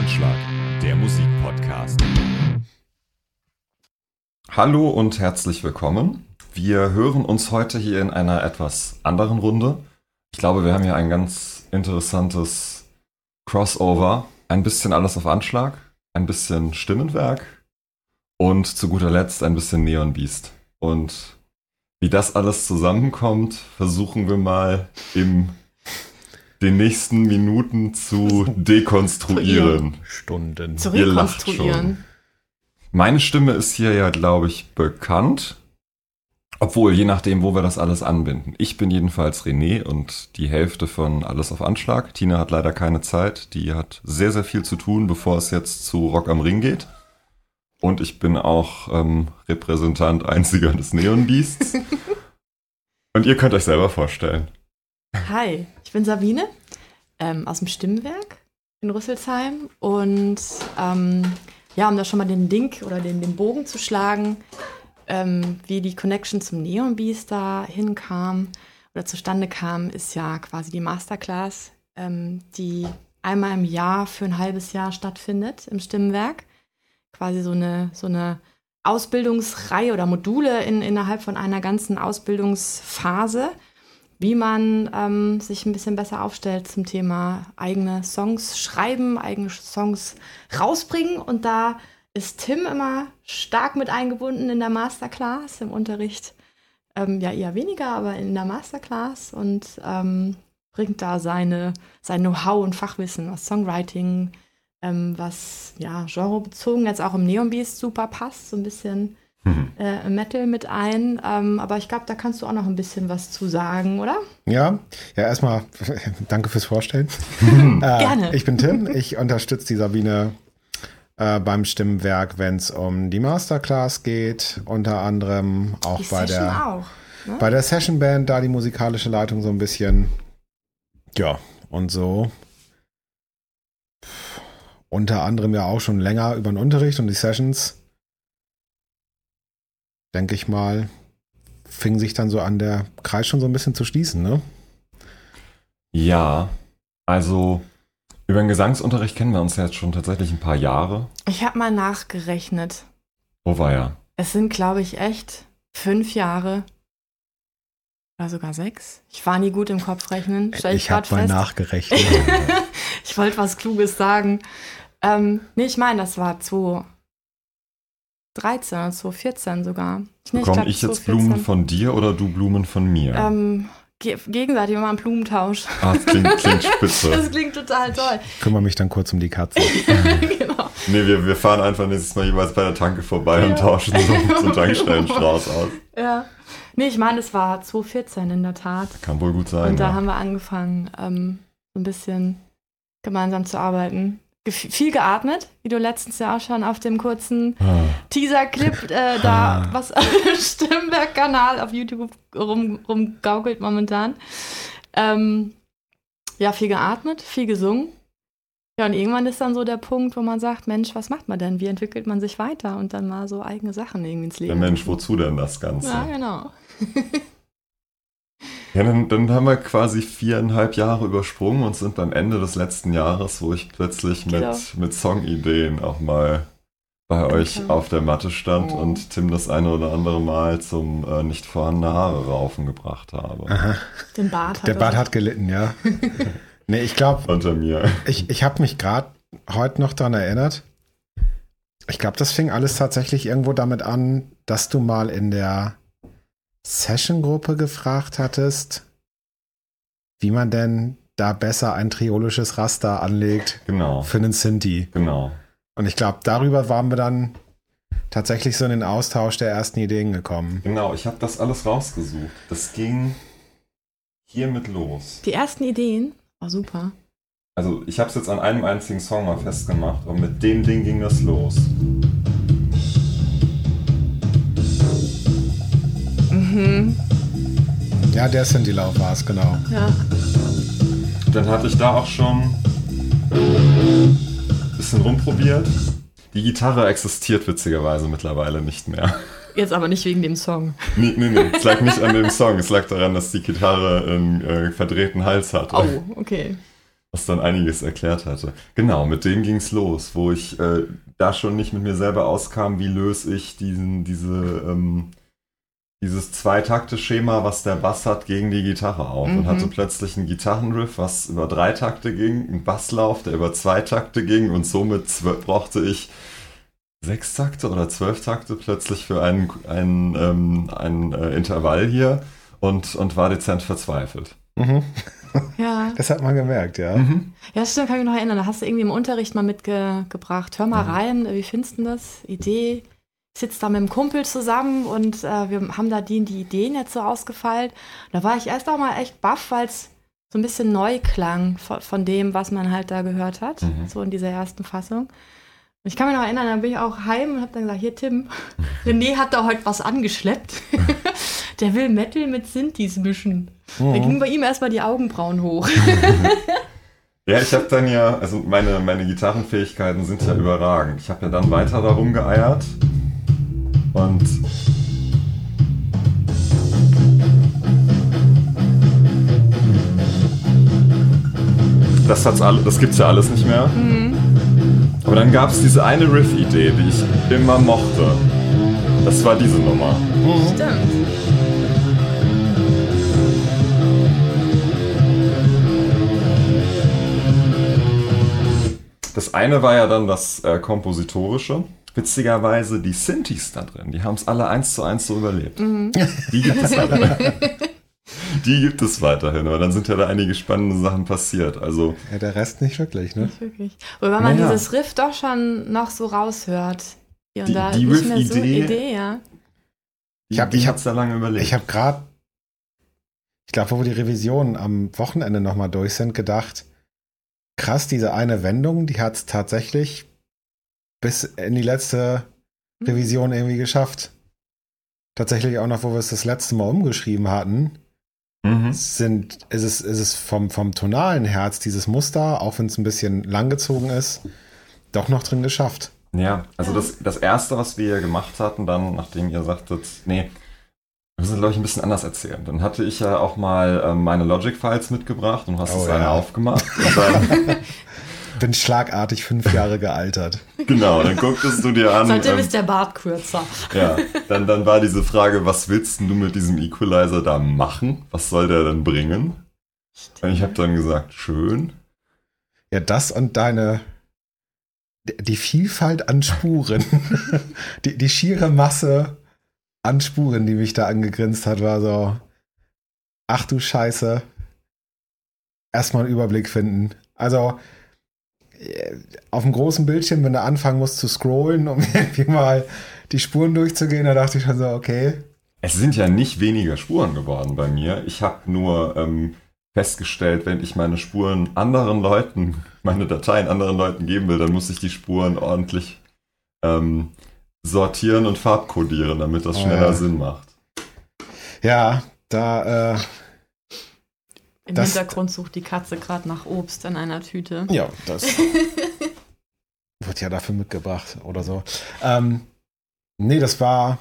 Anschlag, der Musikpodcast. Hallo und herzlich willkommen. Wir hören uns heute hier in einer etwas anderen Runde. Ich glaube, wir haben hier ein ganz interessantes Crossover. Ein bisschen alles auf Anschlag, ein bisschen Stimmenwerk und zu guter Letzt ein bisschen Neon Beast. Und wie das alles zusammenkommt, versuchen wir mal im den nächsten Minuten zu dekonstruieren. Stunden. Zu rekonstruieren. Meine Stimme ist hier ja, glaube ich, bekannt. Obwohl, je nachdem, wo wir das alles anbinden. Ich bin jedenfalls René und die Hälfte von Alles auf Anschlag. Tina hat leider keine Zeit. Die hat sehr, sehr viel zu tun, bevor es jetzt zu Rock am Ring geht. Und ich bin auch ähm, Repräsentant einziger des Neon Beasts. und ihr könnt euch selber vorstellen. Hi, ich bin Sabine ähm, aus dem Stimmenwerk in Rüsselsheim und ähm, ja, um da schon mal den Link oder den, den Bogen zu schlagen, ähm, wie die Connection zum Neon Beast da hinkam oder zustande kam, ist ja quasi die Masterclass, ähm, die einmal im Jahr für ein halbes Jahr stattfindet im Stimmenwerk. Quasi so eine, so eine Ausbildungsreihe oder Module in, innerhalb von einer ganzen Ausbildungsphase wie man ähm, sich ein bisschen besser aufstellt zum Thema eigene Songs schreiben, eigene Songs rausbringen. Und da ist Tim immer stark mit eingebunden in der Masterclass, im Unterricht. Ähm, ja, eher weniger, aber in der Masterclass und ähm, bringt da seine, sein Know-how und Fachwissen, was Songwriting, ähm, was ja genrebezogen jetzt auch im Neon Beast super passt, so ein bisschen Mhm. äh, Metal mit ein. Ähm, aber ich glaube, da kannst du auch noch ein bisschen was zu sagen, oder? Ja, ja, erstmal danke fürs Vorstellen. äh, Gerne. Ich bin Tim, ich unterstütze die Sabine äh, beim Stimmenwerk, wenn es um die Masterclass geht, unter anderem auch Die bei Session der, auch. Ne? bei der Session Band, da die musikalische Leitung so ein bisschen. Ja, und so. Unter anderem ja auch schon länger über den Unterricht und die Sessions. Denke ich mal, fing sich dann so an der Kreis schon so ein bisschen zu schließen, ne? Ja, also über den Gesangsunterricht kennen wir uns ja jetzt schon tatsächlich ein paar Jahre. Ich habe mal nachgerechnet. Wo war ja? Es sind, glaube ich, echt fünf Jahre. Oder sogar sechs. Ich war nie gut im Kopfrechnen. Stell ich ich habe mal nachgerechnet. ich wollte was Kluges sagen. Ähm, nee, ich meine, das war 2013 oder 2014 sogar. Bekomme glaub, ich, jetzt 2014. Blumen von dir oder du Blumen von mir? Ähm, ge gegenseitig immer ein Blumentausch. ah, das klingt, klingt spitze. Das klingt total toll. Kümmere mich dann kurz um die Katze. genau. Nee, wir, wir fahren einfach nächstes Mal jeweils bei der Tanke vorbei Ja. und tauschen so, einen Tankstellenstrauß aus. Ja. Nee, ich meine, es war 2014 in der Tat. Kann wohl gut sein. Und da ja. haben wir angefangen, ähm, so ein bisschen gemeinsam zu arbeiten. Viel geatmet, wie du letztens ja auch schon auf dem kurzen Ah. Teaser-Clip äh, da, was Stimmberg-Kanal auf YouTube rum, rumgaukelt momentan. Ähm, ja, viel geatmet, viel gesungen. Ja, und irgendwann ist dann so der Punkt, wo man sagt, Mensch, was macht man denn? Wie entwickelt man sich weiter? Und dann mal so eigene Sachen irgendwie ins Leben. Ja, Mensch, wozu denn das Ganze? Ja, Ja, dann, dann haben wir quasi viereinhalb Jahre übersprungen und sind beim Ende des letzten Jahres, wo ich plötzlich mit, Genau. mit Songideen auch mal bei euch Okay. auf der Matte stand Oh. und Tim das eine oder andere Mal zum äh, nicht vorhandene Haare raufen gebracht habe. Aha. Den Bart hat Der er. Bart hat gelitten, ja. Nee, ich glaube, Unter mir. ich, ich habe mich gerade heute noch dran erinnert. Ich glaube, das fing alles tatsächlich irgendwo damit an, dass du mal in der Session-Gruppe gefragt hattest, wie man denn da besser ein triolisches Raster anlegt Genau, für einen Sinti. genau. Und ich glaube, darüber waren wir dann tatsächlich so in den Austausch der ersten Ideen gekommen. Genau, ich habe das alles rausgesucht. Das ging hiermit los. Die ersten Ideen, oh super. Also ich habe es jetzt an einem einzigen Song mal festgemacht und mit dem Ding ging das los. Mhm. Ja, der Sinti-Lauf war es, genau. Ja. Dann hatte ich da auch schon ein bisschen rumprobiert. Die Gitarre existiert witzigerweise mittlerweile nicht mehr. Jetzt aber nicht wegen dem Song. Nee, nee, nee. Es lag nicht an dem Song. Es lag daran, dass die Gitarre einen äh, verdrehten Hals hatte. Oh, okay. was dann einiges erklärt hatte. Genau, mit dem ging's los, wo ich äh, da schon nicht mit mir selber auskam, wie löse ich diesen, diese, ähm, dieses Zweitakte-Schema, was der Bass hat, gegen die Gitarre auf. Mhm. Und hatte plötzlich einen Gitarrenriff, was über drei Takte ging, einen Basslauf, der über zwei Takte ging und somit brauchte ich sechs Takte oder zwölf Takte plötzlich für ein, ein, ähm, ein äh, Intervall hier und, und war dezent verzweifelt. Mhm. Ja. Das hat man gemerkt, ja. Mhm. Ja, stimmt, kann ich mich noch erinnern. Da hast du irgendwie im Unterricht mal mitgebracht. Hör mal Mhm. rein, wie findest du das? Idee. Ich sitze da mit einem Kumpel zusammen und äh, wir haben da die, die Ideen jetzt so ausgefeilt. Da war ich erst auch mal echt baff, weil es so ein bisschen neu klang von, von dem, was man halt da gehört hat, Mhm. so in dieser ersten Fassung. Und ich kann mich noch erinnern, dann bin ich auch heim und habe dann gesagt, hier Tim, René hat da heute was angeschleppt. Der will Metal mit Synthes mischen. Da Mhm. gingen bei ihm erstmal die Augenbrauen hoch. Ja, ich habe dann ja, also meine, meine Gitarrenfähigkeiten sind ja überragend. Ich habe ja dann weiter darum geeiert und das hat's alle, das gibt's ja alles nicht mehr. Aber dann gab es diese eine Riff-Idee, die ich immer mochte. Das war diese Nummer. Stimmt. Das eine war ja dann das äh, Kompositorische. Witzigerweise die Synthes da drin, die haben es alle eins zu eins so überlebt. Die gibt es weiterhin. die gibt es weiterhin, aber dann sind ja da einige spannende Sachen passiert. Also, Ja, der Rest nicht wirklich, ne? Nicht wirklich. Wobei man Naja. dieses Riff doch schon noch so raushört. Hier und Die- da die nicht mehr so Riff-Idee- Idee, ja. die, Ich hab- die ich hab- hat's ja lange überlebt. Ich habe gerade, ich glaube, wo wir die Revisionen am Wochenende nochmal durch sind, gedacht, krass, diese eine Wendung, die hat es tatsächlich bis in die letzte Hm. Revision irgendwie geschafft. Tatsächlich auch noch, wo wir es das letzte Mal umgeschrieben hatten, mhm. sind, ist es, ist es vom, vom tonalen Herz dieses Muster, auch wenn es ein bisschen langgezogen ist, doch noch drin geschafft. Ja, also. Das, das erste, was wir gemacht hatten, dann, nachdem ihr sagtet, nee, wir müssen, glaube ich, ein bisschen anders erzählen. Dann hatte ich ja auch mal ähm, meine Logic-Files mitgebracht und hast Oh, es eine ja. aufgemacht. Und dann, Bin schlagartig fünf Jahre gealtert. genau, dann gucktest du dir an. Seitdem ähm, ist der Bart kürzer. Ja, dann, dann war diese Frage, was willst du mit diesem Equalizer da machen? Was soll der denn bringen? Und ich habe dann gesagt, schön. Ja, das und deine. Die Vielfalt an Spuren. die, die schiere Masse an Spuren, die mich da angegrinst hat, war so. Ach du Scheiße. Erstmal einen Überblick finden. Also, auf dem großen Bildschirm, wenn du anfangen musst zu scrollen, um irgendwie mal die Spuren durchzugehen, da dachte ich schon so, okay. Es sind ja nicht weniger Spuren geworden bei mir. Ich habe nur ähm, festgestellt, wenn ich meine Spuren anderen Leuten, meine Dateien anderen Leuten geben will, dann muss ich die Spuren ordentlich ähm, sortieren und farbkodieren, damit das Oh, schneller ja. Sinn macht. Ja, da, äh, Im Das- Hintergrund sucht die Katze gerade nach Obst in einer Tüte. Ja, das wird ja dafür mitgebracht oder so. Ähm, nee, das war,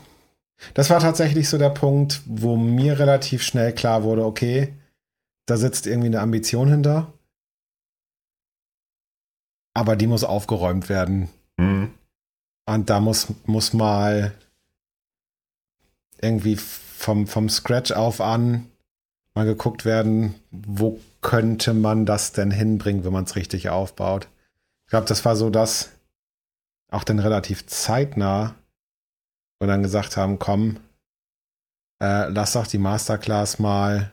das war tatsächlich so der Punkt, wo mir relativ schnell klar wurde, okay, da sitzt irgendwie eine Ambition hinter. Aber die muss aufgeräumt werden. Hm. Und da muss, muss mal irgendwie vom, vom Scratch auf an mal geguckt werden, wo könnte man das denn hinbringen, wenn man es richtig aufbaut. Ich glaube, das war so das, auch dann relativ zeitnah, wir dann gesagt haben, komm, äh, lass doch die Masterclass mal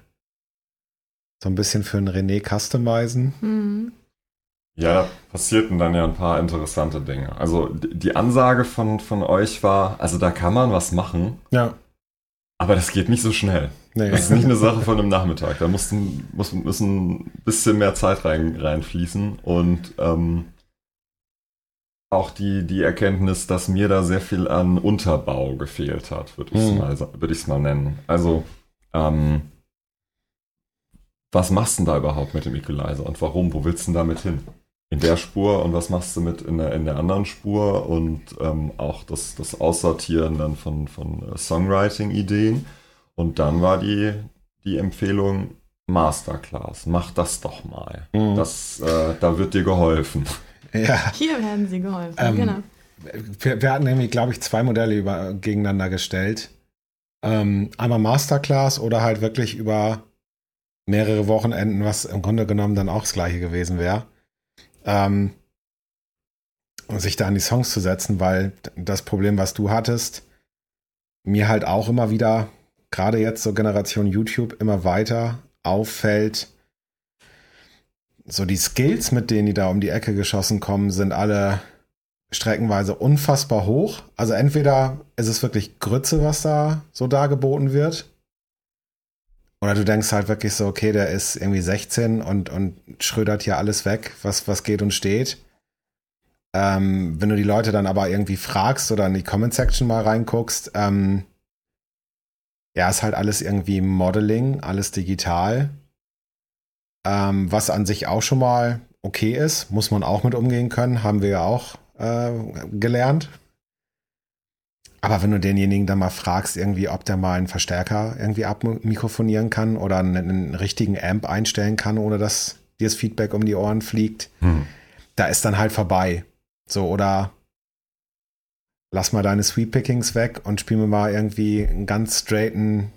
so ein bisschen für einen René customizen. Mhm. Ja, da passierten dann ja ein paar interessante Dinge. Also die Ansage von, von euch war, also da kann man was machen, Ja. aber das geht nicht so schnell. Nee. Das ist nicht eine Sache von einem Nachmittag. Da mussten, muss, müssen ein bisschen mehr Zeit rein, reinfließen und ähm, auch die, die Erkenntnis, dass mir da sehr viel an Unterbau gefehlt hat, würde ich es Hm. mal, würd mal nennen. Also, ähm, was machst du denn da überhaupt mit dem Equalizer und warum? Wo willst du denn damit hin? In der Spur und was machst du mit in der, in der anderen Spur und ähm, auch das, das Aussortieren dann von, von äh, Songwriting-Ideen. Und dann war die, die Empfehlung, Masterclass, mach das doch mal. Mhm. Das, äh, da wird dir geholfen. Ja. Hier werden sie geholfen, ähm, genau. Wir, wir, hatten nämlich, glaube ich, zwei Modelle über, gegeneinander gestellt. Ähm, einmal Masterclass oder halt wirklich über mehrere Wochenenden, was im Grunde genommen dann auch das gleiche gewesen wäre. Ähm, und sich da an die Songs zu setzen, weil das Problem, was du hattest, mir halt auch immer wieder, gerade jetzt so Generation YouTube, immer weiter auffällt. So die Skills, mit denen die da um die Ecke geschossen kommen, sind alle streckenweise unfassbar hoch. Also entweder ist es wirklich Grütze, was da so dargeboten wird. Oder du denkst halt wirklich so, okay, der ist irgendwie 16 und, und schrödert hier alles weg, was, was geht und steht. Ähm, wenn du die Leute dann aber irgendwie fragst oder in die Comment-Section mal reinguckst, ähm, ja, ist halt alles irgendwie Modeling, alles digital. Ähm, was an sich auch schon mal okay ist, muss man auch mit umgehen können, haben wir ja auch äh, gelernt. Aber wenn du denjenigen dann mal fragst, irgendwie, ob der mal einen Verstärker irgendwie abmikrofonieren kann oder einen, einen richtigen Amp einstellen kann, ohne dass dir das Feedback um die Ohren fliegt, hm. da ist dann halt vorbei. So, oder lass mal deine Sweet Pickings weg und spiel mir mal irgendwie einen ganz straighten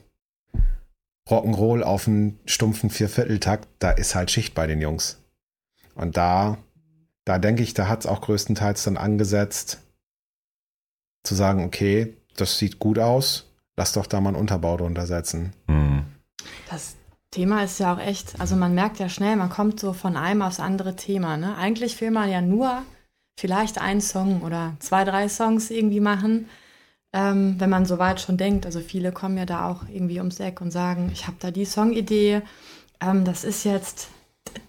Rock'n'Roll auf einen stumpfen Viervierteltakt. Da ist halt Schicht bei den Jungs. Und da da denke ich, da hat es auch größtenteils dann angesetzt, zu sagen, okay, das sieht gut aus, lass doch da mal einen Unterbau drunter setzen. Mhm. Das Thema ist ja auch echt, also man merkt ja schnell, man kommt so von einem aufs andere Thema. Ne? Eigentlich will man ja nur vielleicht einen Song oder zwei, drei Songs irgendwie machen, ähm, wenn man so weit schon denkt. Also viele kommen ja da auch irgendwie ums Eck und sagen, ich habe da die Songidee, ähm, das ist jetzt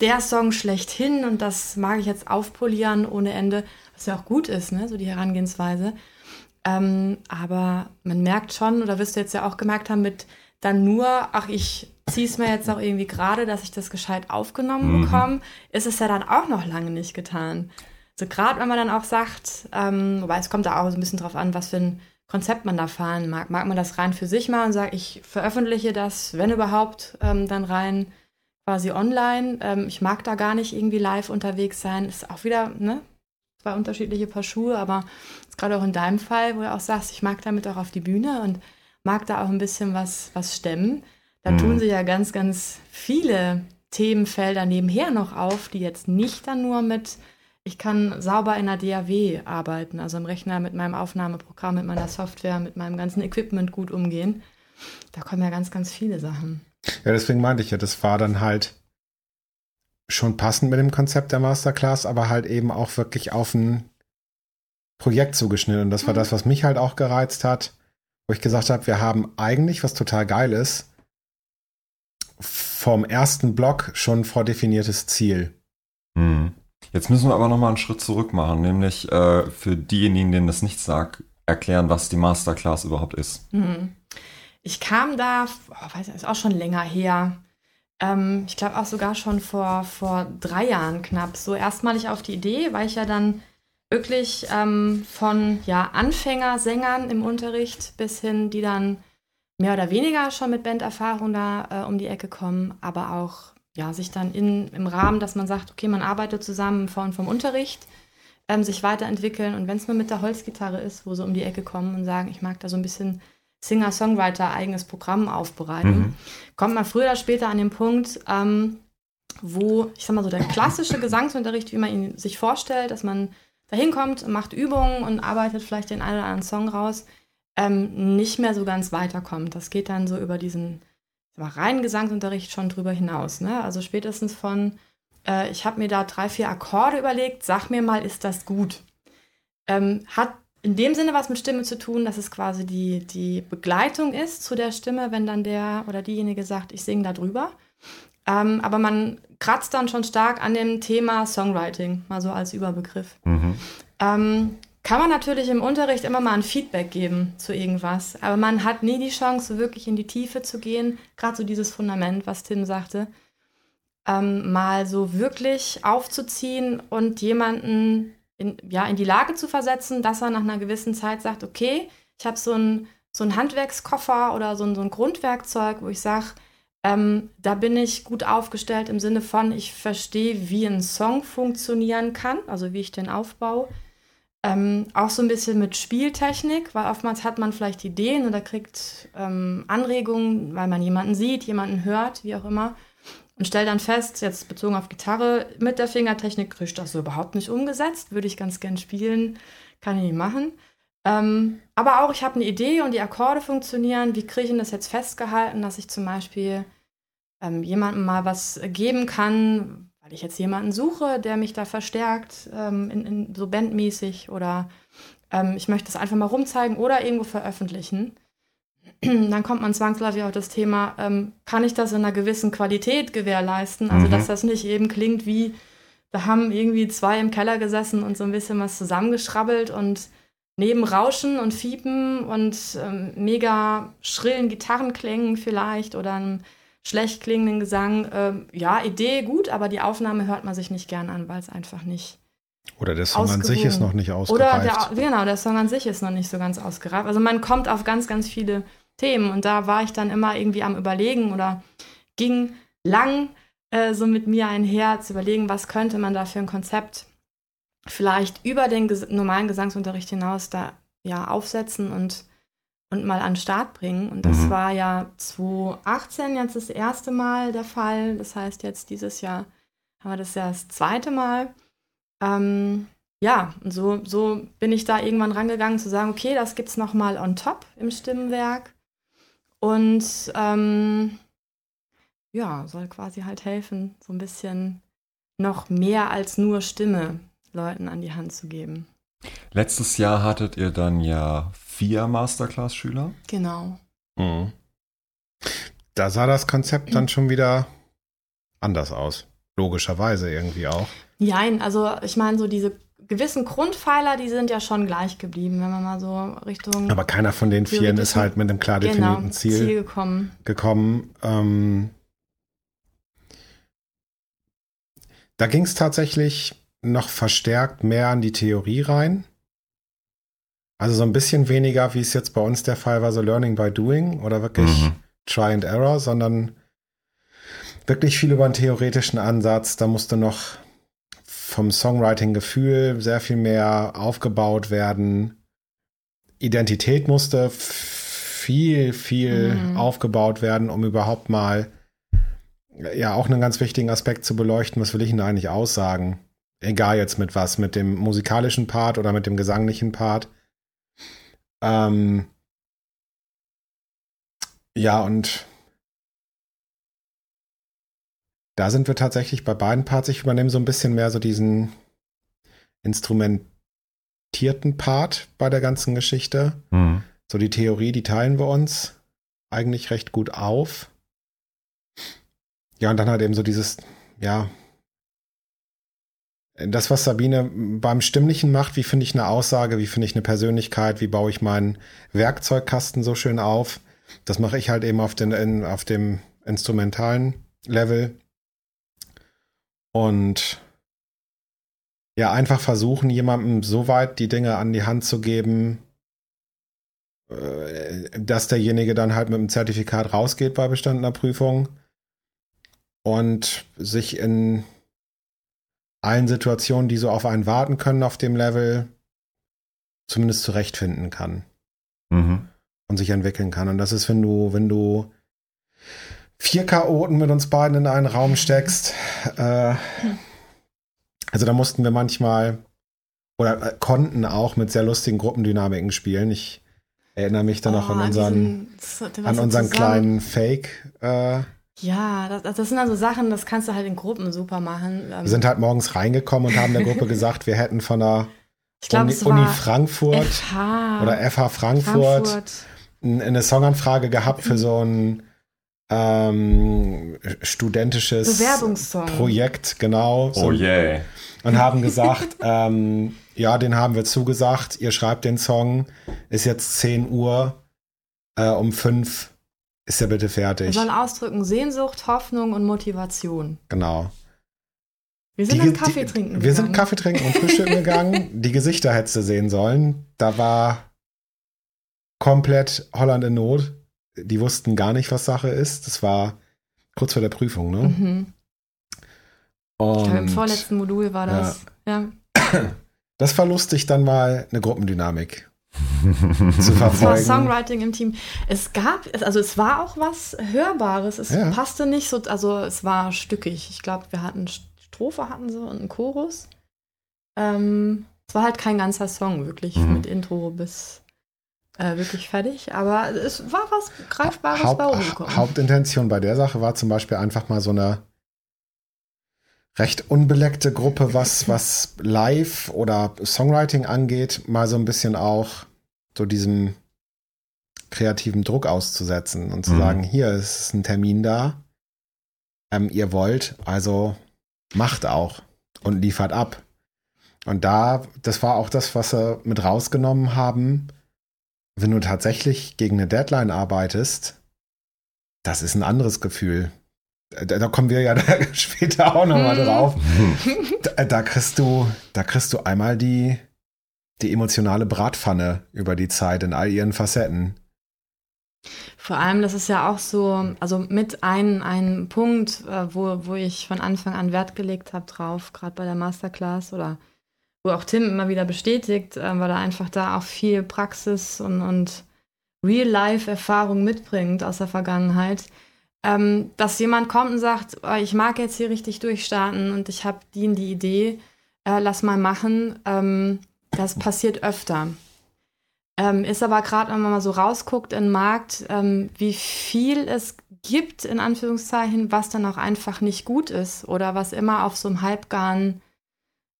der Song schlechthin und das mag ich jetzt aufpolieren ohne Ende, was ja auch gut ist, ne? so die Herangehensweise. Ähm, aber man merkt schon, oder wirst du jetzt ja auch gemerkt haben, mit dann nur, ach, ich ziehe es mir jetzt auch irgendwie gerade, dass ich das gescheit aufgenommen mhm. bekomme, ist es ja dann auch noch lange nicht getan. Also gerade wenn man dann auch sagt, ähm, wobei es kommt da auch so ein bisschen drauf an, was für ein Konzept man da fahren mag. Mag man das rein für sich machen und sagt, ich veröffentliche das, wenn überhaupt, ähm, dann rein quasi online. Ähm, ich mag da gar nicht irgendwie live unterwegs sein. Ist auch wieder, ne? Zwei unterschiedliche Paar Schuhe, aber gerade auch in deinem Fall, wo du auch sagst, ich mag damit auch auf die Bühne und mag da auch ein bisschen was, was stemmen. Da mhm. tun sie ja ganz, ganz viele Themenfelder nebenher noch auf, die jetzt nicht dann nur mit, ich kann sauber in der DAW arbeiten, also im Rechner mit meinem Aufnahmeprogramm, mit meiner Software, mit meinem ganzen Equipment gut umgehen. Da kommen ja ganz, ganz viele Sachen. Ja, deswegen meinte ich ja, das war dann halt schon passend mit dem Konzept der Masterclass, aber halt eben auch wirklich auf ein Projekt zugeschnitten. Und das war mhm. das, was mich halt auch gereizt hat, wo ich gesagt habe, wir haben eigentlich, was total geil ist, vom ersten Block schon vordefiniertes Ziel. Mhm. Jetzt müssen wir aber nochmal einen Schritt zurück machen, nämlich äh, für diejenigen, denen das nicht sagt, erklären, was die Masterclass überhaupt ist. Mhm. Ich kam da, oh, weiß nicht, ist auch schon länger her. Ähm, ich glaube auch sogar schon vor, vor drei Jahren knapp. So erstmalig auf die Idee, weil ich ja dann wirklich ähm, von ja, Anfängersängern im Unterricht bis hin, die dann mehr oder weniger schon mit Banderfahrung da äh, um die Ecke kommen, aber auch ja, sich dann in, im Rahmen, dass man sagt, okay, man arbeitet zusammen von, vom Unterricht, ähm, sich weiterentwickeln und wenn es nur mit der Holzgitarre ist, wo sie um die Ecke kommen und sagen, ich mag da so ein bisschen Singer-Songwriter eigenes Programm aufbereiten, mhm. kommt man früher oder später an den Punkt, ähm, wo, ich sag mal so, der klassische Gesangsunterricht, wie man ihn sich vorstellt, dass man da hinkommt, macht Übungen und arbeitet vielleicht den einen oder anderen Song raus, ähm, nicht mehr so ganz weiterkommt. Das geht dann so über diesen mal, reinen Gesangsunterricht schon drüber hinaus. Ne? Also spätestens von, äh, ich habe mir da drei, vier Akkorde überlegt, sag mir mal, ist das gut? Ähm, hat in dem Sinne was mit Stimme zu tun, dass es quasi die, die Begleitung ist zu der Stimme, wenn dann der oder diejenige sagt, ich singe da drüber. Ähm, aber man kratzt dann schon stark an dem Thema Songwriting, mal so als Überbegriff. Mhm. Ähm, kann man natürlich im Unterricht immer mal ein Feedback geben zu irgendwas, aber man hat nie die Chance, wirklich in die Tiefe zu gehen, gerade so dieses Fundament, was Tim sagte, ähm, mal so wirklich aufzuziehen und jemanden in, ja, in die Lage zu versetzen, dass er nach einer gewissen Zeit sagt, okay, ich habe so einen so Handwerkskoffer oder so ein, so ein Grundwerkzeug, wo ich sage, Ähm, da bin ich gut aufgestellt im Sinne von, ich verstehe, wie ein Song funktionieren kann, also wie ich den aufbaue. Ähm, auch so ein bisschen mit Spieltechnik, weil oftmals hat man vielleicht Ideen oder kriegt ähm, Anregungen, weil man jemanden sieht, jemanden hört, wie auch immer. Und stellt dann fest, jetzt bezogen auf Gitarre, mit der Fingertechnik kriege ich das so überhaupt nicht umgesetzt. Würde ich ganz gern spielen, kann ich nicht machen. Ähm, aber auch, ich habe eine Idee und die Akkorde funktionieren. Wie kriege ich denn das jetzt festgehalten, dass ich zum Beispiel ähm, jemandem mal was geben kann, weil ich jetzt jemanden suche, der mich da verstärkt, ähm, in, in, so bandmäßig oder ähm, ich möchte es einfach mal rumzeigen oder irgendwo veröffentlichen. Dann kommt man zwangsläufig auf das Thema, ähm, kann ich das in einer gewissen Qualität gewährleisten? Also, mhm. dass das nicht eben klingt wie, da haben irgendwie zwei im Keller gesessen und so ein bisschen was zusammengeschrabbelt und neben Rauschen und Fiepen und ähm, mega schrillen Gitarrenklängen vielleicht oder einem schlecht klingenden Gesang, äh, ja, Idee gut, aber die Aufnahme hört man sich nicht gern an, weil es einfach nicht. Oder der Song an sich ist noch nicht ausgereift. Oder der, genau, der Song an sich ist noch nicht so ganz ausgereift. Also man kommt auf ganz, ganz viele Themen und da war ich dann immer irgendwie am Überlegen oder ging lang äh, so mit mir einher zu überlegen, was könnte man da für ein Konzept vielleicht über den ges normalen Gesangsunterricht hinaus da ja aufsetzen und und mal an den Start bringen. Und das mhm. war ja 2018 jetzt das erste Mal der Fall. Das heißt, jetzt dieses Jahr haben wir das ja das zweite Mal. Ähm, ja, und so, so bin ich da irgendwann rangegangen zu sagen, okay, das gibt es nochmal on top im Stimmenwerk. Und ähm, ja, soll quasi halt helfen, so ein bisschen noch mehr als nur Stimme Leuten an die Hand zu geben. Letztes Jahr hattet ihr dann ja vier Masterclass-Schüler. Genau. Mhm. Da sah das Konzept dann schon wieder anders aus. Logischerweise irgendwie auch. Nein, also ich meine, so diese gewissen Grundpfeiler, die sind ja schon gleich geblieben, wenn man mal so Richtung. Aber keiner von den Vieren ist halt mit einem klar definierten genau, Ziel, Ziel, gekommen. gekommen. Ähm, da ging es tatsächlich noch verstärkt mehr an die Theorie rein. Also so ein bisschen weniger, wie es jetzt bei uns der Fall war, so Learning by Doing oder wirklich mhm. Try and Error, sondern wirklich viel über einen theoretischen Ansatz. Da musste noch vom Songwriting-Gefühl sehr viel mehr aufgebaut werden. Identität musste viel, viel mhm. aufgebaut werden, um überhaupt mal ja auch einen ganz wichtigen Aspekt zu beleuchten. Was will ich denn da eigentlich aussagen? Egal jetzt mit was, mit dem musikalischen Part oder mit dem gesanglichen Part. Ähm, ja, und da sind wir tatsächlich bei beiden Parts. Ich übernehme so ein bisschen mehr so diesen instrumentierten Part bei der ganzen Geschichte. Mhm. So die Theorie, die teilen wir uns eigentlich recht gut auf. Ja, und dann halt eben so dieses, ja, das, was Sabine beim Stimmlichen macht, wie finde ich eine Aussage, wie finde ich eine Persönlichkeit, wie baue ich meinen Werkzeugkasten so schön auf, das mache ich halt eben auf, den, in, auf dem instrumentalen Level. Und ja, einfach versuchen, jemandem so weit die Dinge an die Hand zu geben, äh, dass derjenige dann halt mit dem Zertifikat rausgeht bei bestandener Prüfung und sich in allen Situationen, die so auf einen warten können auf dem Level, zumindest zurechtfinden kann. Mhm. Und sich entwickeln kann. Und das ist, wenn du, wenn du vier Chaoten mit uns beiden in einen Raum steckst. Äh, also da mussten wir manchmal oder äh, konnten auch mit sehr lustigen Gruppendynamiken spielen. Ich erinnere mich dann oh, noch an unseren, diesen, an unseren kleinen Fake. Äh, ja, das, das, sind dann so Sachen, das kannst du halt in Gruppen super machen. Wir sind halt morgens reingekommen und haben der Gruppe gesagt, wir hätten von der glaub, Uni, Uni Frankfurt FH, oder FH Frankfurt, Frankfurt. eine Songanfrage gehabt für so ein ähm, studentisches Projekt, genau. So, oh yeah. Und haben gesagt, ähm, ja, den haben wir zugesagt, ihr schreibt den Song, ist jetzt 10 Uhr, äh, um 5 ist er bitte fertig. Wir sollen ausdrücken Sehnsucht, Hoffnung und Motivation. Genau. Wir sind die, dann Kaffee die, trinken. Wir gegangen. sind Kaffee trinken und frühstücken gegangen. Die Gesichter hättest du sehen sollen. Da war komplett Holland in Not. Die wussten gar nicht, was Sache ist. Das war kurz vor der Prüfung, ne? Mhm. Und Ich glaube, im vorletzten Modul war das. Ja. das war lustig, dann mal eine Gruppendynamik zu Es war verfolgen. Songwriting im Team. Es gab, also es war auch was Hörbares. Es Ja. passte nicht so, also es war stückig. Ich glaube, wir hatten Strophe hatten sie und einen Chorus. Ähm, es war halt kein ganzer Song, wirklich, Mhm. mit Intro bis äh, wirklich fertig. Aber es war was Greifbares Haupt, bei rumgekommen. Hauptintention bei der Sache war zum Beispiel einfach mal so eine recht unbeleckte Gruppe, was, was Live oder Songwriting angeht, mal so ein bisschen auch so diesem kreativen Druck auszusetzen und zu Mhm. sagen, hier ist ein Termin da, ähm, ihr wollt, also macht auch und liefert ab. Und da, das war auch das, was sie mit rausgenommen haben, wenn du tatsächlich gegen eine Deadline arbeitest, das ist ein anderes Gefühl. Da, kommen wir ja später auch nochmal Mhm. drauf. Da, da kriegst du, da kriegst du einmal die, die emotionale Bratpfanne über die Zeit in all ihren Facetten. Vor allem, das ist ja auch so, also mit ein, ein Punkt, äh, wo, wo ich von Anfang an Wert gelegt habe drauf, gerade bei der Masterclass oder wo auch Tim immer wieder bestätigt, äh, weil er einfach da auch viel Praxis und, und Real-Life-Erfahrung mitbringt aus der Vergangenheit, ähm, dass jemand kommt und sagt, oh, ich mag jetzt hier richtig durchstarten und ich habe die und die Idee, äh, lass mal machen, ähm, das passiert öfter. Ähm, ist aber gerade, wenn man mal so rausguckt in den Markt, ähm, wie viel es gibt, in Anführungszeichen, was dann auch einfach nicht gut ist oder was immer auf so einem halbgaren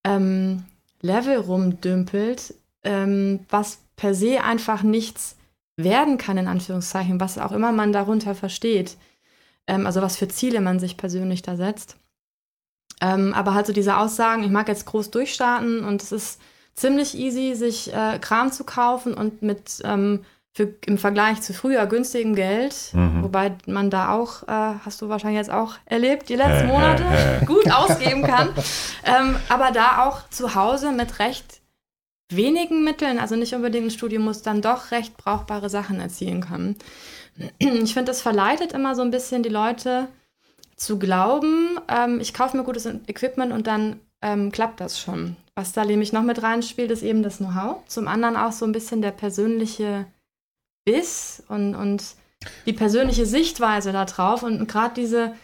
ähm, Level rumdümpelt, ähm, was per se einfach nichts werden kann, in Anführungszeichen, was auch immer man darunter versteht. Ähm, also was für Ziele man sich persönlich da setzt. Ähm, aber halt so diese Aussagen, ich mag jetzt groß durchstarten und es ist ziemlich easy, sich äh, Kram zu kaufen und mit ähm, für, im Vergleich zu früher günstigem Geld, Mhm. wobei man da auch, äh, hast du wahrscheinlich jetzt auch erlebt, die letzten Monate, gut ausgeben kann, ähm, aber da auch zu Hause mit recht wenigen Mitteln, also nicht unbedingt ein Studium muss, dann doch recht brauchbare Sachen erzielen kann. Ich finde, das verleitet immer so ein bisschen die Leute zu glauben, ähm, ich kaufe mir gutes Equipment und dann ähm, klappt das schon. Was da nämlich noch mit reinspielt, ist eben das Know-how. Zum anderen auch so ein bisschen der persönliche Biss und, und die persönliche Sichtweise da drauf. Und gerade diese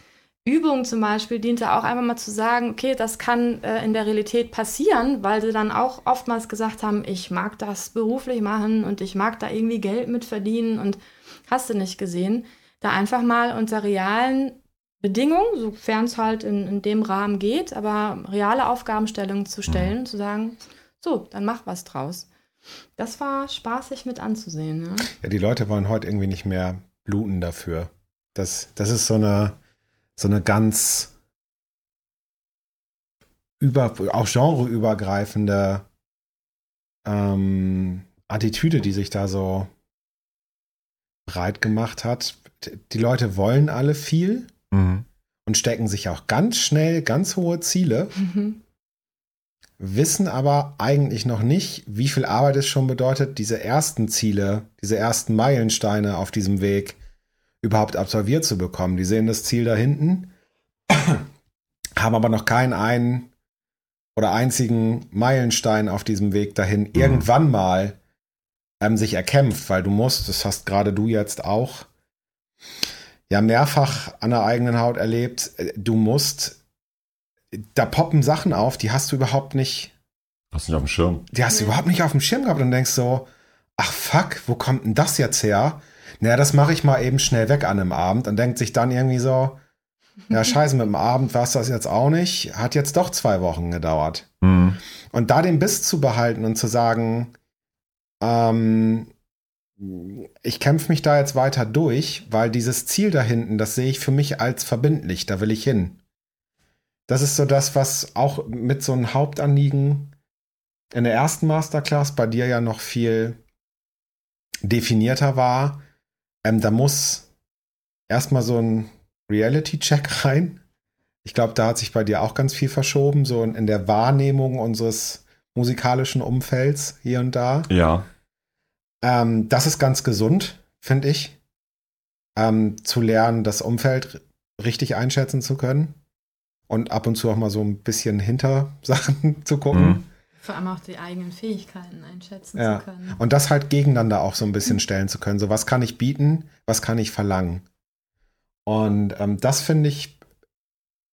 Übung zum Beispiel diente auch einfach mal zu sagen, okay, das kann äh, in der Realität passieren, weil sie dann auch oftmals gesagt haben, ich mag das beruflich machen und ich mag da irgendwie Geld mit verdienen und hast du nicht gesehen. Da einfach mal unter realen Bedingungen, sofern es halt in, in dem Rahmen geht, aber reale Aufgabenstellungen zu stellen, zu sagen, so, dann mach was draus. Das war spaßig mit anzusehen. Ja? Ja, die Leute wollen heute irgendwie nicht mehr bluten dafür. Das, das ist so eine, so eine ganz über, auch genreübergreifende ähm, Attitüde, die sich da so breit gemacht hat. Die Leute wollen alle viel Mhm. und stecken sich auch ganz schnell ganz hohe Ziele, Mhm. wissen aber eigentlich noch nicht, wie viel Arbeit es schon bedeutet, diese ersten Ziele, diese ersten Meilensteine auf diesem Weg überhaupt absolviert zu bekommen. Die sehen das Ziel da hinten, haben aber noch keinen einen oder einzigen Meilenstein auf diesem Weg dahin irgendwann mal ähm, sich erkämpft, weil du musst, das hast gerade du jetzt auch ja mehrfach an der eigenen Haut erlebt, äh, du musst, da poppen Sachen auf, die hast du überhaupt nicht, Hast du nicht auf dem Schirm? die hast du überhaupt nicht auf dem Schirm gehabt und denkst so, ach fuck, wo kommt denn das jetzt her? Naja, das mache ich mal eben schnell weg an einem Abend und denkt sich dann irgendwie so, ja scheiße, mit dem Abend war es das jetzt auch nicht, hat jetzt doch zwei Wochen gedauert. Mhm. Und da den Biss zu behalten und zu sagen, ähm, ich kämpfe mich da jetzt weiter durch, weil dieses Ziel da hinten, das sehe ich für mich als verbindlich, da will ich hin. Das ist so das, was auch mit so einem Hauptanliegen in der ersten Masterclass bei dir ja noch viel definierter war. Ähm, da muss erstmal so ein Reality-Check rein. Ich glaube, da hat sich bei dir auch ganz viel verschoben, so in, in der Wahrnehmung unseres musikalischen Umfelds hier und da. Ja. Ähm, das ist ganz gesund, finde ich. Ähm, zu lernen, das Umfeld richtig einschätzen zu können und ab und zu auch mal so ein bisschen hinter Sachen zu gucken. Mhm. Vor allem auch die eigenen Fähigkeiten einschätzen Ja. zu können. Und das halt gegeneinander auch so ein bisschen stellen zu können. So, was kann ich bieten, was kann ich verlangen? Und ähm, das finde ich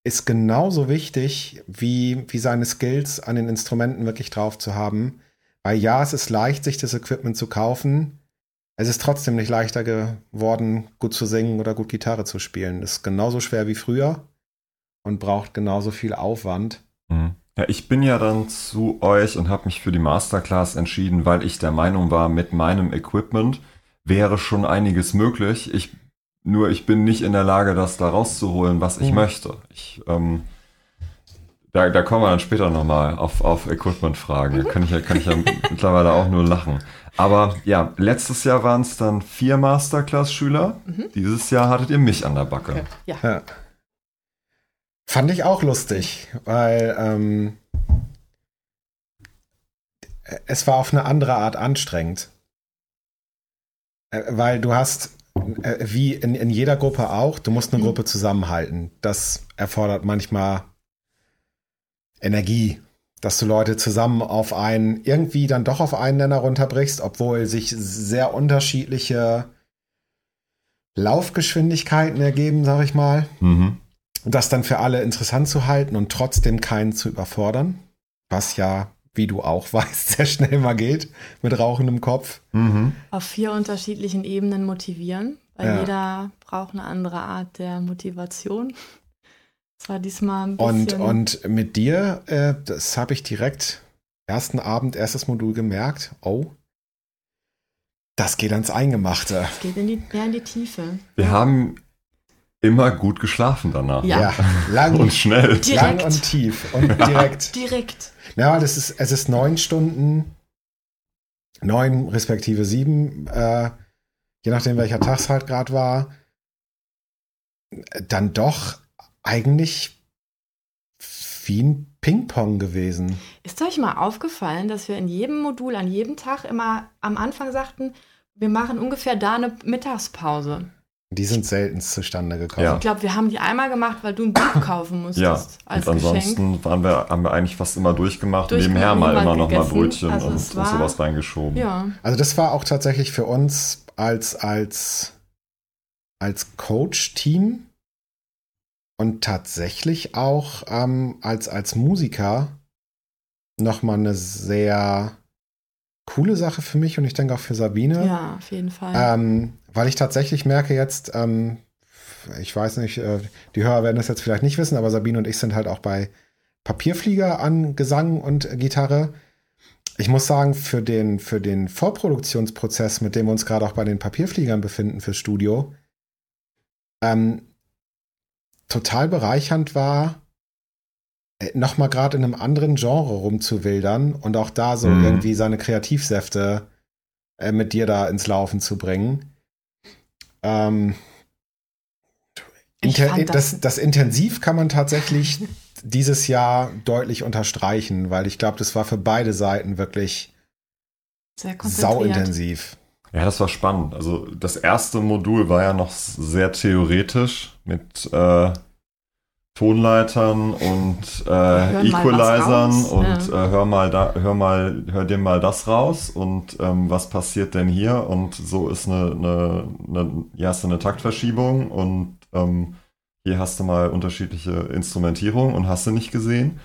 ist genauso wichtig, wie, wie seine Skills an den Instrumenten wirklich drauf zu haben. Weil ja, es ist leicht, sich das Equipment zu kaufen. Es ist trotzdem nicht leichter geworden, gut zu singen oder gut Gitarre zu spielen. Das ist genauso schwer wie früher und braucht genauso viel Aufwand. Mhm. Ja, ich bin ja dann zu euch und habe mich für die Masterclass entschieden, weil ich der Meinung war, mit meinem Equipment wäre schon einiges möglich. Ich, nur ich bin nicht in der Lage, das da rauszuholen, was ich Mhm. möchte. Ich, ähm, da, da kommen wir dann später nochmal auf, auf Equipment-Fragen. Da kann ich ja, kann ich ja mittlerweile auch nur lachen. Aber ja, letztes Jahr waren es dann vier Masterclass-Schüler. Dieses Jahr hattet ihr mich an der Backe. Ja. Ja. Fand ich auch lustig, weil ähm, es war auf eine andere Art anstrengend. Äh, Weil du hast, äh, wie in, in jeder Gruppe auch, du musst eine Mhm. Gruppe zusammenhalten. Das erfordert manchmal Energie, dass du Leute zusammen auf einen, irgendwie dann doch auf einen Nenner runterbrichst, obwohl sich sehr unterschiedliche Laufgeschwindigkeiten ergeben, sag ich mal. Mhm. Und das dann für alle interessant zu halten und trotzdem keinen zu überfordern, was ja, wie du auch weißt, sehr schnell mal geht mit rauchendem Kopf. Mhm. Auf vier unterschiedlichen Ebenen motivieren, weil Ja. jeder braucht eine andere Art der Motivation. Das war diesmal ein Und, bisschen. und mit dir, äh, das habe ich direkt ersten Abend, erstes Modul gemerkt, oh, das geht ans Eingemachte. es geht in die, mehr in die Tiefe. Wir haben immer gut geschlafen danach. Ja. lang, Und schnell. Direkt. lang und tief und direkt. Direkt. Ja, das ist, es ist neun Stunden, neun respektive sieben, äh, je nachdem welcher Tag es halt gerade war, dann doch eigentlich wie ein Ping-Pong gewesen. Ist euch mal aufgefallen, dass wir in jedem Modul, an jedem Tag immer am Anfang sagten, wir machen ungefähr da eine Mittagspause. Die sind selten zustande gekommen. Ja. Ich glaube, wir haben die einmal gemacht, weil du ein Buch kaufen musstest Ja, als und Geschenk. ansonsten waren wir, haben wir eigentlich fast immer durchgemacht. Nebenher mal immer noch mal. Brötchen Also und, es und war- sowas reingeschoben. Ja, Also das war auch tatsächlich für uns als, als, als Coach-Team und tatsächlich auch ähm, als, als Musiker nochmal eine sehr coole Sache für mich und ich denke auch für Sabine. ja, auf jeden Fall. Ähm, weil ich tatsächlich merke jetzt, ähm, ich weiß nicht, äh, die Hörer werden das jetzt vielleicht nicht wissen, aber Sabine und ich sind halt auch bei Papierflieger an Gesang und Gitarre. Ich muss sagen, für den, für den Vorproduktionsprozess, mit dem wir uns gerade auch bei den Papierfliegern befinden fürs Studio, ähm, total bereichernd war, nochmal gerade in einem anderen Genre rumzuwildern und auch da so Mhm. irgendwie seine Kreativsäfte äh, mit dir da ins Laufen zu bringen. Ähm, das, das- das intensiv kann man tatsächlich dieses Jahr deutlich unterstreichen, weil ich glaube, das war für beide Seiten wirklich sauintensiv. Ja, das war spannend. Also das erste Modul war ja noch sehr theoretisch mit äh, Tonleitern und äh, Equalizern und ja. äh, hör mal da, hör mal, hör dir mal das raus und ähm, was passiert denn hier? Und so ist eine, eine, eine hier hast du eine Taktverschiebung und ähm, hier hast du mal unterschiedliche Instrumentierung und hast du nicht gesehen.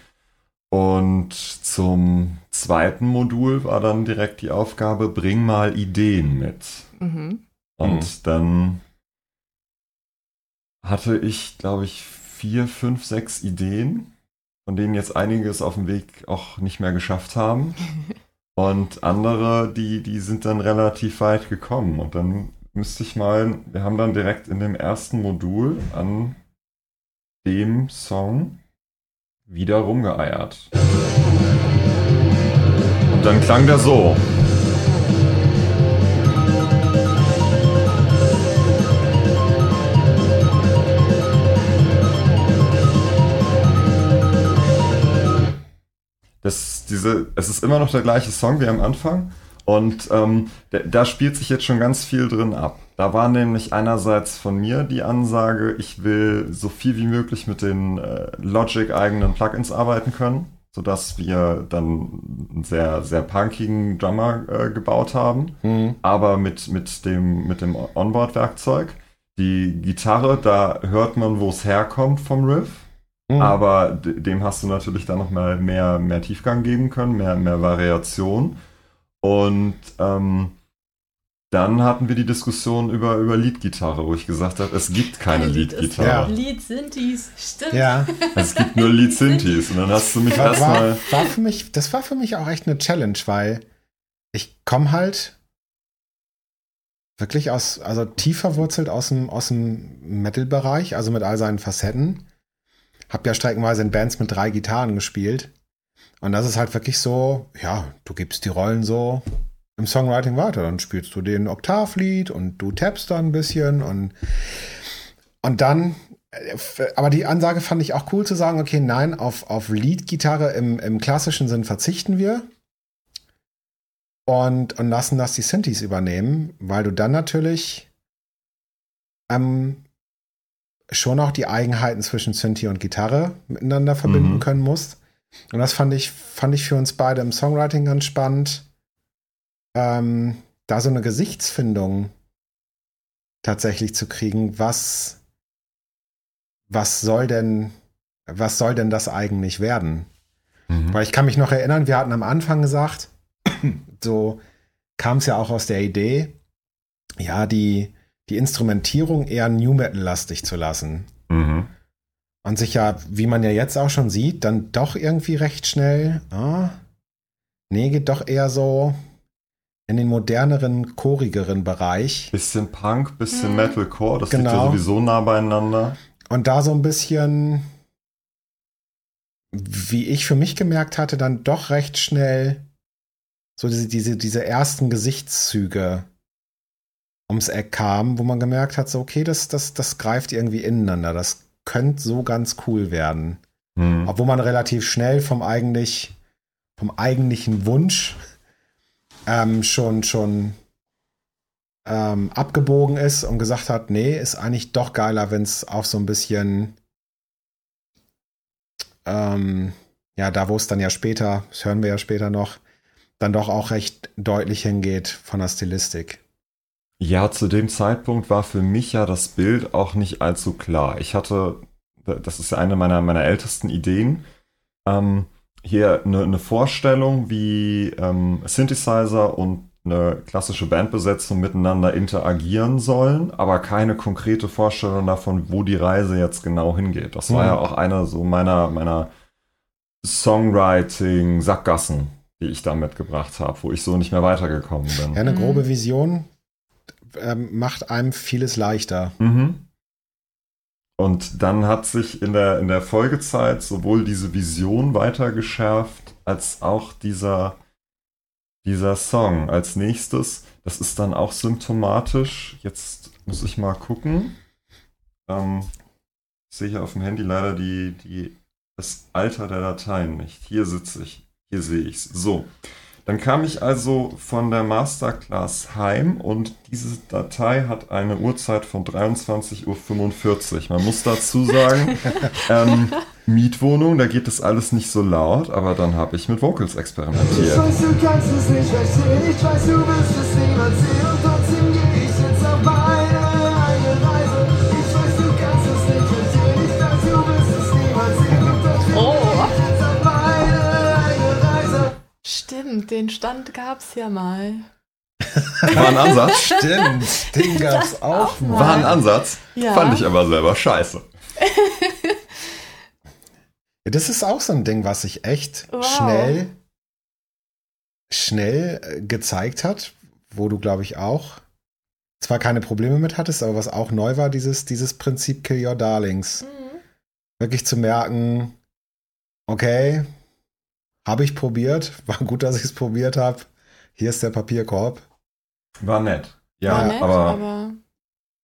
Und zum zweiten Modul war dann direkt die Aufgabe, bring mal Ideen mit. Mhm. Und Mhm. dann hatte ich, glaube ich, vier, fünf, sechs Ideen, von denen jetzt einige es auf dem Weg auch nicht mehr geschafft haben. Und andere, die, die sind dann relativ weit gekommen. Und dann müsste ich mal, wir haben dann direkt in dem ersten Modul an dem Song wieder rumgeeiert. Und dann klang der so. Das, diese, es ist immer noch der gleiche Song wie am Anfang. Und ähm, da spielt sich jetzt schon ganz viel drin ab. Da war nämlich einerseits von mir die Ansage, ich will so viel wie möglich mit den äh, Logic-eigenen Plugins arbeiten können, sodass wir dann einen sehr, sehr punkigen Drummer äh, gebaut haben, Mhm. aber mit, mit dem, mit dem Onboard-Werkzeug. Die Gitarre, da hört man, wo es herkommt vom Riff. Mhm. Aber de- dem hast du natürlich dann noch mal mehr, mehr Tiefgang geben können, mehr, mehr Variation. Und ähm, dann hatten wir die Diskussion über, über Leadgitarre, wo ich gesagt habe, es gibt keine Leadgitarre. Lied sind dies. Stimmt. Ja, Es gibt nur Lead Synthes. Und dann hast du mich erstmal. war, war für mich, das war für mich auch echt eine Challenge, weil ich komme halt wirklich aus, also tief verwurzelt aus dem, aus dem Metal-Bereich, also mit all seinen Facetten. Hab ja streckenweise in Bands mit drei Gitarren gespielt. Und das ist halt wirklich so, ja, du gibst die Rollen so im Songwriting weiter. Dann spielst du den Oktavlied und du tappst da ein bisschen und, und dann, äh, aber die Ansage fand ich auch cool zu sagen, okay, nein, auf, auf Lead-Gitarre im, im klassischen Sinn verzichten wir und, und lassen das die Synthes übernehmen, weil du dann natürlich ähm, schon auch die Eigenheiten zwischen Synthi und Gitarre miteinander verbinden Mhm. können musst. Und das fand ich, fand ich für uns beide im Songwriting ganz spannend, ähm, da so eine Gesichtsfindung tatsächlich zu kriegen, was, was soll denn, was soll denn das eigentlich werden? Mhm. Weil ich kann mich noch erinnern, wir hatten am Anfang gesagt, so kam es ja auch aus der Idee, ja, die, die Instrumentierung eher New Metal-lastig zu lassen. Mhm. Und sich ja, wie man ja jetzt auch schon sieht, dann doch irgendwie recht schnell, ah, nee, geht doch eher so in den moderneren, chorigeren Bereich. Bisschen Punk, bisschen Mhm. Metalcore, das liegt ja Genau. sowieso nah beieinander. Und da so ein bisschen, wie ich für mich gemerkt hatte, dann doch recht schnell so diese, diese, diese ersten Gesichtszüge ums Eck kamen, wo man gemerkt hat, so, okay, das, das, das greift irgendwie ineinander. Das könnte so ganz cool werden. Mhm. Obwohl man relativ schnell vom eigentlich, vom eigentlichen Wunsch ähm, schon, schon ähm, abgebogen ist und gesagt hat, nee, ist eigentlich doch geiler, wenn es auch so ein bisschen ähm, ja, da wo es dann ja später, das hören wir ja später noch, dann doch auch recht deutlich hingeht von der Stilistik. Ja, zu dem Zeitpunkt war für mich ja das Bild auch nicht allzu klar. Ich hatte, das ist ja eine meiner, meiner ältesten Ideen, ähm, hier eine, eine Vorstellung, wie ähm, Synthesizer und eine klassische Bandbesetzung miteinander interagieren sollen, aber keine konkrete Vorstellung davon, wo die Reise jetzt genau hingeht. Das war Mhm. ja auch eine so meiner, meiner Songwriting-Sackgassen, die ich da mitgebracht habe, wo ich so nicht mehr weitergekommen bin. Ja, eine Mhm. grobe Vision ähm, macht einem vieles leichter. Mhm. Und dann hat sich in der, in der Folgezeit sowohl diese Vision weiter geschärft, als auch dieser, dieser Song als nächstes. Das ist dann auch symptomatisch. Jetzt muss ich mal gucken. Ähm, ich sehe hier auf dem Handy leider die, die, das Alter der Dateien nicht. Hier sitze ich. Hier sehe ich es. So. Dann kam ich also von der Masterclass heim und diese Datei hat eine Uhrzeit von 23.45 Uhr. Man muss dazu sagen, ähm, Mietwohnung, da geht das alles nicht so laut, aber dann habe ich mit Vocals Ich experimentiert. weiß, du kannst es nicht verstehen, ich weiß, du willst es niemand sehen Stimmt, den Stand gab's ja mal. War ein Ansatz. Stimmt, den gab's auch mal. War ein Ansatz. Ja. Fand ich aber selber scheiße. Das ist auch so ein Ding, was sich echt Wow. schnell, schnell äh, gezeigt hat, wo du, glaube ich, auch zwar keine Probleme mit hattest, aber was auch neu war, dieses, dieses Prinzip Kill Your Darlings. Mhm. Wirklich zu merken, okay, habe ich probiert, war gut, dass ich es probiert habe. Hier ist der Papierkorb. War nett. Ja, War nett, aber, aber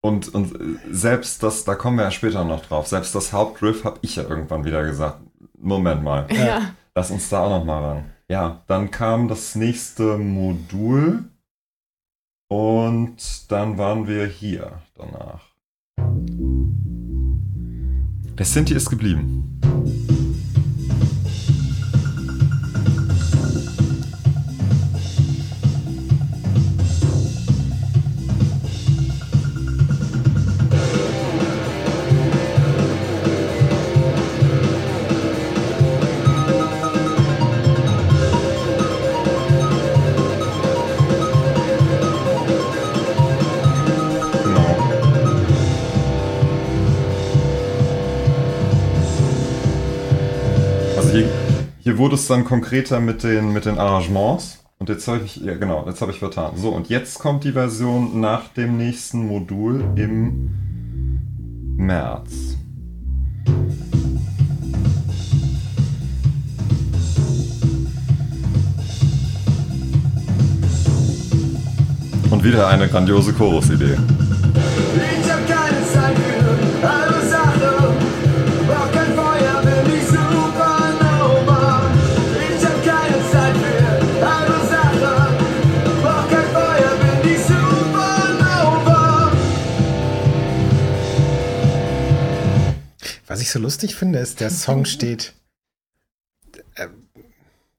und, und äh, selbst das, da kommen wir ja später noch drauf, selbst das Hauptriff habe ich ja irgendwann wieder gesagt, Moment mal, ja. lass uns da auch noch mal ran. Ja, dann kam das nächste Modul und dann waren wir hier danach. Der Sinti ist geblieben. Hier wurde es dann konkreter mit den, mit den Arrangements. Und jetzt habe ich, ja genau, jetzt habe ich vertan. So, und jetzt kommt die Version nach dem nächsten Modul im März. Und wieder eine grandiose Chorusidee. Ich so lustig finde, ist, der Song steht äh,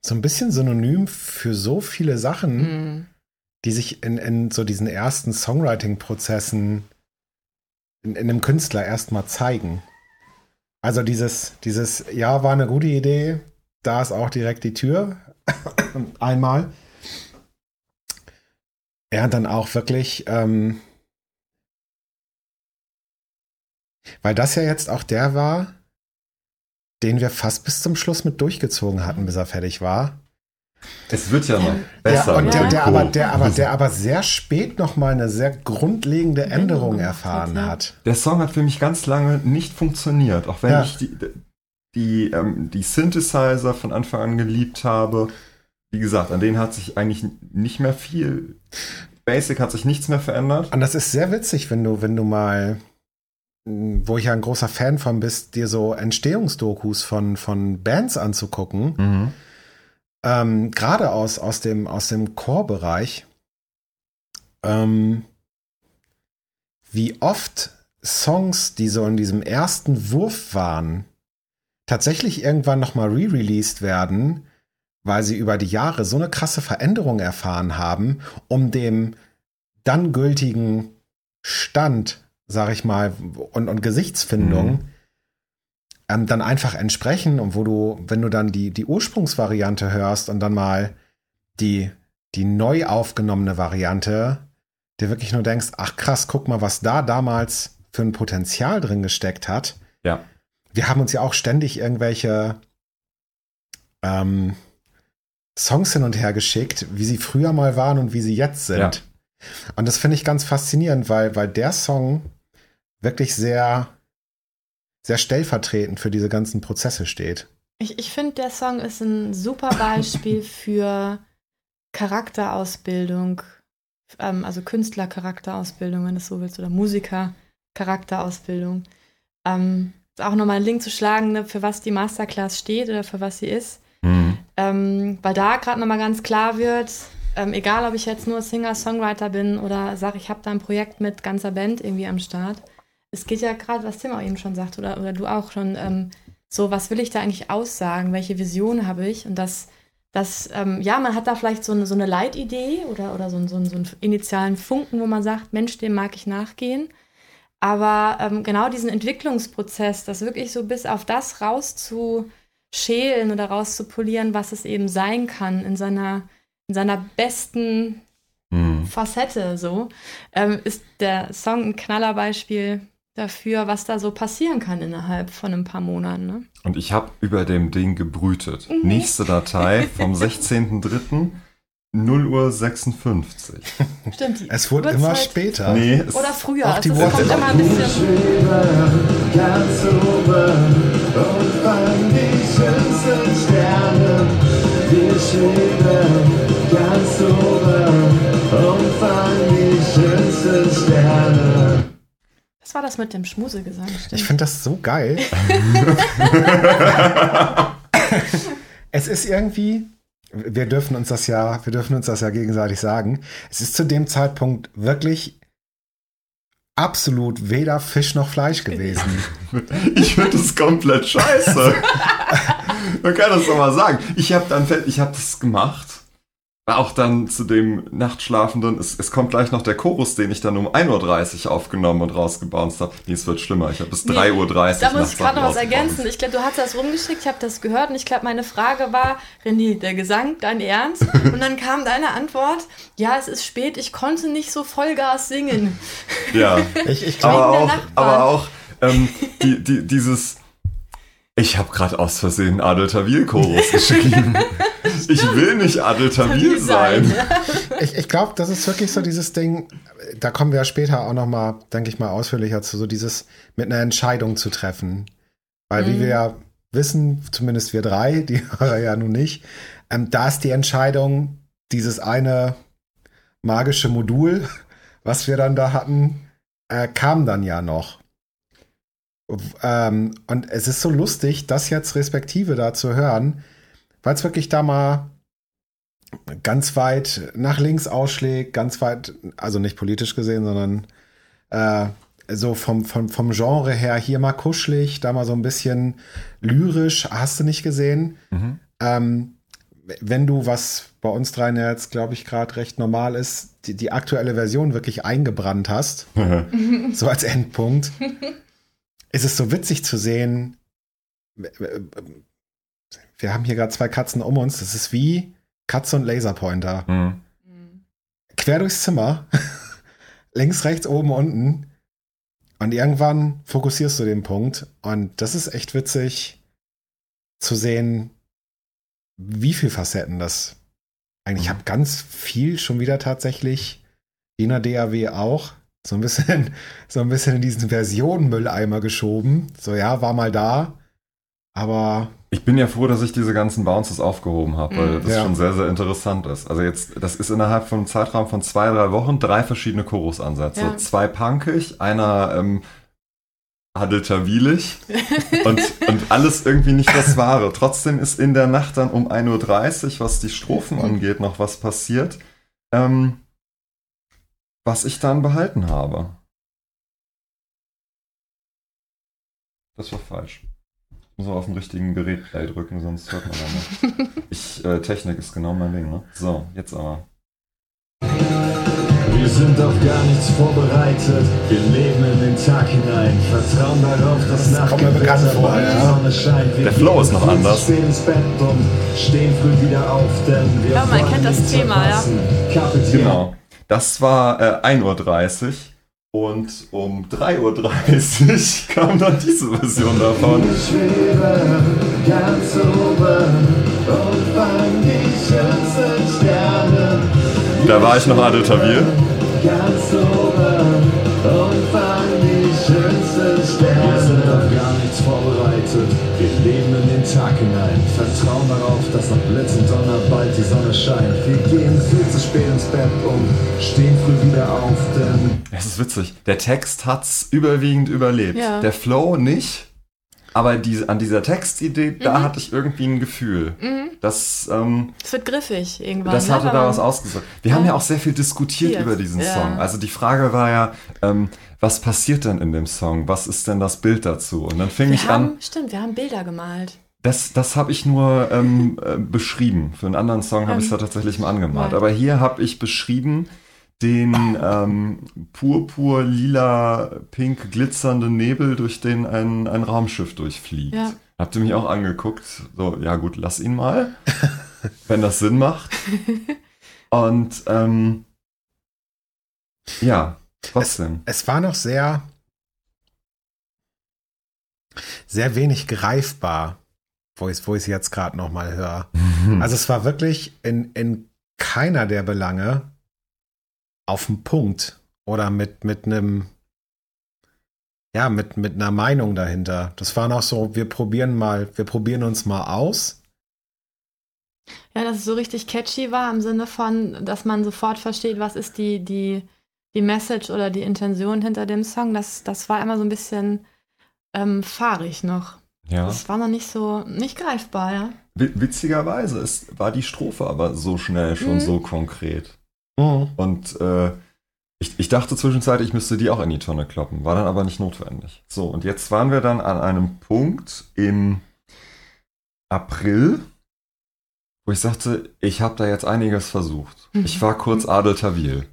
so ein bisschen synonym für so viele Sachen, Mhm. die sich in, in so diesen ersten Songwriting-Prozessen in, in einem Künstler erstmal zeigen. Also dieses, dieses, ja, war eine gute Idee, da ist auch direkt die Tür. Einmal. Ja, und dann auch wirklich, ähm, weil das ja jetzt auch der war, den wir fast bis zum Schluss mit durchgezogen hatten, bis er fertig war. Es wird ja noch besser. Ja, und der, der, aber, der, aber, der aber sehr spät nochmal eine sehr grundlegende Änderung erfahren hat. Der Song hat für mich ganz lange nicht funktioniert, auch wenn Ja. ich die, die, ähm, die Synthesizer von Anfang an geliebt habe. Wie gesagt, an denen hat sich eigentlich nicht mehr viel. Basic hat sich nichts mehr verändert. Und das ist sehr witzig, wenn du, wenn du mal, wo ich ja ein großer Fan von bist, dir so Entstehungsdokus von, von Bands anzugucken. Mhm. ähm, gerade aus, aus dem, aus dem Core-Bereich, ähm, wie oft Songs, die so in diesem ersten Wurf waren, tatsächlich irgendwann nochmal re-released werden, weil sie über die Jahre so eine krasse Veränderung erfahren haben, um dem dann gültigen Stand, sag ich mal, und, und Gesichtsfindung Mhm. ähm, dann einfach entsprechen und wo du, wenn du dann die, die Ursprungsvariante hörst und dann mal die, die neu aufgenommene Variante, dir wirklich nur denkst, ach krass, guck mal, was da damals für ein Potenzial drin gesteckt hat. Ja. Wir haben uns ja auch ständig irgendwelche ähm, Songs hin und her geschickt, wie sie früher mal waren und wie sie jetzt sind. Ja. Und das finde ich ganz faszinierend, weil, weil der Song wirklich sehr, sehr stellvertretend für diese ganzen Prozesse steht. Ich, ich finde, der Song ist ein super Beispiel für Charakterausbildung, ähm, also Künstlercharakterausbildung, wenn du es so willst, oder Musikercharakterausbildung. Ähm, ist auch nochmal einen Link zu schlagen, ne, für was die Masterclass steht oder für was sie ist. Mhm. Ähm, weil da gerade nochmal ganz klar wird, ähm, egal ob ich jetzt nur Singer-Songwriter bin oder sage, ich habe da ein Projekt mit ganzer Band irgendwie am Start. Es geht ja gerade, was Tim auch eben schon sagt, oder, oder du auch schon, ähm, so, was will ich da eigentlich aussagen? Welche Vision habe ich? Und das, das ähm, ja, man hat da vielleicht so eine, so eine Leitidee oder, oder so, einen- so, einen- so einen initialen Funken, wo man sagt, Mensch, dem mag ich nachgehen. Aber ähm, genau diesen Entwicklungsprozess, das wirklich so bis auf das rauszuschälen oder rauszupolieren, was es eben sein kann in seiner, in seiner besten Mhm. Facette so, ähm, ist der Song ein Knallerbeispiel dafür, was da so passieren kann innerhalb von ein paar Monaten. Ne? Und ich habe über dem Ding gebrütet. Mhm. Nächste Datei vom 16.03. 0 Uhr 56. Stimmt. Die Es wurde immer Uhrzeit- später. Nee, es, Oder früher. Auch die also es kommt Uhrzeit. immer ein bisschen. schwebe ganz oben und fang die schönsten Sterne. Wir schweben ganz oben und fang die schönsten Sterne. Was war das mit dem Schmusegesang? Stimmt. Ich finde das so geil. es ist irgendwie, wir dürfen uns das ja, wir dürfen uns das ja gegenseitig sagen. Es ist zu dem Zeitpunkt wirklich absolut weder Fisch noch Fleisch gewesen. Ich finde das komplett scheiße. Man kann das doch mal sagen. Ich habe dann, ich habe das gemacht. Auch dann zu dem Nachtschlafenden. Es, es kommt gleich noch der Chorus, den ich dann um 1.30 Uhr aufgenommen und rausgebounced habe. Nee, es wird schlimmer. Ich habe bis 3.30 Uhr Da muss ich gerade noch was ergänzen. Ich glaube, du hast das rumgeschickt, ich habe das gehört und ich glaube, meine Frage war, René, der Gesang, dein Ernst? Und dann kam deine Antwort, ja, es ist spät, ich konnte nicht so Vollgas singen. Ja. Ich, ich aber auch, aber auch ähm, die, die, dieses. Ich habe gerade aus Versehen Adel Tawil Chorus geschrieben. Ich will nicht Adel Tawil sein. Ich, ich glaube, das ist wirklich so dieses Ding, da kommen wir ja später auch noch mal, denke ich mal, ausführlicher zu, so dieses mit einer Entscheidung zu treffen. Weil wie Mhm. wir ja wissen, zumindest wir drei, die Hörer ja nun nicht, ähm, da ist die Entscheidung, dieses eine magische Modul, was wir dann da hatten, äh, kam dann ja noch. Ähm, und es ist so lustig, das jetzt respektive da zu hören, weil es wirklich da mal ganz weit nach links ausschlägt, ganz weit, also nicht politisch gesehen, sondern äh, so vom, vom, vom Genre her hier mal kuschelig, da mal so ein bisschen lyrisch, hast du nicht gesehen. Mhm. Ähm, wenn du, was bei uns dreien ja jetzt, glaube ich, gerade recht normal ist, die, die aktuelle Version wirklich eingebrannt hast, so als Endpunkt, ist es so witzig zu sehen. Wir haben hier gerade zwei Katzen um uns. Das ist wie Katze und Laserpointer. Mhm. Quer durchs Zimmer. Links, rechts, oben, unten. Und irgendwann fokussierst du den Punkt. Und das ist echt witzig zu sehen, wie viel Facetten das eigentlich. Ich Mhm. habe ganz viel schon wieder tatsächlich, in der DAW auch, so ein bisschen, so ein bisschen in diesen Versionenmülleimer geschoben. So, ja, war mal da. Aber Ich bin ja froh, dass ich diese ganzen Bounces aufgehoben habe, weil Mhm. das Ja. schon sehr, sehr interessant ist. Also jetzt, das ist innerhalb von einem Zeitraum von zwei, drei Wochen drei verschiedene Chorusansätze. Ja. Zwei punkig, einer ähm, adeltawilig und, und alles irgendwie nicht das Wahre. Trotzdem ist in der Nacht dann um 1.30 Uhr, was die Strophen angeht, noch was passiert, ähm, was ich dann behalten habe. Das war falsch. Ich muss auch auf dem richtigen Gerät Play drücken, sonst hört man da nicht. Ich, äh, Technik ist genau mein Ding, ne? So, jetzt aber. Wir sind auf gar nichts vorbereitet. Wir leben in den Tag hinein. Vertrauen darauf, dass nach kommt mir bekannt Gewitter vor, bald die ja. Sonne scheint. Wir Der Flow ist noch anders. spät ins Bett und stehen früh wieder auf, denn wir Ja, man kennt das Thema, ja. diem. Genau. Das war äh, 1.30 Uhr und um 3.30 Uhr kam dann diese Version davon. Ich schwebe ganz oben und fang die schönsten Sterne. Da war ich noch Adel. Ganz Vertrauen darauf, dass nach Blitz und Donner bald die Sonne scheint. Wir gehen viel zu spät ins Bett und stehen früh wieder auf, denn Es ist witzig. Der Text hat's überwiegend überlebt. Ja. Der Flow nicht. Aber die, an dieser Textidee, da hatte ich irgendwie ein Gefühl. Das, ähm, Es wird griffig irgendwann. das ne, hatte wenn da was ausgesagt. Wir haben Ja. ja auch sehr viel diskutiert Jetzt, über diesen ja. Song. Also die Frage war ja, ähm, was passiert denn in dem Song? Was ist denn das Bild dazu? Und dann fing Wir ich an, haben, stimmt, wir haben Bilder gemalt. Das, das habe ich nur ähm, äh, beschrieben. Für einen anderen Song habe ich es Ähm, tatsächlich mal angemalt. Aber hier habe ich beschrieben den ähm, purpur, lila, pink glitzernden Nebel, durch den ein, ein Raumschiff durchfliegt. Ja. Habt ihr mich auch angeguckt? So, ja gut, lass ihn mal, wenn das Sinn macht. Und ähm, ja, trotzdem. es war noch sehr, sehr wenig greifbar, wo ich es jetzt gerade noch mal höre. Also es war wirklich in, in keiner der Belange auf dem Punkt oder mit, mit einem, ja, mit, mit einer Meinung dahinter. Das war noch so, wir probieren mal, wir probieren uns mal aus. Ja, dass es so richtig catchy war im Sinne von, dass man sofort versteht, was ist die, die, die Message oder die Intention hinter dem Song. Das, das war immer so ein bisschen ähm, fahrig noch. Ja. Das war noch nicht so, nicht greifbar, ja. wi- witzigerweise ist, war die Strophe aber so schnell schon Mhm. so konkret. Mhm. Und äh, ich, ich dachte zwischenzeitlich, ich müsste die auch in die Tonne kloppen, war dann aber nicht notwendig. So, und jetzt waren wir dann an einem Punkt im April, wo ich sagte, ich habe da jetzt einiges versucht. Mhm. Ich war kurz Adel Tawil.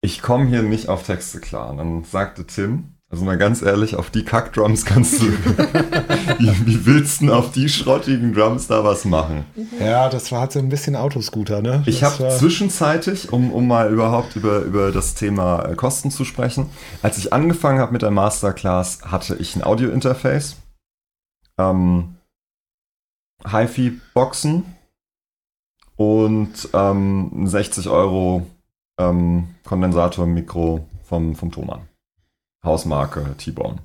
Ich komme hier nicht auf Texte klar. Und dann sagte Tim, also mal ganz ehrlich, auf die Kackdrums kannst du, wie, wie willst du denn auf die schrottigen Drums da was machen? Ja, das war halt so ein bisschen Autoscooter, ne? Ich habe zwischenzeitlich, um, um mal überhaupt über, über das Thema äh, Kosten zu sprechen, als ich angefangen habe mit der Masterclass, hatte ich ein Audio-Interface, ähm, HiFi-Boxen und ähm, ein 60 Euro ähm, Kondensator-Mikro vom, vom Thomann. Hausmarke T-Bone.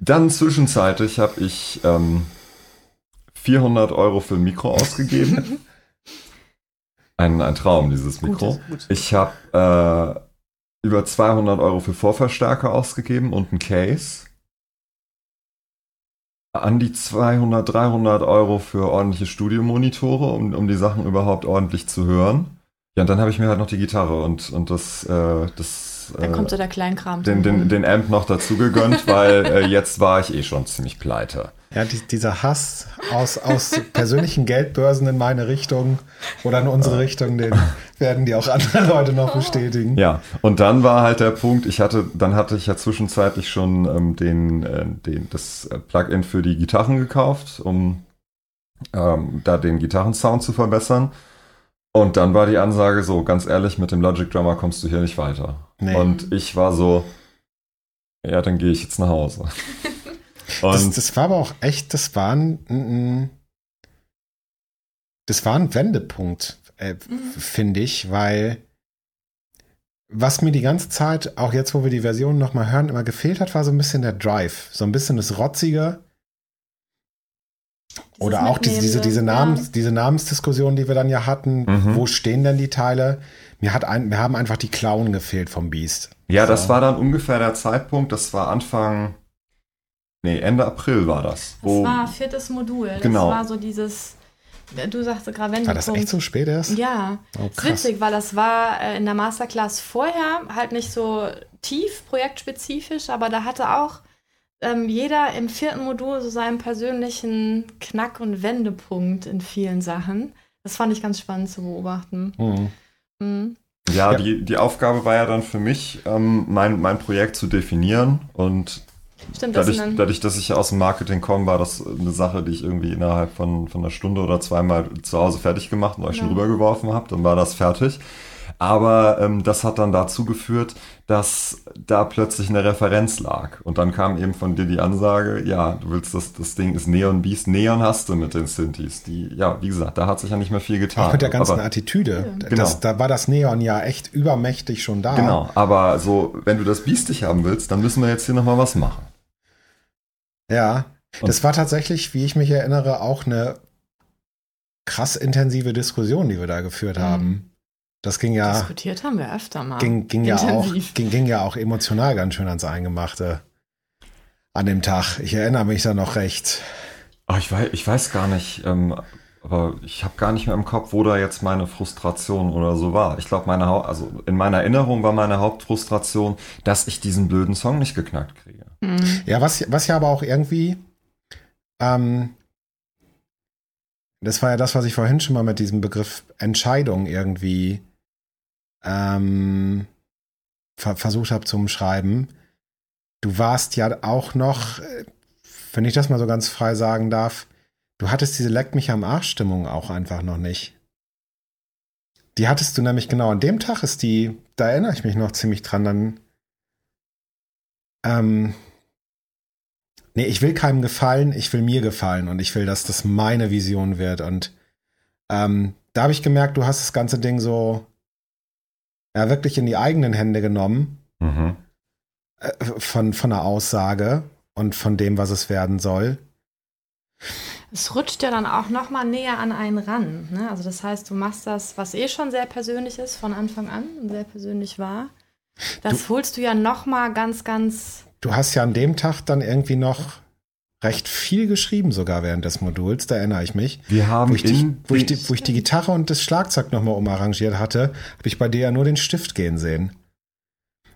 Dann zwischenzeitlich habe ich ähm, 400 Euro für ein Mikro ausgegeben. Ein, ein Traum, dieses Mikro. Gut, gut. Ich habe äh, über 200 Euro für Vorverstärker ausgegeben und ein Case. An die 200, 300 Euro für ordentliche Studiomonitore, um, um die Sachen überhaupt ordentlich zu hören. Ja, und dann habe ich mir halt noch die Gitarre und, und das, äh, das Dann äh, kommt so der Kleinkram. den, den, den Amp noch dazu gegönnt, weil äh, jetzt war ich eh schon ziemlich pleite. Ja, die, dieser Hass aus, aus persönlichen Geldbörsen in meine Richtung oder in unsere Richtung, den werden die auch andere Leute noch bestätigen. Ja, und dann war halt der Punkt, ich hatte, dann hatte ich ja zwischenzeitlich schon ähm, den, äh, den, das Plugin für die Gitarren gekauft, um ähm, da den Gitarrensound zu verbessern. Und dann war die Ansage so, ganz ehrlich, mit dem Logic Drummer kommst du hier nicht weiter. Nee. Und ich war so, ja, dann gehe ich jetzt nach Hause. Das, Und das war aber auch echt, das war ein, ein- das war ein Wendepunkt, äh, finde ich, weil was mir die ganze Zeit, auch jetzt, wo wir die Version nochmal hören, immer gefehlt hat, war so ein bisschen der Drive. So ein bisschen das Rotzige. Dieses Oder auch diese, diese, diese, ja. Namens, diese Namensdiskussion, die wir dann ja hatten. Mhm. Wo stehen denn die Teile? Mir, hat ein, mir haben einfach die Klauen gefehlt vom Beast. ja, das So. war dann ungefähr der Zeitpunkt, das war Anfang, nee, Ende April war das. Das war viertes Modul. Das Genau. war so dieses, du sagst gerade War das echt so spät erst? Ja, Oh, witzig, weil das war äh, in der Masterclass vorher halt nicht so tief projektspezifisch, aber da hatte auch ähm, jeder im vierten Modul so seinen persönlichen Knack- und Wendepunkt in vielen Sachen. Das fand ich ganz spannend zu beobachten. Mhm. Mhm. Ja, Ja. Die, die Aufgabe war ja dann für mich, ähm, mein, mein Projekt zu definieren. Und Stimmt, das dadurch, dann, dadurch, dass ich ja aus dem Marketing komme, war das eine Sache, die ich irgendwie innerhalb von, von einer Stunde oder zweimal zu Hause fertig gemacht und euch schon Ja. rübergeworfen habe. Dann war das fertig. Aber ähm, das hat dann dazu geführt, dass da plötzlich eine Referenz lag. Und dann kam eben von dir die Ansage, ja, du willst das, das Ding ist Neon Beast. Neon hast du mit den Synthes. Die, ja, wie gesagt, da hat sich ja nicht mehr viel getan. Auch mit der ganzen Aber- Attitüde. Genau. Das, da war das Neon ja echt übermächtig schon da. Genau, aber so, wenn du das biestig haben willst, dann müssen wir jetzt hier nochmal was machen. Ja. Und- Das war tatsächlich, wie ich mich erinnere, auch eine krass intensive Diskussion, die wir da geführt Mhm. haben. Das ging ja, diskutiert haben wir öfter mal. ging, ging, ja auch, ging, ging ja auch emotional ganz schön ans Eingemachte an dem Tag. Ich erinnere mich da noch recht. Oh, ich, weiß, ich weiß gar nicht, ähm, aber ich habe gar nicht mehr im Kopf, wo da jetzt meine Frustration oder so war. Ich glaube, meine Hau also in meiner Erinnerung war meine Hauptfrustration, dass ich diesen blöden Song nicht geknackt kriege. Mhm. Ja, was, was ja aber auch irgendwie, ähm, das war ja das, was ich vorhin schon mal mit diesem Begriff Entscheidung irgendwie ähm, ver versucht habe zu umschreiben. Du warst ja auch noch, äh, wenn ich das mal so ganz frei sagen darf, du hattest diese Leck mich am Arsch Stimmung auch einfach noch nicht. Die hattest du nämlich genau an dem Tag ist die, da erinnere ich mich noch ziemlich dran, dann ähm, nee, ich will keinem gefallen, ich will mir gefallen und ich will, dass das meine Vision wird. Und ähm, da habe ich gemerkt, du hast das ganze Ding so ja, wirklich in die eigenen Hände genommen Mhm. äh, von, von der Aussage und von dem, was es werden soll. Es rutscht ja dann auch noch mal näher an einen ran. Ne? Also das heißt, du machst das, was eh schon sehr persönlich ist von Anfang an und sehr persönlich war. Das holst du ja noch mal ganz, ganz. Du hast ja an dem Tag dann irgendwie noch recht viel geschrieben, sogar während des Moduls, da erinnere ich mich. Wir haben Wo ich, die, wo, ich die, wo ich die Gitarre und das Schlagzeug nochmal umarrangiert hatte, habe ich bei dir ja nur den Stift gehen sehen.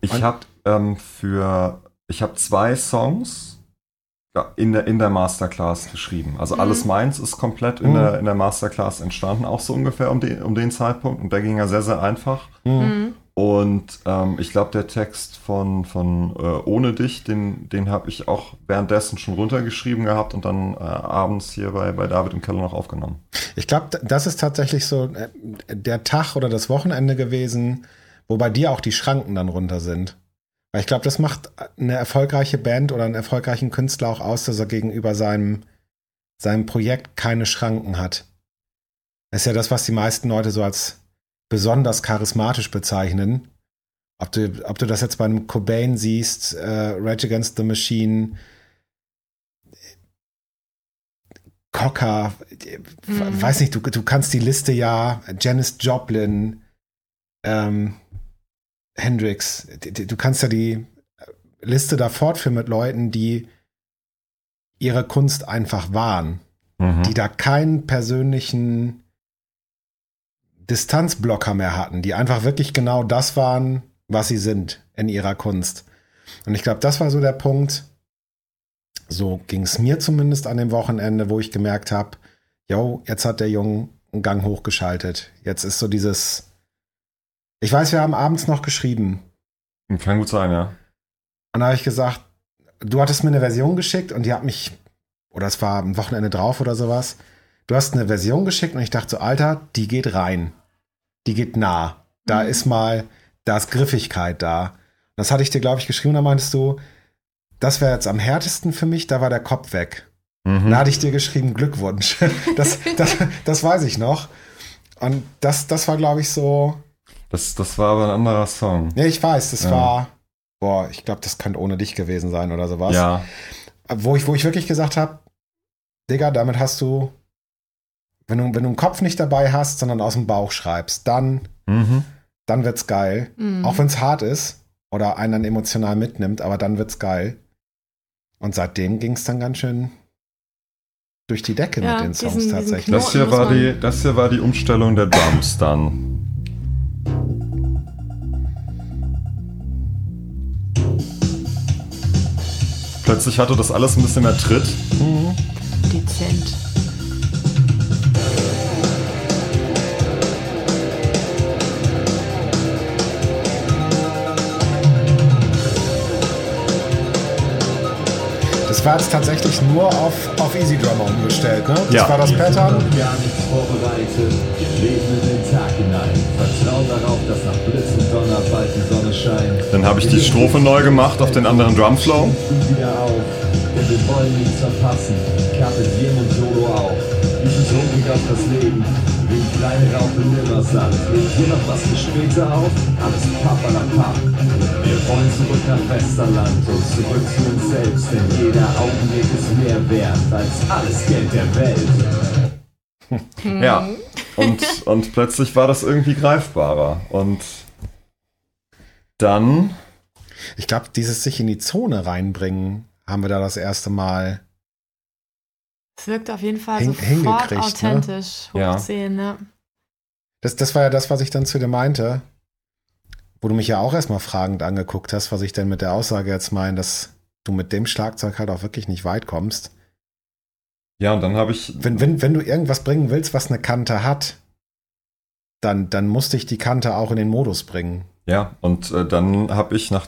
Ich habe ähm, für, ich habe zwei Songs in der, in der Masterclass geschrieben. Also alles meins ist komplett in, Mhm. der, in der Masterclass entstanden, auch so ungefähr um den, um den Zeitpunkt. Und der ging ja sehr, sehr einfach. Mhm. Und ähm, ich glaube, der Text von, von äh, Ohne dich, den, den habe ich auch währenddessen schon runtergeschrieben gehabt und dann äh, abends hier bei, bei David im Keller noch aufgenommen. Ich glaube, das ist tatsächlich so äh, der Tag oder das Wochenende gewesen, wo bei dir auch die Schranken dann runter sind. Weil ich glaube, das macht eine erfolgreiche Band oder einen erfolgreichen Künstler auch aus, dass er gegenüber seinem, seinem Projekt keine Schranken hat. Das ist ja das, was die meisten Leute so als besonders charismatisch bezeichnen. Ob du, ob du das jetzt bei einem Cobain siehst, äh, Rage Against the Machine, Cocker, Mhm. weiß nicht, du, du kannst die Liste ja, Janis Joplin, ähm, Hendrix, du kannst ja die Liste da fortführen mit Leuten, die ihre Kunst einfach waren, Mhm. die da keinen persönlichen Distanzblocker mehr hatten, die einfach wirklich genau das waren, was sie sind in ihrer Kunst. Und ich glaube, das war so der Punkt, so ging es mir zumindest an dem Wochenende, wo ich gemerkt habe, yo, jetzt hat der Junge einen Gang hochgeschaltet. Jetzt ist so dieses, ich weiß, wir haben abends noch geschrieben. Kann gut sein, ja. Und da habe ich gesagt, du hattest mir eine Version geschickt und die hat mich, oder es war am Wochenende drauf oder sowas. Du hast eine Version geschickt und ich dachte so, Alter, die geht rein. Die geht nah. Da Mhm. ist mal, da ist Griffigkeit da. Das hatte ich dir, glaube ich, geschrieben, da meintest du, das wäre jetzt am härtesten für mich, da war der Kopf weg. Mhm. Da hatte ich dir geschrieben, Glückwunsch. Das, das, das weiß ich noch. Und das, das war, glaube ich, so, Das, das war aber ein anderer Song. nee, ich weiß, das Ja. war, boah, ich glaube, das könnte ohne dich gewesen sein oder sowas. Ja. Wo ich, wo ich wirklich gesagt habe, Digga, damit hast du, wenn du, wenn du einen Kopf nicht dabei hast, sondern aus dem Bauch schreibst, dann, Mhm. dann wird's geil. Mhm. Auch wenn es hart ist oder einen dann emotional mitnimmt, aber dann wird's geil. Und seitdem ging es dann ganz schön durch die Decke Ja, mit den diesen- Songs diesen tatsächlich. Knoten Das hier, war die, das hier war die Umstellung der Drums dann. Plötzlich hatte das alles ein bisschen mehr Tritt. Mhm. Dezent. Das war jetzt tatsächlich nur auf, auf Easy Drummer umgestellt, ne? Das Ja. war das Wir sind Pattern. gar nichts vorbereitet. Wir leben in den Tag hinein. Vertrauen darauf, dass nach Blitz und Donner bald die Sonne scheint. Dann habe ich die Strophe neu gemacht auf den anderen Drumflow. Wieder auf, denn wir wollen nichts verpassen. Kapitän und Solo auch. Hungrig auf das Leben. Ein kleine Raupe nimmer satt. Legt hier noch was für später auf? Alles Pappalapapp. Wir wollen zurück nach Westerland und zurück zu uns selbst. Denn jeder Augenblick ist mehr wert als alles Geld der Welt. Ja. Und, und plötzlich war das irgendwie greifbarer. Und dann, Ich glaube, dieses sich in die Zone reinbringen, haben wir da das erste Mal. Es wirkt auf jeden Fall Hin- sofort ne? authentisch. Hoch Ja. 10, ne? Das, das war ja das, was ich dann zu dir meinte, wo du mich ja auch erstmal fragend angeguckt hast, was ich denn mit der Aussage jetzt meine, dass du mit dem Schlagzeug halt auch wirklich nicht weit kommst. ja, und dann habe ich, Wenn, wenn, wenn du irgendwas bringen willst, was eine Kante hat, dann, dann musste ich die Kante auch in den Modus bringen. ja, und äh, dann habe ich nach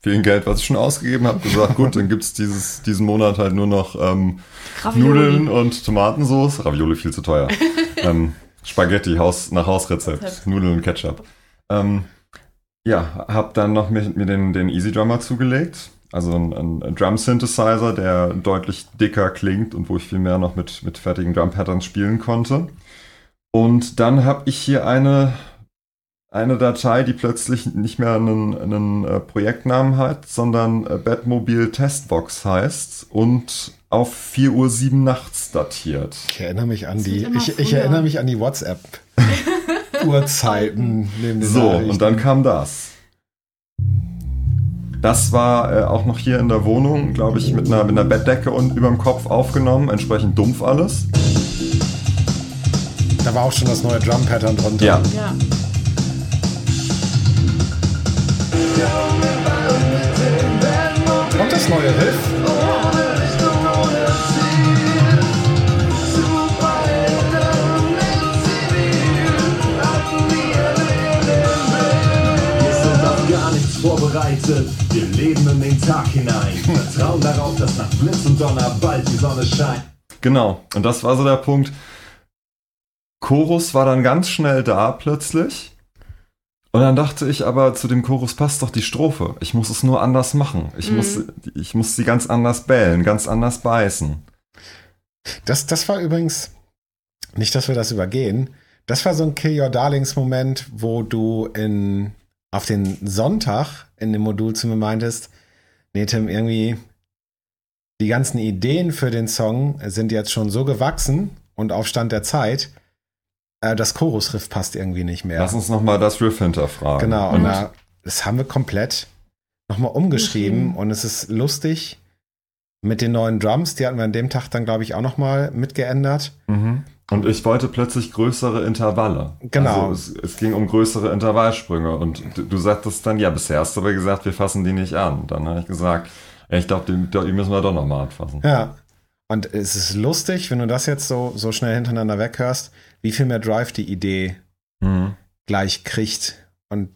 vielen Geld, was ich schon ausgegeben habe, gesagt, gut, dann gibt's dieses, diesen Monat halt nur noch ähm, Ravioli. Nudeln und Tomatensauce. Ravioli viel zu teuer. ähm, Spaghetti Haus, nach Hausrezept. Rezept. Nudeln und Ketchup. Ähm, ja, hab dann noch mir, mir den, den Easy Drummer zugelegt. Also ein, ein Drum Synthesizer, der deutlich dicker klingt und wo ich viel mehr noch mit, mit fertigen Drum Patterns spielen konnte. Und dann habe ich hier eine, eine Datei, die plötzlich nicht mehr einen, einen äh, Projektnamen hat, sondern äh, Batmobile Testbox heißt und auf 4.07 Uhr nachts datiert. Ich erinnere mich an Das die, ich, ich erinnere mich an die WhatsApp-Uhrzeiten neben den So, und dann kam das. Das war äh, auch noch hier in der Wohnung, glaube ich, mit einer, mit einer Bettdecke und überm Kopf aufgenommen, entsprechend dumpf alles. Da war auch schon das neue Drum-Pattern drunter. Ja, Ja. Neue Riff. Wir sind auf gar nichts vorbereitet. Wir leben in den Tag hinein. Vertrauen darauf, dass nach Blitz und Donner bald die Sonne scheint. genau. Und das war so der Punkt. Chorus war dann ganz schnell da plötzlich. Und dann dachte ich aber, zu dem Chorus passt doch die Strophe. Ich muss es nur anders machen. Ich, muss, ich muss sie ganz anders bellen, ganz anders beißen. Das, das war übrigens, nicht, dass wir das übergehen, das war so ein Kill Your Darlings Moment, wo du in, auf den Sonntag in dem Modul zu mir meintest, nee, Tim, irgendwie die ganzen Ideen für den Song sind jetzt schon so gewachsen und auf Stand der Zeit, äh, das Chorusriff passt irgendwie nicht mehr. Lass uns nochmal das Riff hinterfragen. Genau, und Und- da, das haben wir komplett nochmal umgeschrieben Umgeschrieben. und es ist lustig mit den neuen Drums, die hatten wir an dem Tag dann, glaube ich, auch nochmal mitgeändert. Mhm. Und ich wollte plötzlich größere Intervalle. Genau. Also es, es ging um größere Intervallsprünge. Und du, du sagtest dann, ja, bisher hast du aber gesagt, wir fassen die nicht an. Dann habe ich gesagt, ich glaube, die, die müssen wir doch nochmal anfassen. Ja. Und es ist lustig, wenn du das jetzt so, so schnell hintereinander weghörst, wie viel mehr Drive die Idee Mhm. gleich kriegt und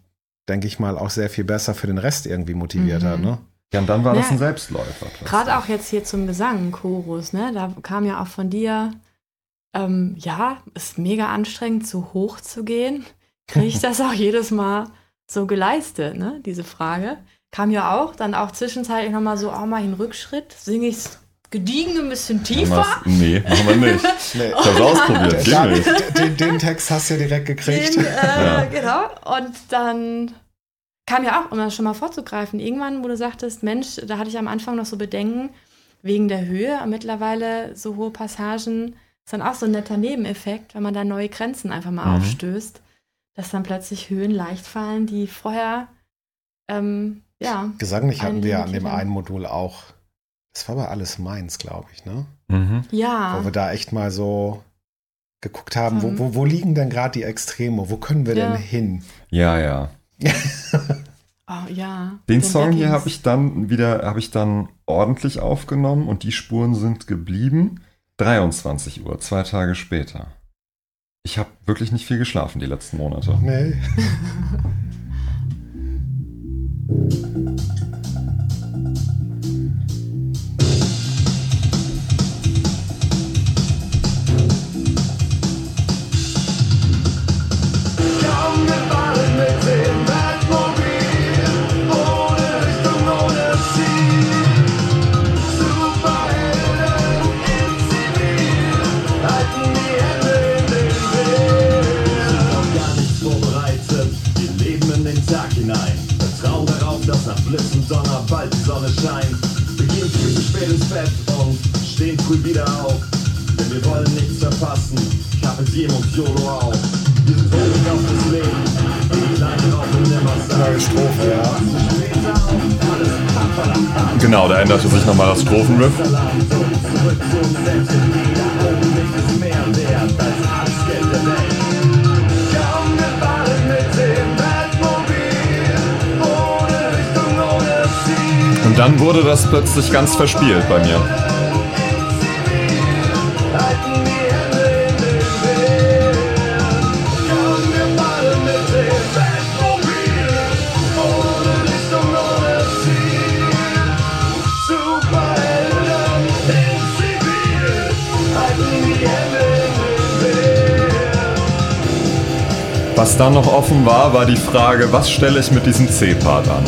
denke ich mal auch sehr viel besser für den Rest irgendwie motiviert Mhm. hat, ne? Ja, und dann war das Ja. ein Selbstläufer. Gerade auch jetzt hier zum Gesang, Chorus, ne? Da kam ja auch von dir, ähm, ja, ist mega anstrengend, zu hoch zu gehen. Kriege ich das auch jedes Mal so geleistet, ne? Diese Frage. Kam ja auch, dann auch zwischenzeitlich nochmal so, auch mal in Rückschritt, singe ich gediegen ein bisschen tiefer. Nee, machen wir nicht. Nee. Ich hab's ausprobiert, nicht. den, den Text hast du ja direkt gekriegt. Den, äh, Ja. Genau. Und dann kam ja auch, um das schon mal vorzugreifen, irgendwann, wo du sagtest, Mensch, da hatte ich am Anfang noch so Bedenken wegen der Höhe. Aber mittlerweile so hohe Passagen ist dann auch so ein netter Nebeneffekt, wenn man da neue Grenzen einfach mal Mhm. aufstößt, dass dann plötzlich Höhen leicht fallen, die vorher, ähm, ja, Gesanglich hatten wir an dem einen Modul auch, das war aber alles meins, glaube ich, ne? Mhm. ja, Wo wir da echt mal so geguckt haben, wo, Mhm. wo, wo liegen denn gerade die Extreme? Wo können wir Ja. denn hin? Ja, ja. oh, ja. Den Song hier habe ich dann wieder, habe ich dann ordentlich aufgenommen und die Spuren sind geblieben. 23 Uhr, zwei Tage später. Ich habe wirklich nicht viel geschlafen die letzten Monate. Nee. Donner bald die Sonne scheint. Wir gehen viel zu spät ins Bett und stehen früh wieder auf. Denn wir wollen nichts verpassen. Diem und YOLO auch. Wir sind hungrig auf das Leben. Die kleine Raupe nimmer Neue Strophe, ja. Auf. Genau, da änderte sich nochmal das Strophenriff. Zurück zu uns selbst. Jeder Augenblick ist mehr wert als alles Geld der Welt. Und dann wurde das plötzlich ganz verspielt bei mir. Was dann noch offen war, war die Frage, was stelle ich mit diesem C-Part an?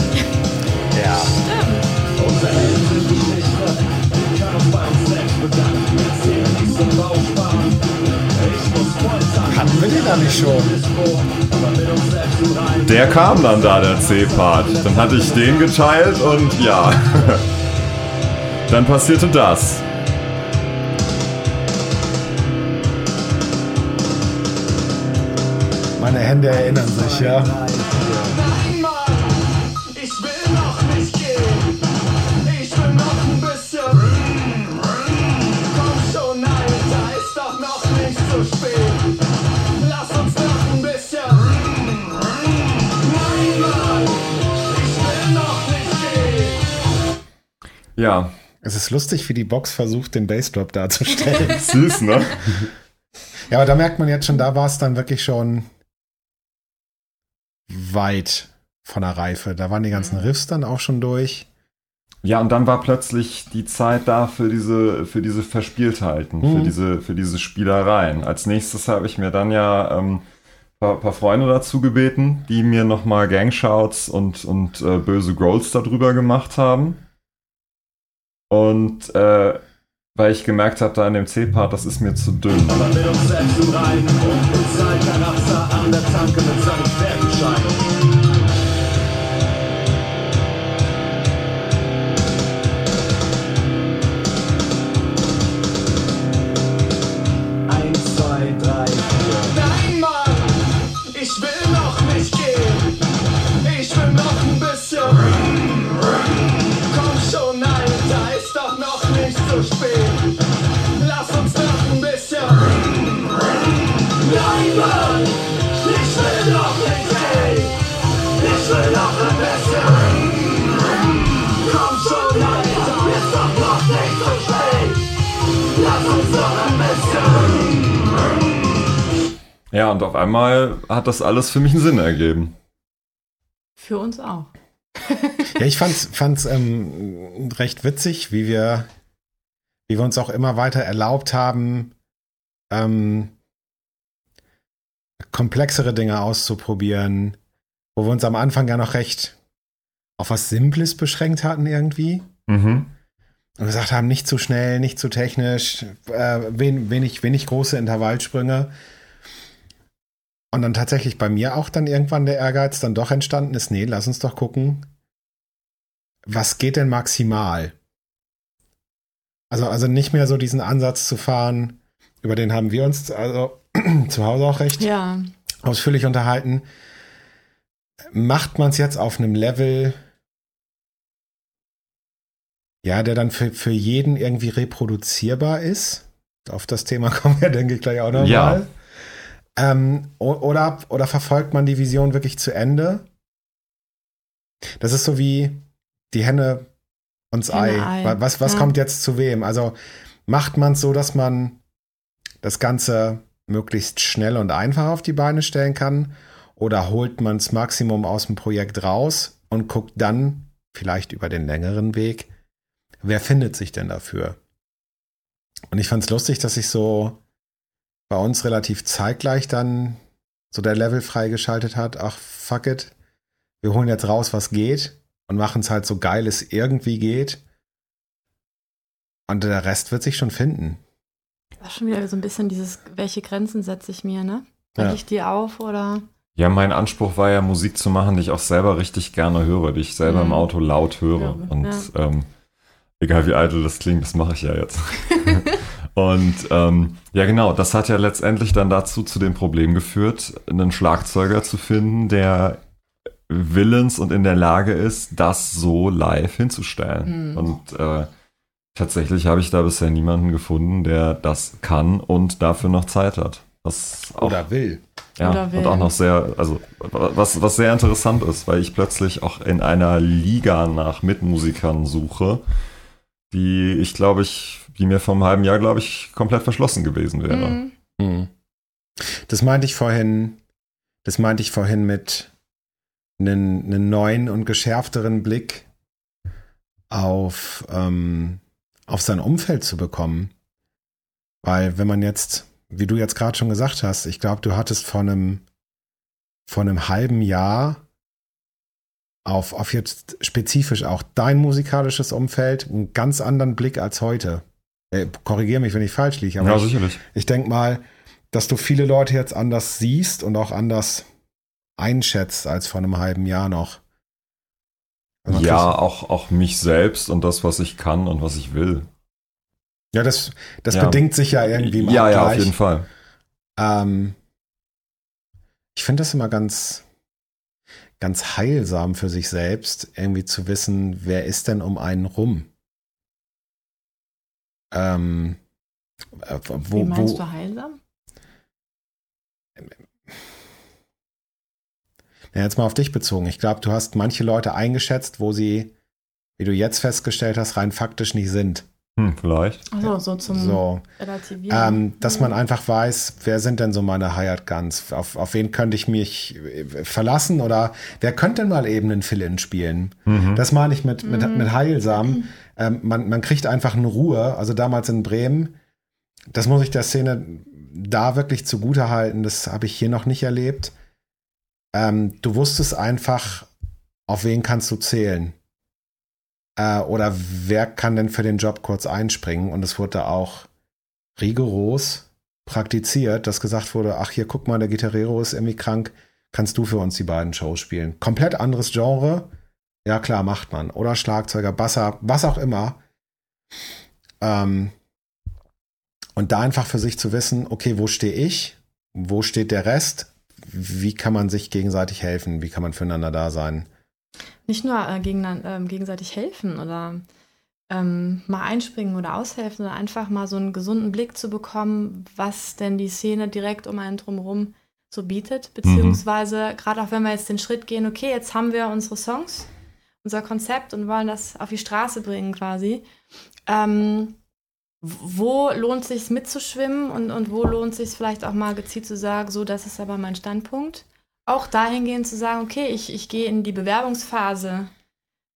Wir den da nicht schon? Der kam dann da, der C-Part. Dann hatte ich den geteilt und ja. Dann passierte das. Meine Hände erinnern sich, ja. Ja, Es ist lustig, wie die Box versucht, den Bassdrop darzustellen. süß, ne? ja, aber da merkt man jetzt schon, da war es dann wirklich schon weit von der Reife. Da waren die ganzen Riffs dann auch schon durch. Ja, und dann war plötzlich die Zeit da für diese, für diese Verspieltheiten, für, Mhm. diese, für diese Spielereien. Als nächstes habe ich mir dann ja ähm, paar, paar Freunde dazu gebeten, die mir nochmal Gangshouts und, und äh, böse Growls darüber gemacht haben. Und äh, weil ich gemerkt habe, da in dem C-Part, das ist mir zu dünn. Ja, und auf einmal hat das alles für mich einen Sinn ergeben. Für uns auch. Ja, ich fand's, fand's ähm, recht witzig, wie wir, wie wir uns auch immer weiter erlaubt haben, ähm, komplexere Dinge auszuprobieren, wo wir uns am Anfang ja noch recht auf was Simples beschränkt hatten irgendwie. Mhm. Und gesagt haben, nicht zu schnell, nicht zu technisch, äh, wen, wenig, wenig große Intervallsprünge. Und dann tatsächlich bei mir auch dann irgendwann der Ehrgeiz dann doch entstanden ist, nee, lass uns doch gucken, was geht denn maximal? Also, also nicht mehr so diesen Ansatz zu fahren, über den haben wir uns also zu Hause auch recht Ja. ausführlich unterhalten. Macht man es jetzt auf einem Level, ja, der dann für, für jeden irgendwie reproduzierbar ist? Auf das Thema kommen wir, denke ich, gleich auch nochmal. Ja. Ähm, oder, oder verfolgt man die Vision wirklich zu Ende? Das ist so wie die Henne und das Ei. Ei. Wa- Was, was Ja. kommt jetzt zu wem? Also macht man es so, dass man das Ganze möglichst schnell und einfach auf die Beine stellen kann? Oder holt man das Maximum aus dem Projekt raus und guckt dann vielleicht über den längeren Weg, wer findet sich denn dafür? Und ich fand es lustig, dass sich so bei uns relativ zeitgleich dann so der Level freigeschaltet hat. Ach, fuck it. Wir holen jetzt raus, was geht und machen es halt so geil es irgendwie geht. Und der Rest wird sich schon finden. Das ist schon wieder so ein bisschen dieses, welche Grenzen setze ich mir, ne? Ja. Breche ich die auf oder? Ja, mein Anspruch war ja, Musik zu machen, die ich auch selber richtig gerne höre, die ich selber Mhm. im Auto laut höre. Ja, Und ja. ähm, egal wie eitel das klingt, das mache ich ja jetzt. Und ähm, ja, genau, das hat ja letztendlich dann dazu zu dem Problem geführt, einen Schlagzeuger zu finden, der willens und in der Lage ist, das so live hinzustellen. Mhm. Und äh, tatsächlich habe ich da bisher niemanden gefunden, der das kann und dafür noch Zeit hat. Was auch Oder will. ja, Oder und will. auch noch sehr, also was, was sehr interessant ist, weil ich plötzlich auch in einer Liga nach Mitmusikern suche, die ich glaube ich, die mir vor einem halben Jahr, glaube ich, komplett verschlossen gewesen wäre. Mhm. Hm. Das meinte ich vorhin, das meinte ich vorhin mit einem, einem neuen und geschärfteren Blick auf, ähm, auf sein Umfeld zu bekommen. Weil wenn man jetzt, wie du jetzt gerade schon gesagt hast, ich glaube, du hattest vor einem, vor einem halben Jahr auf, auf jetzt spezifisch auch dein musikalisches Umfeld einen ganz anderen Blick als heute. Äh, Korrigiere mich, wenn ich falsch liege, aber Ja, ich, sicherlich. ich denke mal, dass du viele Leute jetzt anders siehst und auch anders einschätzt als vor einem halben Jahr noch. Also Ja, auch, auch mich selbst und das, was ich kann und was ich will. ja, das, das Ja. bedingt sich ja irgendwie im Ja, ja, auf Abgleich. jeden Fall. Ähm, ich finde das immer ganz, ganz heilsam für sich selbst, irgendwie zu wissen, wer ist denn um einen rum? Ähm, äh, wo, Wie meinst wo, du heilsam? Ja, jetzt mal auf dich bezogen. Ich glaube, du hast manche Leute eingeschätzt, wo sie, wie du jetzt festgestellt hast, rein faktisch nicht sind. Hm, vielleicht. Also so zum So. Relativieren. Ähm, dass man einfach weiß, wer sind denn so meine Hired Guns? Auf, auf wen könnte ich mich äh, verlassen? Oder wer könnte denn mal eben einen Fill-In spielen? Das meine ich mit, mit, mit Heilsam. Ähm, man, man kriegt einfach eine Ruhe. Also damals in Bremen, das muss ich der Szene da wirklich zugute halten. Das habe ich hier noch nicht erlebt. Ähm, du wusstest einfach, auf wen kannst du zählen. Äh, oder wer kann denn für den Job kurz einspringen? Und es wurde auch rigoros praktiziert, dass gesagt wurde, ach hier, guck mal, der Gitarrero ist irgendwie krank, kannst du für uns die beiden Shows spielen. Komplett anderes Genre. Ja klar, macht man. Oder Schlagzeuger, Basser, was auch immer. Ähm, und da einfach für sich zu wissen, okay, wo stehe ich? Wo steht der Rest? Wie kann man sich gegenseitig helfen? Wie kann man füreinander da sein? Nicht nur äh, gegen, ähm, gegenseitig helfen oder ähm, mal einspringen oder aushelfen, sondern einfach mal so einen gesunden Blick zu bekommen, was denn die Szene direkt um einen drumherum so bietet. Beziehungsweise, gerade auch wenn wir jetzt den Schritt gehen, okay, jetzt haben wir unsere Songs, unser Konzept und wollen das auf die Straße bringen quasi. Ähm, wo lohnt es sich mitzuschwimmen und, und wo lohnt es sich vielleicht auch mal gezielt zu sagen, so, das ist aber mein Standpunkt. Auch dahingehend zu sagen, okay, ich, ich gehe in die Bewerbungsphase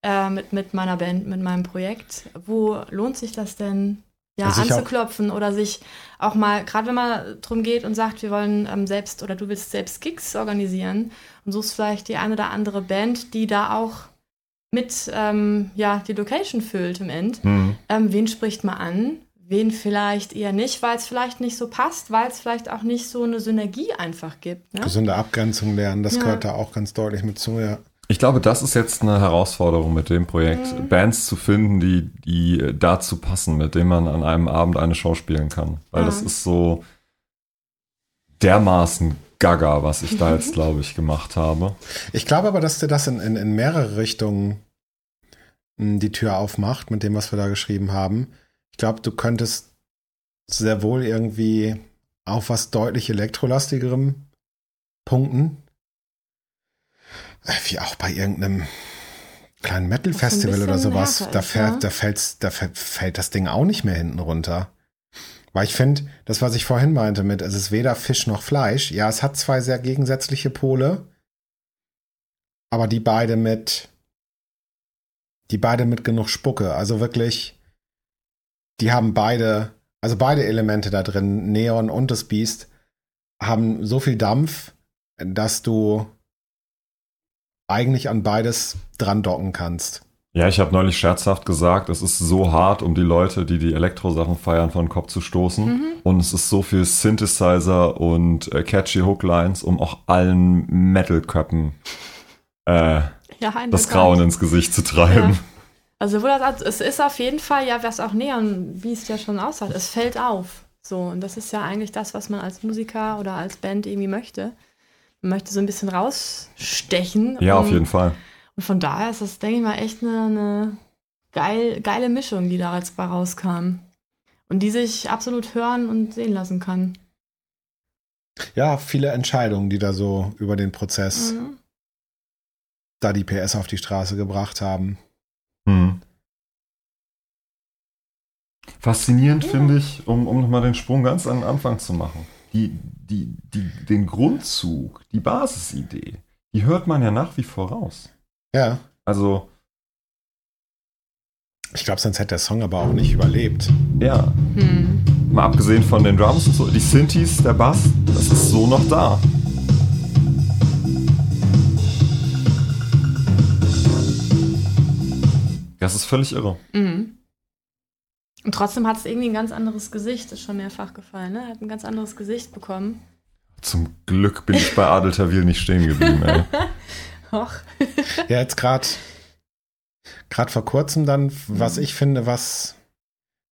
äh, mit, mit meiner Band, mit meinem Projekt. Wo lohnt sich das denn, ja, auch- anzuklopfen oder sich auch mal, gerade wenn man drum geht und sagt, wir wollen ähm, selbst oder du willst selbst Gigs organisieren und suchst vielleicht die eine oder andere Band, die da auch mit ähm, ja, die Location füllt im End. Hm. Ähm, wen spricht man an? Wen vielleicht eher nicht, weil es vielleicht nicht so passt, weil es vielleicht auch nicht so eine Synergie einfach gibt. Ne? Gesunde Abgrenzung lernen, das Ja. gehört da auch ganz deutlich mit zu, ja. Ich glaube, das ist jetzt eine Herausforderung mit dem Projekt, Mhm. Bands zu finden, die, die dazu passen, mit denen man an einem Abend eine Show spielen kann. Weil Ja. das ist so dermaßen gaga, was ich da jetzt, glaube ich, gemacht habe. Ich glaube aber, dass dir das in, in, in mehrere Richtungen mh, die Tür aufmacht, mit dem, was wir da geschrieben haben. Ich glaube, du könntest sehr wohl irgendwie auf was deutlich elektrolastigerem punkten. Äh, Wie auch bei irgendeinem kleinen Metal-Festival oder sowas. Da, fällt, ja. da, fällt's, da fällt das Ding auch nicht mehr hinten runter. Weil ich finde, das, was ich vorhin meinte mit, es ist weder Fisch noch Fleisch. Ja, es hat zwei sehr gegensätzliche Pole. Aber die beide mit, die beide mit genug Spucke. Also wirklich, die haben beide, also beide Elemente da drin, Neon und das Biest, haben so viel Dampf, dass du eigentlich an beides dran docken kannst. Ja, ich habe neulich scherzhaft gesagt, es ist so hart, um die Leute, die die Elektro-Sachen feiern, von den Kopf zu stoßen. Mhm. Und es ist so viel Synthesizer und äh, catchy Hooklines, um auch allen Metal-Köppen äh, Ja, das. Grauen ins Gesicht zu treiben. Ja. Also, wo das, es ist auf jeden Fall, ja, was auch Neon, wie es ja schon aussagt, es fällt auf. So, und das ist ja eigentlich das, was man als Musiker oder als Band irgendwie möchte. Man möchte so ein bisschen rausstechen. Ja, auf jeden Fall. Und von daher ist das, denke ich mal, echt eine, eine geil, geile Mischung, die da jetzt bei rauskam. Und die sich absolut hören und sehen lassen kann. Ja, viele Entscheidungen, die da so über den Prozess, Mhm. da die PS auf die Straße gebracht haben. Hm. Faszinierend Ja. finde ich, um, um nochmal den Sprung ganz an den Anfang zu machen. Die, die, die, den Grundzug, die Basisidee, die hört man ja nach wie vor raus. Ja, Also, ich glaube, sonst hätte der Song aber auch nicht überlebt. ja, Hm. mal abgesehen von den Drums und so, die Synthes, der Bass, das ist so noch da. Das ist völlig irre. Mhm. Und trotzdem hat es irgendwie ein ganz anderes Gesicht, ist schon mehrfach gefallen, ne? Hat ein ganz anderes Gesicht bekommen. Zum Glück bin ich bei Adel Tawil nicht stehen geblieben, ey. Och. Ja, jetzt gerade gerade vor kurzem dann, was Mhm. ich finde, was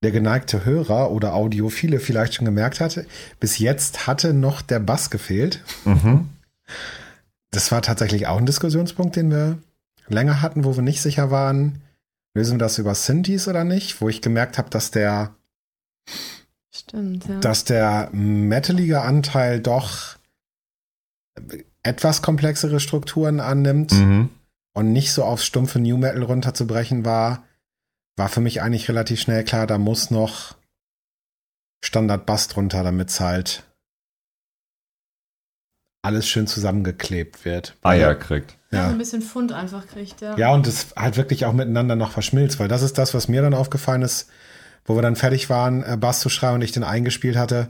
der geneigte Hörer oder Audiophile vielleicht schon gemerkt hatte, bis jetzt hatte noch der Bass gefehlt. Mhm. Das war tatsächlich auch ein Diskussionspunkt, den wir länger hatten, wo wir nicht sicher waren, lösen wir das über Synthes oder nicht, wo ich gemerkt habe, dass der Stimmt, ja. dass der metalige Anteil doch etwas komplexere Strukturen annimmt Mhm. und nicht so aufs stumpfe New Metal runterzubrechen war, war für mich eigentlich relativ schnell klar, da muss noch Standard Bass drunter, damit es halt alles schön zusammengeklebt wird. Eier kriegt. Ja. Ja. ein bisschen Pfund einfach kriegt, ja. Ja, und es halt wirklich auch miteinander noch verschmilzt, weil das ist das, was mir dann aufgefallen ist, wo wir dann fertig waren, äh, Bass zu schreiben und ich den eingespielt hatte.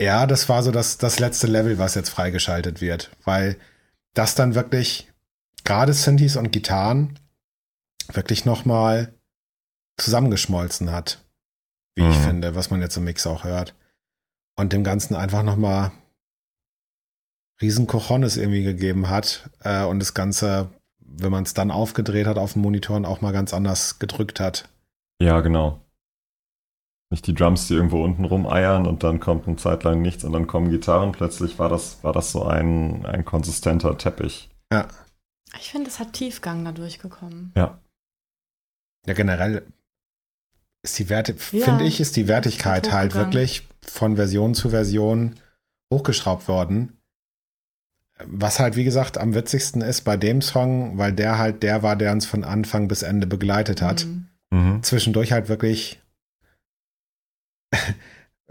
Ja, das war so das, das letzte Level, was jetzt freigeschaltet wird, weil das dann wirklich gerade Synthes und Gitarren wirklich nochmal zusammengeschmolzen hat, wie ich Mhm. finde, was man jetzt im Mix auch hört. Und dem Ganzen einfach nochmal riesen Cojones irgendwie gegeben hat äh, und das Ganze, wenn man es dann aufgedreht hat auf den Monitoren, auch mal ganz anders gedrückt hat. Ja, genau. Nicht die Drums, die irgendwo unten rumeiern und dann kommt eine Zeit lang nichts und dann kommen Gitarren. Plötzlich war das, war das so ein, ein konsistenter Teppich. Ja. Ich finde, es hat Tiefgang dadurch gekommen. Ja, generell ist die Werte, Ja, finde ich, ist die Wertigkeit halt wirklich von Version zu Version hochgeschraubt worden. Was halt, wie gesagt, am witzigsten ist bei dem Song, weil der halt der war, der uns von Anfang bis Ende begleitet hat. Mhm. Mhm. Zwischendurch halt wirklich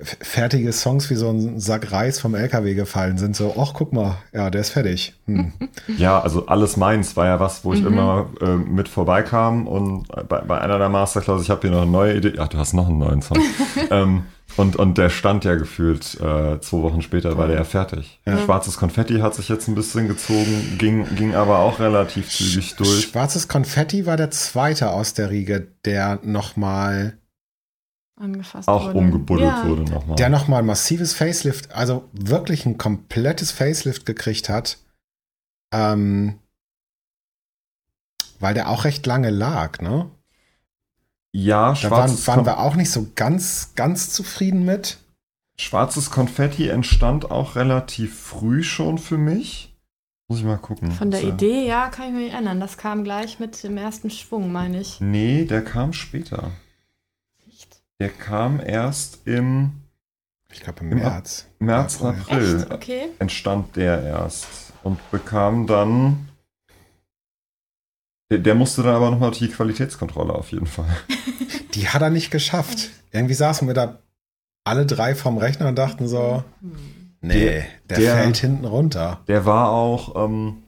fertige Songs wie so ein Sack Reis vom LKW gefallen sind. So, ach, guck mal, ja, der ist fertig. Hm. Ja, also alles meins war ja was, wo ich Mhm. immer äh, mit vorbeikam und bei, bei einer der Masterclass, ich habe hier noch eine neue Idee. Ach, du hast noch einen neuen Song. ähm, und, und der stand ja gefühlt äh, zwei Wochen später, war der ja fertig. Ja. Schwarzes Konfetti hat sich jetzt ein bisschen gezogen, ging, ging aber auch relativ zügig durch. Schwarzes Konfetti war der zweite aus der Riege, der nochmal Angefasst Auch wurde. umgebuddelt ja. wurde nochmal. der nochmal massives Facelift, also wirklich ein komplettes Facelift gekriegt hat. Ähm, weil der auch recht lange lag, ne? Ja, Da waren, waren wir auch nicht so ganz, ganz zufrieden mit. schwarzes Konfetti entstand auch relativ früh schon für mich. Muss ich mal gucken. Von der So. Idee, ja, kann ich mich erinnern. Das kam gleich mit dem ersten Schwung, meine ich. Nee, der kam später. Der kam erst im Ich glaube im Im März. März. April. Echt? Okay. Entstand der erst und bekam dann. Der, der musste dann aber nochmal die Qualitätskontrolle auf jeden Fall. Die hat er nicht geschafft. Irgendwie saßen wir da alle drei vorm Rechner und dachten so, Hm. nee, der, der- fällt hinten runter. Der war auch, ähm,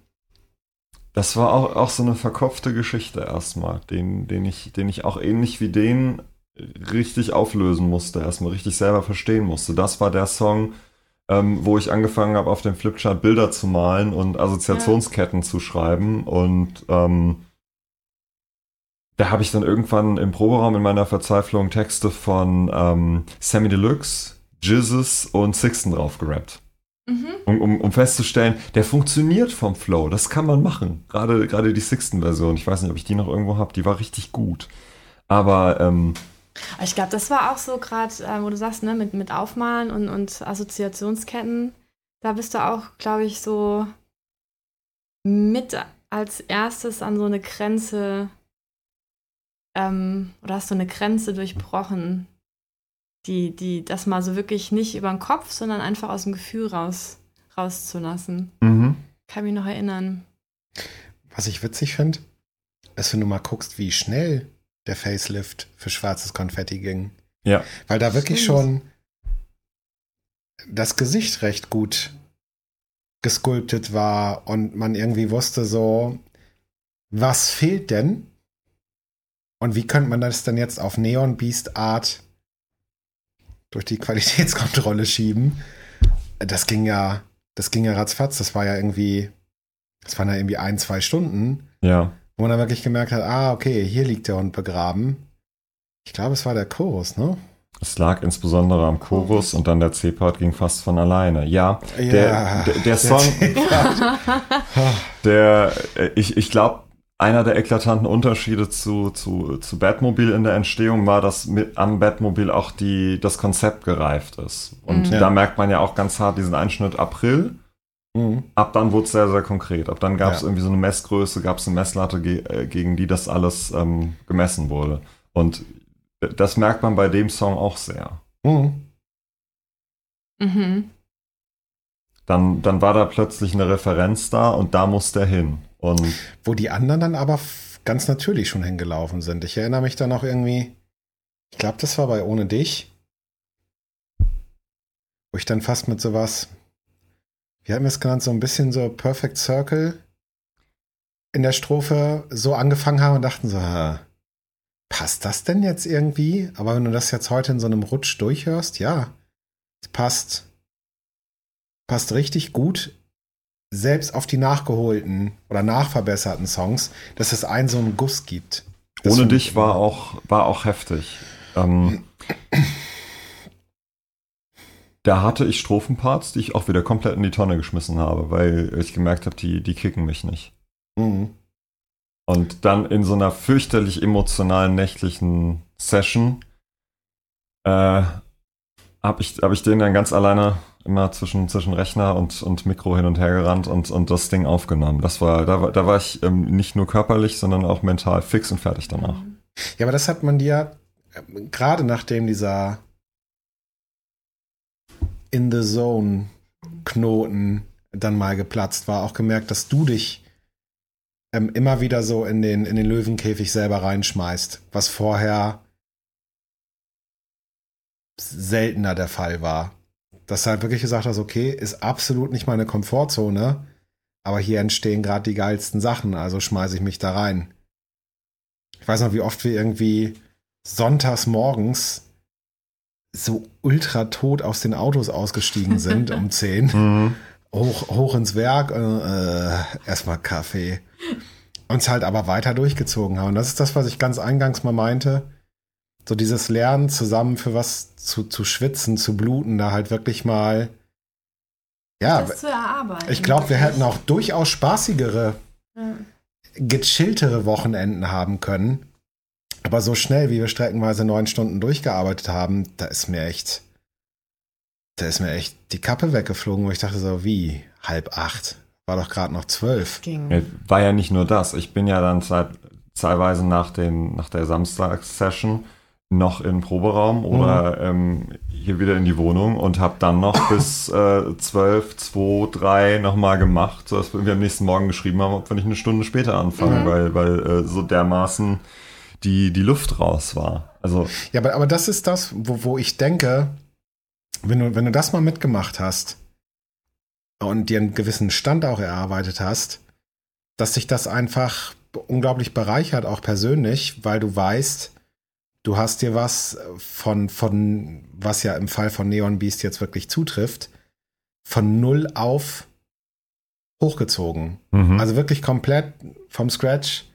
das war auch, auch so eine verkopfte Geschichte erstmal, den, den, ich, den ich auch ähnlich wie den richtig auflösen musste, erstmal richtig selber verstehen musste. Das war der Song, ähm, wo ich angefangen habe, auf dem Flipchart Bilder zu malen und Assoziationsketten zu schreiben und ähm, da habe ich dann irgendwann im Proberaum in meiner Verzweiflung Texte von ähm, Sammy Deluxe, Jizzes und Sixten drauf gerappt Mhm. um, um, um festzustellen, der funktioniert vom Flow. Das kann man machen. Gerade, gerade die Sixten-Version. Ich weiß nicht, ob ich die noch irgendwo habe. Die war richtig gut. Aber ähm, Aber Ich glaube, das war auch so gerade, äh, wo du sagst, ne, mit, mit Aufmalen und, und Assoziationsketten. Da bist du auch, glaube ich, so mit als erstes an so eine Grenze ähm, oder hast du eine Grenze durchbrochen, die, die, das mal so wirklich nicht über den Kopf, sondern einfach aus dem Gefühl raus, rauszulassen. mhm. Kann mich noch erinnern. Was ich witzig finde, ist, wenn du mal guckst, wie schnell der Facelift für schwarzes Konfetti ging. Ja. Weil da wirklich schon das Gesicht recht gut gesculptet war und man irgendwie wusste so, was fehlt denn? Und wie könnte man das denn jetzt auf Neon Beast Art durch die Qualitätskontrolle schieben? Das ging ja, das ging ja ratzfatz. Das war ja irgendwie, das waren ja irgendwie ein, zwei Stunden, ja. Wo man dann wirklich gemerkt hat, ah, okay, hier liegt der Hund begraben. Ich glaube, es war der Chorus, ne? Es lag insbesondere am Chorus und dann der C-Part ging fast von alleine. Ja, der, der, der Song, der, äh, ich, ich glaube, einer der eklatanten Unterschiede zu, zu, zu Batmobile in der Entstehung war, dass mit, am Batmobile auch die, das Konzept gereift ist. Und Mhm. da Ja. merkt man ja auch ganz hart diesen Einschnitt April. Mhm. Ab dann wurde es sehr, sehr konkret. Ab dann gab es Ja. irgendwie so eine Messgröße, gab es eine Messlatte, ge äh, gegen die das alles ähm, gemessen wurde. Und das merkt man bei dem Song auch sehr. Mhm. Mhm. dann, dann war da plötzlich eine Referenz da und da musste er hin. Und Wo die anderen dann aber ganz natürlich schon hingelaufen sind. Ich erinnere mich dann auch irgendwie, ich glaube, das war bei Ohne dich, wo ich dann fast mit sowas, wir es genannt, so ein bisschen so Perfect Circle in der Strophe so angefangen haben und dachten so, "Hä, passt das denn jetzt irgendwie? Aber wenn du das jetzt heute in so einem Rutsch durchhörst, ja, es passt, passt richtig gut selbst auf die nachgeholten oder nachverbesserten Songs, dass es einen so einen Guss gibt. Das ohne dich ich- war auch, war auch heftig. Ähm, da hatte ich Strophenparts, die ich auch wieder komplett in die Tonne geschmissen habe, weil ich gemerkt habe, die, die kicken mich nicht. Mhm. Und dann in so einer fürchterlich emotionalen nächtlichen Session äh, habe ich, hab ich den dann ganz alleine immer zwischen, zwischen Rechner und, und Mikro hin und her gerannt und, und das Ding aufgenommen. Das war, da war, da war ich ähm, nicht nur körperlich, sondern auch mental fix und fertig danach. Ja, aber das hat man dir äh, gerade nachdem dieser In the Zone Knoten dann mal geplatzt war, auch gemerkt, dass du dich ähm, immer wieder so in den, in den Löwenkäfig selber reinschmeißt, was vorher seltener der Fall war. Dass du halt wirklich gesagt hast, okay, ist absolut nicht meine Komfortzone, aber hier entstehen gerade die geilsten Sachen, also schmeiße ich mich da rein. Ich weiß noch, wie oft wir irgendwie sonntags morgens so ultra tot aus den Autos ausgestiegen sind um 10. Mhm. Hoch, hoch ins Werk, äh, äh, erstmal Kaffee. Uns halt aber weiter durchgezogen haben. Und das ist das, was ich ganz eingangs mal meinte. So dieses Lernen zusammen für was zu, zu schwitzen, zu bluten, da halt wirklich mal. Ja, das zu erarbeiten. ich glaube, wir hätten auch durchaus spaßigere Ja. gechilltere Wochenenden haben können. Aber so schnell, wie wir streckenweise neun Stunden durchgearbeitet haben, da ist mir echt, da ist mir echt die Kappe weggeflogen, wo ich dachte so, wie, halb acht? War doch gerade noch zwölf. Ging. War ja nicht nur das. Ich bin ja dann zeit, teilweise nach, den, nach der Samstagssession noch im Proberaum oder ähm, hier wieder in die Wohnung und habe dann noch bis äh, 12, 2, 3 nochmal gemacht, sodass wir am nächsten Morgen geschrieben haben, ob wir nicht eine Stunde später anfangen, Mhm. weil, weil äh, so dermaßen die, die Luft raus war. Also Ja, aber, aber das ist das, wo, wo ich denke, wenn du, wenn du das mal mitgemacht hast und dir einen gewissen Stand auch erarbeitet hast, dass sich das einfach unglaublich bereichert, auch persönlich, weil du weißt, du hast dir was von, von, was ja im Fall von Neon Beast jetzt wirklich zutrifft, von null auf hochgezogen. mhm. Also wirklich komplett vom Scratch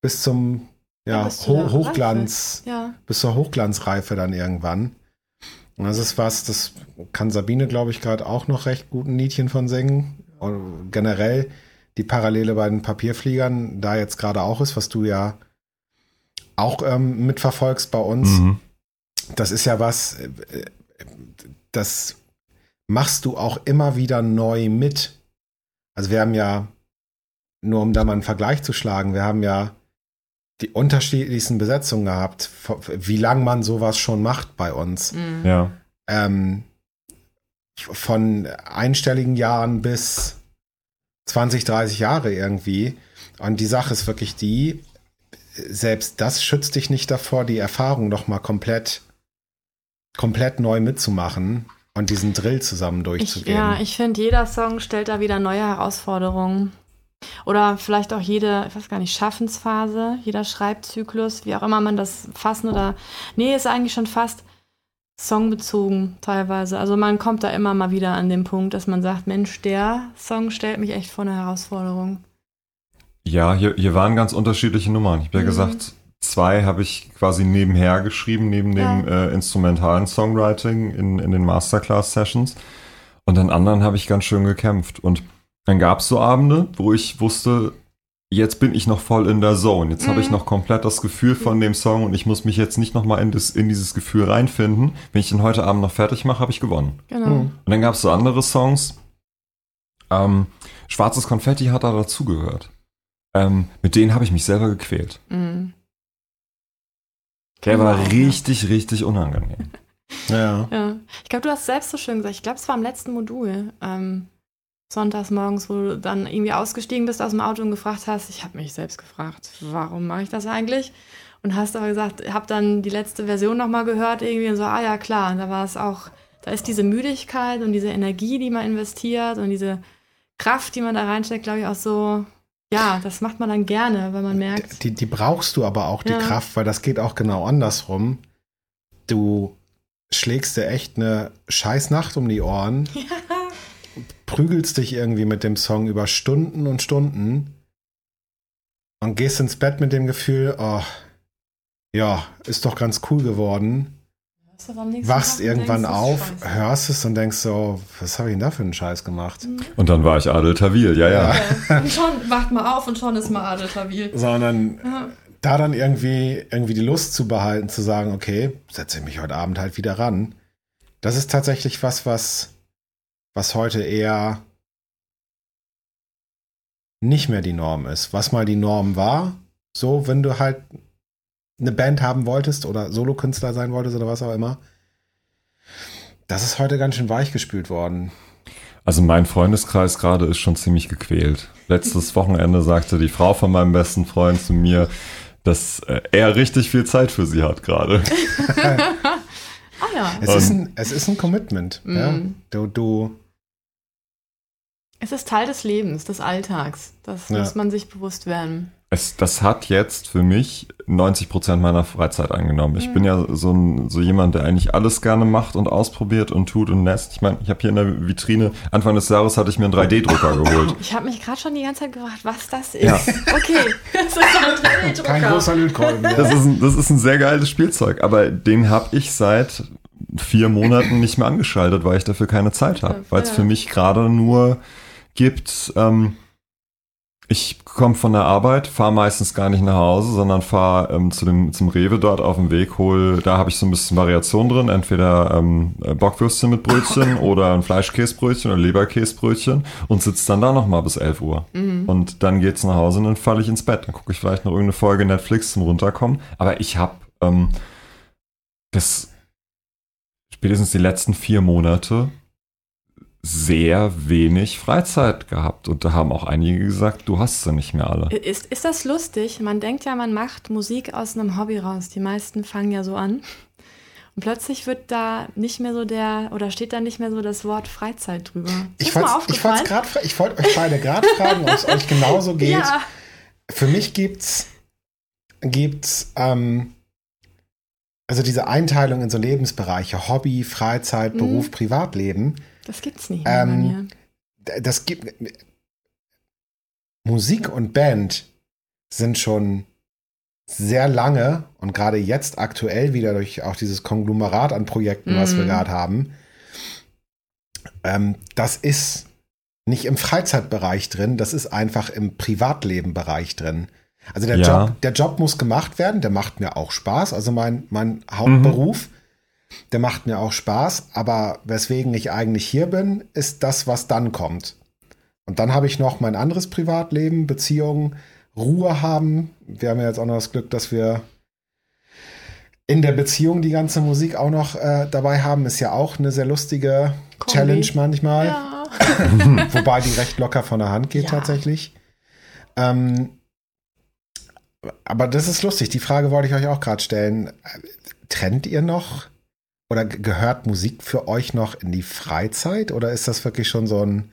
bis zum Ja, Ho Hochglanz Ja. bis zur Hochglanzreife dann irgendwann. Und das ist was, das kann Sabine, glaube ich, gerade auch noch recht gut ein Liedchen von singen. Und generell die Parallele bei den Papierfliegern da jetzt gerade auch ist, was du ja auch ähm, mitverfolgst bei uns. mhm. Das ist ja was, äh, das machst du auch immer wieder neu mit. Also wir haben ja, nur um da mal einen Vergleich zu schlagen, wir haben ja die unterschiedlichsten Besetzungen gehabt, wie lang man sowas schon macht bei uns. Mhm. Ja. Ähm, von einstelligen Jahren bis 20, 30 Jahre irgendwie. Und die Sache ist wirklich die, selbst das schützt dich nicht davor, die Erfahrung noch mal komplett, komplett neu mitzumachen und diesen Drill zusammen Ich, durchzugehen. ja, ich finde, jeder Song stellt da wieder neue Herausforderungen. Oder vielleicht auch jede, ich weiß gar nicht, Schaffensphase, jeder Schreibzyklus, wie auch immer man das fassen oder. Nee, ist eigentlich schon fast songbezogen teilweise. Also man kommt da immer mal wieder an den Punkt, dass man sagt, Mensch, der Song stellt mich echt vor eine Herausforderung. Ja, hier, hier waren ganz unterschiedliche Nummern. Ich habe ja Mhm. gesagt, zwei habe ich quasi nebenher geschrieben, neben dem Ja. äh, instrumentalen Songwriting in, in den Masterclass-Sessions. Und an anderen habe ich ganz schön gekämpft. Und dann gab es so Abende, wo ich wusste, jetzt bin ich noch voll in der Zone. Jetzt habe ich Mhm. noch komplett das Gefühl von dem Song und ich muss mich jetzt nicht nochmal in, das- in dieses Gefühl reinfinden. Wenn ich den heute Abend noch fertig mache, habe ich gewonnen. Genau. Mhm. Und dann gab es so andere Songs. Ähm, Schwarzes Konfetti hat da dazugehört. Ähm, mit denen habe ich mich selber gequält. Mhm. Der war richtig, richtig unangenehm. Ja. Ja. Ich glaube, du hast selbst so schön gesagt, ich glaube, es war im letzten Modul, ähm, sonntags morgens, wo du dann irgendwie ausgestiegen bist aus dem Auto und gefragt hast, ich habe mich selbst gefragt, warum mache ich das eigentlich? Und hast aber gesagt, habe dann die letzte Version nochmal gehört irgendwie und so, ah ja, klar, da war es auch, da ist diese Müdigkeit und diese Energie, die man investiert und diese Kraft, die man da reinsteckt, glaube ich, auch so, ja, das macht man dann gerne, weil man merkt, Die, die brauchst du aber auch, die Ja. Kraft, weil das geht auch genau andersrum. Du schlägst dir echt eine scheiß Nacht um die Ohren, prügelst dich irgendwie mit dem Song über Stunden und Stunden und gehst ins Bett mit dem Gefühl, oh, ja, ist doch ganz cool geworden. Wachst Tag irgendwann denkst, auf, hörst es und denkst so, was habe ich denn da für einen Scheiß gemacht? Und dann war ich Adel Tawil, ja, ja. Ja. Und schon wacht man auf und schon ist man Adel Tawil. Sondern Ja. da dann irgendwie, irgendwie die Lust zu behalten, zu sagen, okay, setze ich mich heute Abend halt wieder ran. Das ist tatsächlich was, was, was heute eher nicht mehr die Norm ist. Was mal die Norm war, so, wenn du halt eine Band haben wolltest oder Solokünstler sein wolltest oder was auch immer. Das ist heute ganz schön weichgespült worden. Also mein Freundeskreis gerade ist schon ziemlich gequält. Letztes Wochenende sagte die Frau von meinem besten Freund zu mir, dass äh, er richtig viel Zeit für sie hat gerade. Ah ja. Es, ist, ein, es ist ein Commitment. Ja? Mhm. Du, du, Es ist Teil des Lebens, des Alltags. Das Ja. muss man sich bewusst werden. Es, das hat jetzt für mich 90 Prozent meiner Freizeit eingenommen. Ich bin ja so, ein, so jemand, der eigentlich alles gerne macht und ausprobiert und tut und lässt. Ich meine, ich habe hier in der Vitrine, Anfang des Jahres hatte ich mir einen 3D-Drucker geholt. Ich habe mich gerade schon die ganze Zeit gefragt, was das ist. Ja. Okay, das ist ein 3D-Drucker. kein großer Lötkolben. Das ist ein, das ist ein sehr geiles Spielzeug, aber den habe ich seit vier Monaten nicht mehr angeschaltet, weil ich dafür keine Zeit habe. Weil es Ja. für mich gerade nur gibt, ähm, ich komme von der Arbeit, fahre meistens gar nicht nach Hause, sondern fahre ähm, zu dem, zum Rewe dort auf dem Weg, hol, da habe ich so ein bisschen Variation drin, entweder ähm, äh, Bockwürstchen mit Brötchen oder ein Fleischkäsebrötchen oder Leberkäsebrötchen und sitze dann da nochmal bis 11 Uhr. Und dann geht's nach Hause und dann falle ich ins Bett. Dann gucke ich vielleicht noch irgendeine Folge Netflix zum Runterkommen. Aber ich habe ähm, das spätestens die letzten vier Monate sehr wenig Freizeit gehabt. Und da haben auch einige gesagt, du hast sie nicht mehr alle. Ist, ist das lustig? Man denkt ja, man macht Musik aus einem Hobby raus. Die meisten fangen ja so an. Und plötzlich wird da nicht mehr so der, oder steht da nicht mehr so das Wort Freizeit drüber. Ist Ich grad fra- ich wollte euch beide gerade fragen, ob es euch genauso geht. Ja, Für mich gibt's gibt's ähm, also diese Einteilung in so Lebensbereiche Hobby, Freizeit, Mhm. Beruf, Privatleben. Das gibt's nicht mehr bei Ähm, mir. Das gibt Musik und Band sind schon sehr lange und gerade jetzt aktuell wieder durch auch dieses Konglomerat an Projekten, was wir Mhm. gerade haben, ähm, das ist nicht im Freizeitbereich drin, das ist einfach im Privatlebenbereich drin. Also der, Ja. Job, der Job muss gemacht werden, der macht mir auch Spaß. Also mein, mein Hauptberuf, der macht mir auch Spaß, aber weswegen ich eigentlich hier bin, ist das, was dann kommt. Und dann habe ich noch mein anderes Privatleben, Beziehungen, Ruhe haben. Wir haben ja jetzt auch noch das Glück, dass wir in der Beziehung die ganze Musik auch noch äh, dabei haben. Ist ja auch eine sehr lustige Kombi. Challenge manchmal. Ja. Wobei die recht locker von der Hand geht Ja. tatsächlich. Ähm, aber das ist lustig. Die Frage wollte ich euch auch gerade stellen. Trennt ihr noch oder ge- gehört Musik für euch noch in die Freizeit oder ist das wirklich schon so ein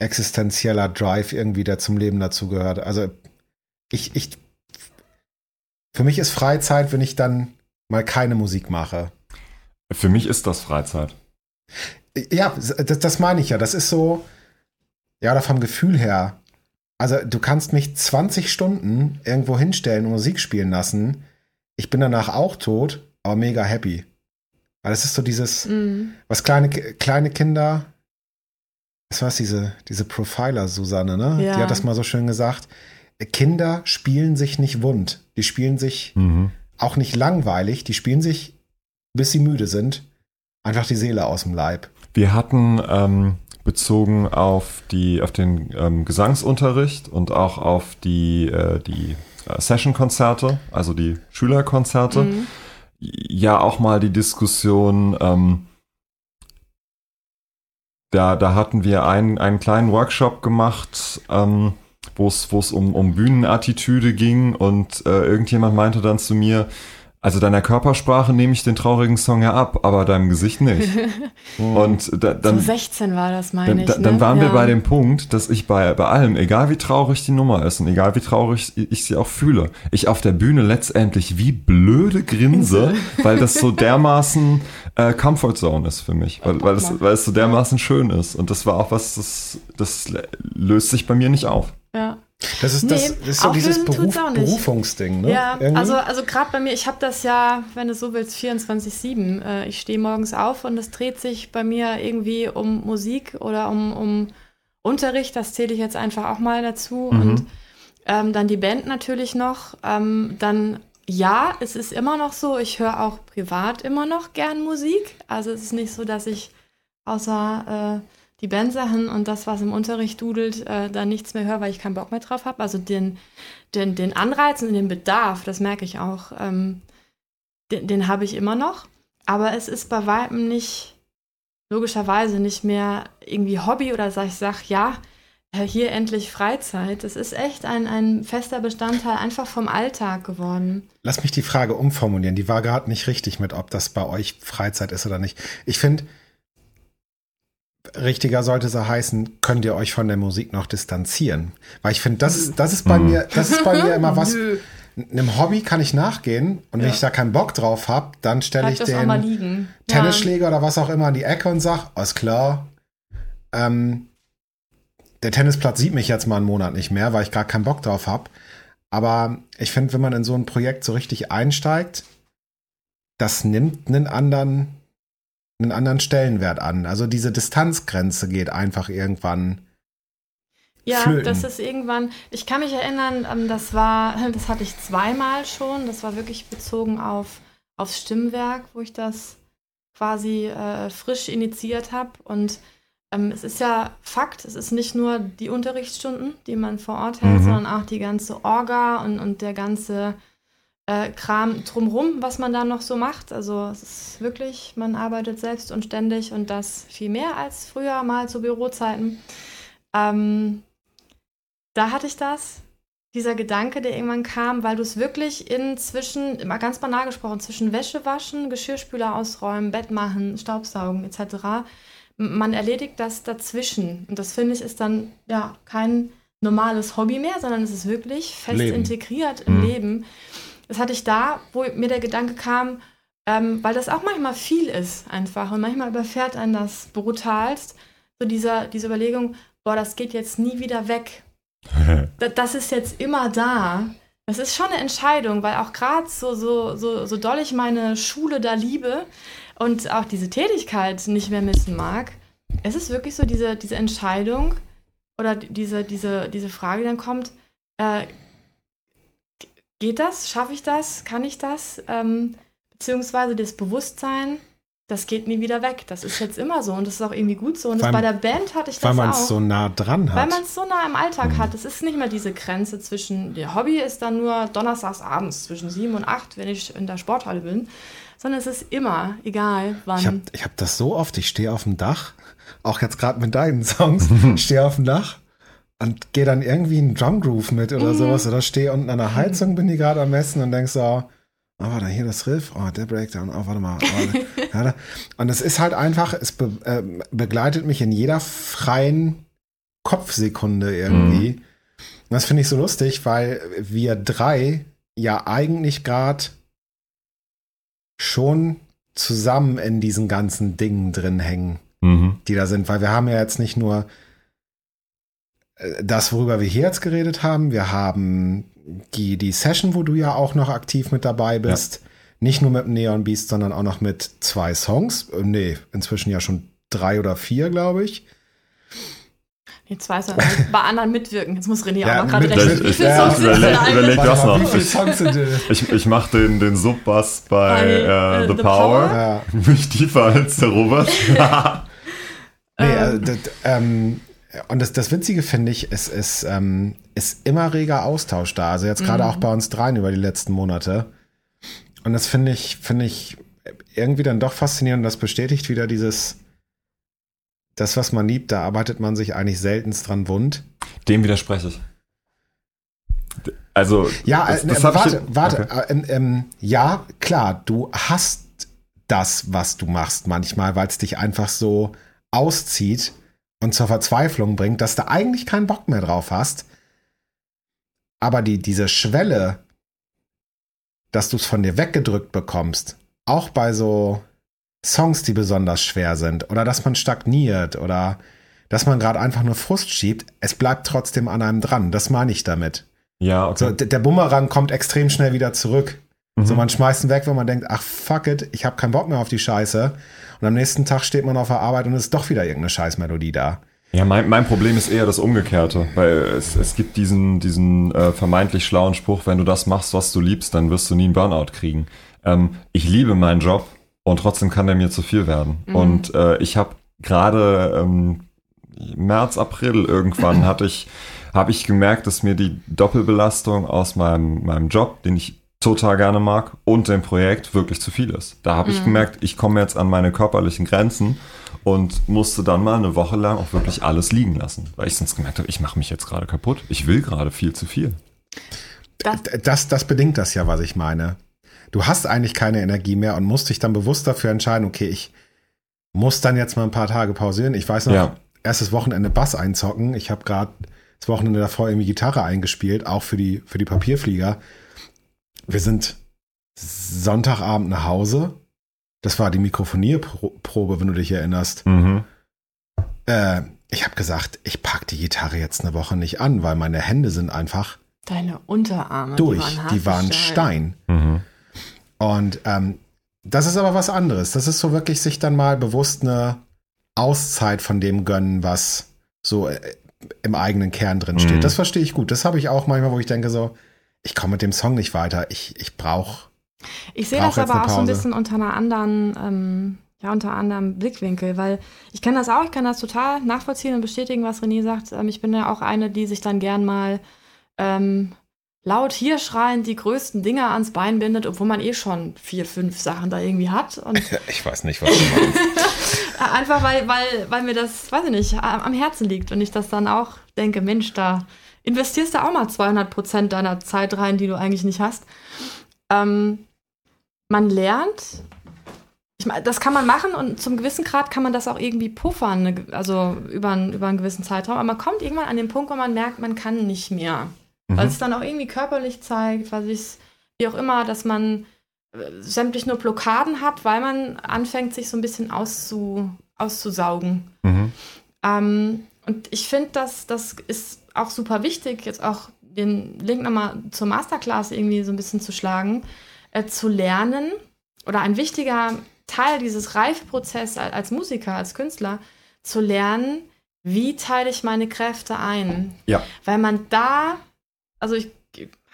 existenzieller Drive irgendwie, der zum Leben dazugehört? Also ich, ich, für mich ist Freizeit, wenn ich dann mal keine Musik mache. Für mich ist das Freizeit. Ja, das, das meine ich ja. Das ist so, ja, oder vom Gefühl her. Also, du kannst mich 20 Stunden irgendwo hinstellen und Musik spielen lassen. Ich bin danach auch tot, aber mega happy. Weil das ist so dieses, Mhm. was kleine, kleine Kinder, was war diese, diese Profiler Susanne, ne? Ja. Die hat das mal so schön gesagt. Kinder spielen sich nicht wund. Die spielen sich Mhm. auch nicht langweilig. Die spielen sich, bis sie müde sind, einfach die Seele aus dem Leib. Wir hatten ähm, bezogen auf die auf den ähm, Gesangsunterricht und auch auf die äh, die äh, Session-Konzerte, also die Schülerkonzerte, Mhm. Ja auch mal die Diskussion, ähm, da, da hatten wir einen, einen kleinen Workshop gemacht, ähm, wo es um, um Bühnenattitüde ging und äh, irgendjemand meinte dann zu mir, also deiner Körpersprache nehme ich den traurigen Song ja ab, aber deinem Gesicht nicht. und da, dann, so 16 war das, meine dann, ich. ne? dann waren wir Ja. bei dem Punkt, dass ich bei, bei allem, egal wie traurig die Nummer ist und egal wie traurig ich sie auch fühle, ich auf der Bühne letztendlich wie blöde grinse, weil das so dermaßen äh, Comfort Zone ist für mich, weil, weil, es, weil es so dermaßen schön ist. Und das war auch was, das, das löst sich bei mir nicht auf. Ja. Das ist, das, Nee, das ist so dieses Beruf. Berufungsding, ne? Ja, Irgendwie? also, also gerade bei mir, ich habe das ja, wenn du so willst, 24-7. Äh, ich stehe morgens auf und es dreht sich bei mir irgendwie um Musik oder um, um Unterricht. Das zähle ich jetzt einfach auch mal dazu. Mhm. Und ähm, dann die Band natürlich noch. Ähm, dann, ja, es ist immer noch so, ich höre auch privat immer noch gern Musik. Also es ist nicht so, dass ich außer äh, die Bandsachen und das, was im Unterricht dudelt, äh, da nichts mehr höre, weil ich keinen Bock mehr drauf habe. Also den, den, den Anreiz und den Bedarf, das merke ich auch, ähm, den, den habe ich immer noch. Aber es ist bei Weitem nicht, logischerweise nicht mehr irgendwie Hobby oder sag ich sag, ja, äh, hier endlich Freizeit. Es ist echt ein, ein fester Bestandteil einfach vom Alltag geworden. Lass mich die Frage umformulieren. Die war gerade nicht richtig mit, ob das bei euch Freizeit ist oder nicht. Ich finde, richtiger sollte sie heißen, könnt ihr euch von der Musik noch distanzieren? Weil ich finde, das ist, das ist bei mir, das ist bei mir immer was. Einem Hobby kann ich nachgehen und wenn Ja. ich da keinen Bock drauf habe, dann stelle ich den. Tennisschläger oder was auch immer in die Ecke und sag, alles klar. Ähm, der Tennisplatz sieht mich jetzt mal einen Monat nicht mehr, weil ich gar keinen Bock drauf habe. Aber ich finde, wenn man in so ein Projekt so richtig einsteigt, das nimmt einen anderen, einen anderen Stellenwert an. Also diese Distanzgrenze geht einfach irgendwann. Ja, flöten. das ist irgendwann, ich kann mich erinnern, ähm, das war, das hatte ich zweimal schon, das war wirklich bezogen auf, aufs Stimmwerk, wo ich das quasi äh, frisch initiiert habe. Und ähm, es ist ja Fakt, es ist nicht nur die Unterrichtsstunden, die man vor Ort hält, Mhm. sondern auch die ganze Orga und, und der ganze äh, Kram drumrum, was man da noch so macht. Also es ist wirklich, man arbeitet selbst und ständig und das viel mehr als früher mal zu Bürozeiten. Ähm, da hatte ich das, dieser Gedanke, der irgendwann kam, weil du es wirklich inzwischen, mal ganz banal gesprochen, zwischen Wäsche waschen, Geschirrspüler ausräumen, Bett machen, Staubsaugen etc., man erledigt das dazwischen. Und das finde ich ist dann ja kein normales Hobby mehr, sondern es ist wirklich fest Leben. integriert im Mhm. Leben. Das hatte ich da, wo mir der Gedanke kam, ähm, weil das auch manchmal viel ist einfach und manchmal überfährt einen das brutalst, so dieser, diese Überlegung, boah, das geht jetzt nie wieder weg. Da- Das ist jetzt immer da. Das ist schon eine Entscheidung, weil auch gerade so, so, so, so doll ich meine Schule da liebe und auch diese Tätigkeit nicht mehr missen mag, es ist wirklich so diese, diese Entscheidung oder diese, diese, diese Frage, die dann kommt, äh, geht das? Schaffe ich das? Kann ich das? Ähm, beziehungsweise das Bewusstsein, das geht nie wieder weg. Das ist jetzt immer so und das ist auch irgendwie gut so. Und Weil- bei der Band hatte ich Weil das man auch. es so nah dran Weil hat. man es so nah im Alltag hat. Es ist nicht mehr diese Grenze zwischen, der Hobby ist dann nur donnerstags abends zwischen sieben und acht, wenn ich in der Sporthalle bin, sondern es ist immer, egal wann. Ich habe ich hab das so oft, ich stehe auf dem Dach, auch jetzt gerade mit deinen Songs, stehe auf dem Dach und gehe dann irgendwie einen Drumgroove mit oder Mhm. sowas oder stehe unten an der Heizung, bin die gerade am Messen und denk so, oh, warte, hier das Riff, oh, der Breakdown, oh, warte mal. Oh, ja, da- und es ist halt einfach, es be äh, begleitet mich in jeder freien Kopfsekunde irgendwie. Und das finde ich so lustig, weil wir drei ja eigentlich gerade schon zusammen in diesen ganzen Dingen drin hängen, Mhm. die da sind, weil wir haben ja jetzt nicht nur das, worüber wir hier jetzt geredet haben, wir haben die, die Session, wo du ja auch noch aktiv mit dabei bist, nicht nur mit dem Neon Beast, sondern auch noch mit zwei Songs, Äh, nee, inzwischen ja schon drei oder vier, glaube ich. Jetzt weiß man, bei anderen mitwirken. Jetzt muss René Ja, auch mal gerade rechnen. ich- Wie viele ja, Songs überleg- überleg- das noch. Wie viele Songs sind denn? Ich, ich mache den, den Subbass bei, Bei, äh, The, The Power. Power. Ja. Nicht tiefer als der Robert. Nee, Ähm. Und das, das Witzige finde ich, es ist, ähm, ist immer reger Austausch da. Also jetzt gerade Mhm. auch bei uns dreien über die letzten Monate. Und das finde ich, finde ich irgendwie dann doch faszinierend. Das bestätigt wieder dieses, das, was man liebt, da arbeitet man sich eigentlich seltenst dran wund. Dem widerspreche ich. Also, Ja, das, äh, das äh, warte, ich, warte. Okay. Äh, ähm, ja, klar, du hast das, was du machst manchmal, weil es dich einfach so auszieht und zur Verzweiflung bringt, dass du eigentlich keinen Bock mehr drauf hast. Aber die, diese Schwelle, dass du es von dir weggedrückt bekommst, auch bei so Songs, die besonders schwer sind, oder dass man stagniert oder dass man gerade einfach nur Frust schiebt, es bleibt trotzdem an einem dran. Das meine ich damit. Ja, So, okay. d- der Bumerang kommt extrem schnell wieder zurück. Mhm. So, man schmeißt ihn weg, wenn man denkt, ach fuck it, ich habe keinen Bock mehr auf die Scheiße. Und am nächsten Tag steht man auf der Arbeit und es ist doch wieder irgendeine Scheißmelodie da. Ja, mein, mein Problem ist eher das Umgekehrte, weil es, es gibt diesen, diesen äh, vermeintlich schlauen Spruch, wenn du das machst, was du liebst, dann wirst du nie einen Burnout kriegen. Ähm, ich liebe meinen Job und trotzdem kann der mir zu viel werden. Mhm. Und äh, ich habe gerade ähm, März, April irgendwann hatte ich, habe ich gemerkt, dass mir die Doppelbelastung aus meinem, meinem Job, den ich total gerne mag, und dem Projekt wirklich zu viel ist. Da habe ich Mhm. gemerkt, ich komme jetzt an meine körperlichen Grenzen und musste dann mal eine Woche lang auch wirklich alles liegen lassen, weil ich sonst gemerkt habe, ich mache mich jetzt gerade kaputt. Ich will gerade viel zu viel. Das, Das, das bedingt das ja, was ich meine. Du hast eigentlich keine Energie mehr und musst dich dann bewusst dafür entscheiden, okay, ich muss dann jetzt mal ein paar Tage pausieren. Ich weiß noch, Ja. erstes Wochenende Bass einzocken. Ich habe gerade das Wochenende davor irgendwie Gitarre eingespielt, auch für die, für die Papierflieger. Wir sind Sonntagabend nach Hause. Das war die Mikrofonierprobe, wenn du dich erinnerst. Mhm. Äh, ich habe gesagt, ich pack die Gitarre jetzt eine Woche nicht an, weil meine Hände sind einfach deine Unterarme, durch. die waren, Die waren Stein. Mhm. Und ähm, das ist aber was anderes. Das ist so wirklich sich dann mal bewusst eine Auszeit von dem gönnen, was so äh, im eigenen Kern drin steht. Mhm. Das verstehe ich gut. Das habe ich auch manchmal, wo ich denke so, ich komme mit dem Song nicht weiter. Ich, ich brauche. Ich sehe Brauch das aber auch so ein bisschen unter einer anderen, ähm, ja, unter anderem Blickwinkel, weil ich kenne das auch, ich kann das total nachvollziehen und bestätigen, was René sagt. Ähm, ich bin ja auch eine, die sich dann gern mal ähm, laut hier schreiend die größten Dinger ans Bein bindet, obwohl man eh schon vier, fünf Sachen da irgendwie hat. Und Ich weiß nicht, was du meinst. einfach weil, weil, weil mir das, weiß ich nicht, am am Herzen liegt und ich das dann auch denke, Mensch, da investierst du auch mal 200 Prozent deiner Zeit rein, die du eigentlich nicht hast. Ähm, man lernt, ich meine, das kann man machen und zum gewissen Grad kann man das auch irgendwie puffern, ne, also über, einen- über einen gewissen Zeitraum. Aber man kommt irgendwann an den Punkt, wo man merkt, man kann nicht mehr. Weil Mhm. es dann auch irgendwie körperlich zeigt, weil sich, wie auch immer, dass man äh, sämtlich nur Blockaden hat, weil man anfängt, sich so ein bisschen auszu, auszusaugen. Mhm. Ähm, und ich finde, dass das ist auch super wichtig, jetzt auch den Link nochmal zur Masterclass irgendwie so ein bisschen zu schlagen, äh, zu lernen oder ein wichtiger Teil dieses Reifeprozesses al- als Musiker, als Künstler, zu lernen, wie teile ich meine Kräfte ein. Ja. Weil man da, also ich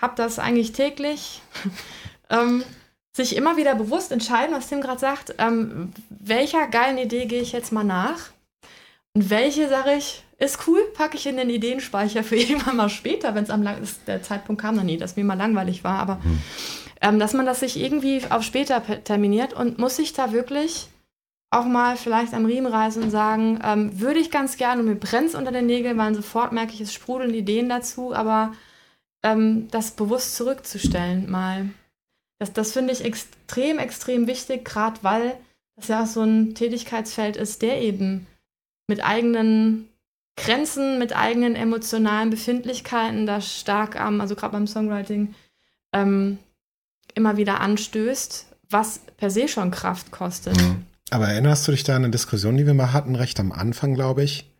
habe das eigentlich täglich, ähm, sich immer wieder bewusst entscheiden, was Tim gerade sagt, ähm, welcher geilen Idee gehe ich jetzt mal nach und welche sage ich, ist cool, packe ich in den Ideenspeicher für irgendwann mal später, wenn es am lang ist, der Zeitpunkt kam noch nie, dass mir mal langweilig war, aber Hm. ähm, dass man das sich irgendwie auf später terminiert und muss sich da wirklich auch mal vielleicht am Riemen reißen und sagen, ähm, würde ich ganz gerne und mir brennt unter den Nägeln, weil sofort merke ich, es sprudeln Ideen dazu, aber ähm, das bewusst zurückzustellen mal. Das, das finde ich extrem, extrem wichtig, gerade weil das ja auch so ein Tätigkeitsfeld ist, der eben mit eigenen Grenzen, mit eigenen emotionalen Befindlichkeiten da stark am, also gerade beim Songwriting, ähm, immer wieder anstößt, was per se schon Kraft kostet. Mhm. Aber erinnerst du dich da an eine Diskussion, die wir mal hatten, recht am Anfang, glaube ich,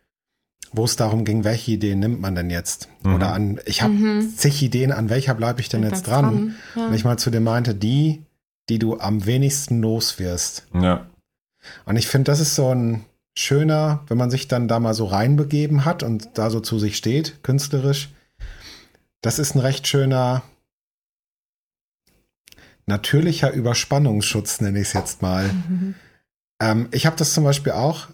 wo es darum ging, welche Ideen nimmt man denn jetzt? Mhm. Oder an, ich habe Mhm. zig Ideen, an welcher bleibe ich denn Bin jetzt ganz dran? Ja. Und ich mal zu dem meinte, die, die du am wenigsten los wirst. Ja. Und ich finde, das ist so ein schöner, wenn man sich dann da mal so reinbegeben hat und da so zu sich steht, künstlerisch. Das ist ein recht schöner, natürlicher Überspannungsschutz, nenne ich es jetzt mal. Mhm. Ähm, ich habe das zum Beispiel auch,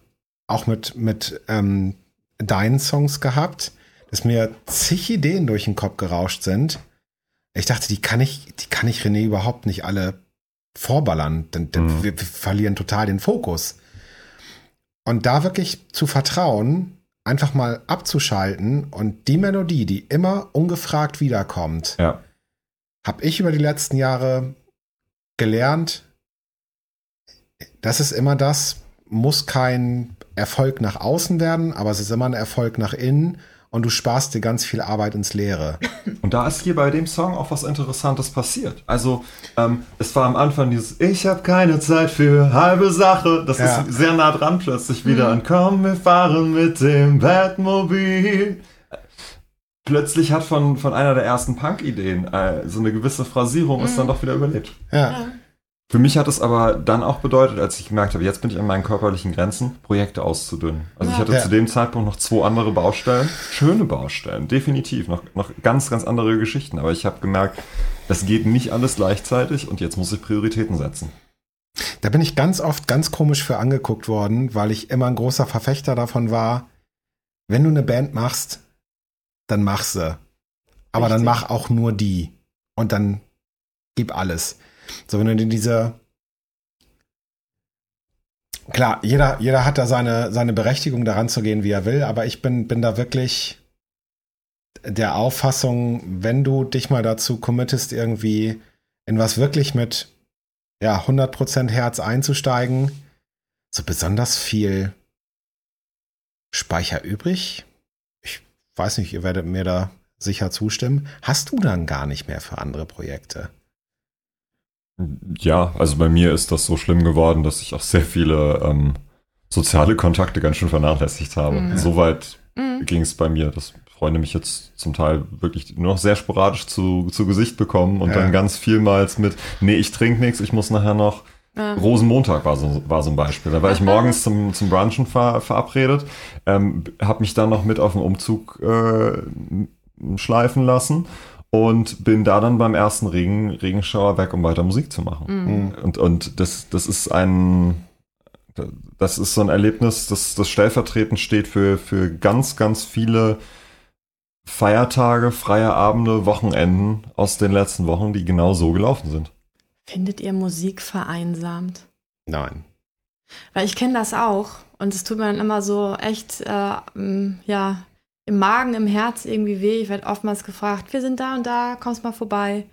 auch mit, mit ähm, deinen Songs gehabt, dass mir zig Ideen durch den Kopf gerauscht sind. Ich dachte, die kann ich, die kann ich René überhaupt nicht alle vorballern. Dann, dann Mhm. wir, wir verlieren total den Fokus. Und da wirklich zu vertrauen, einfach mal abzuschalten und die Melodie, die immer ungefragt wiederkommt, Ja. habe ich über die letzten Jahre gelernt, das ist immer das, muss kein Erfolg nach außen werden, aber es ist immer ein Erfolg nach innen und du sparst dir ganz viel Arbeit ins Leere. Und da ist hier bei dem Song auch was Interessantes passiert. Also, ähm, es war am Anfang dieses Ich habe keine Zeit für halbe Sache. Das Ja. ist sehr nah dran plötzlich wieder an Komm, wir fahren mit dem Batmobil. Plötzlich hat von, von einer der ersten Punk-Ideen äh, so eine gewisse Phrasierung ist dann doch wieder überlebt. Ja, Ja. Für mich hat es aber dann auch bedeutet, als ich gemerkt habe, jetzt bin ich an meinen körperlichen Grenzen, Projekte auszudünnen. Also ich Ja. hatte Ja. zu dem Zeitpunkt noch zwei andere Baustellen, schöne Baustellen, definitiv, noch, noch ganz, ganz andere Geschichten. Aber ich habe gemerkt, das geht nicht alles gleichzeitig und jetzt muss ich Prioritäten setzen. da bin ich ganz oft ganz komisch für angeguckt worden, weil ich immer ein großer Verfechter davon war, wenn du eine Band machst, dann mach sie. Aber dann Richtig. mach auch nur die. Und dann gib alles. So, wenn du in diese. Klar, jeder, jeder hat da seine, seine Berechtigung, daran zu gehen, wie er will, aber ich bin, bin da wirklich der Auffassung, wenn du dich mal dazu committest, irgendwie in was wirklich mit ja, 100% Herz einzusteigen, so besonders viel Speicher übrig. Ich weiß nicht, ihr werdet mir da sicher zustimmen. Hast du dann gar nicht mehr für andere Projekte? Ja, also bei mir ist das so schlimm geworden, dass ich auch sehr viele ähm, soziale Kontakte ganz schön vernachlässigt habe. Mhm. Soweit Mhm. ging es bei mir, dass Freunde mich jetzt zum Teil wirklich nur noch sehr sporadisch zu, zu Gesicht bekommen und Ja. dann ganz vielmals mit, nee, ich trinke nichts, ich muss nachher noch. Ja. Rosenmontag war so, war so ein Beispiel. Da war ich morgens zum, zum Brunchen ver, verabredet, ähm, habe mich dann noch mit auf den Umzug äh, schleifen lassen und bin da dann beim ersten Regen, Regenschauer weg, um weiter Musik zu machen. Mhm. Und, und das, das ist ein, das ist so ein Erlebnis, das, das stellvertretend steht für, für ganz, ganz viele Feiertage, freie Abende, Wochenenden aus den letzten Wochen, die genau so gelaufen sind. Findet ihr Musik vereinsamt? Nein. Weil ich kenne das auch und es tut mir dann immer so echt, äh, ja, im Magen, im Herz irgendwie weh. Ich werde oftmals gefragt, wir sind da und da, kommst mal vorbei.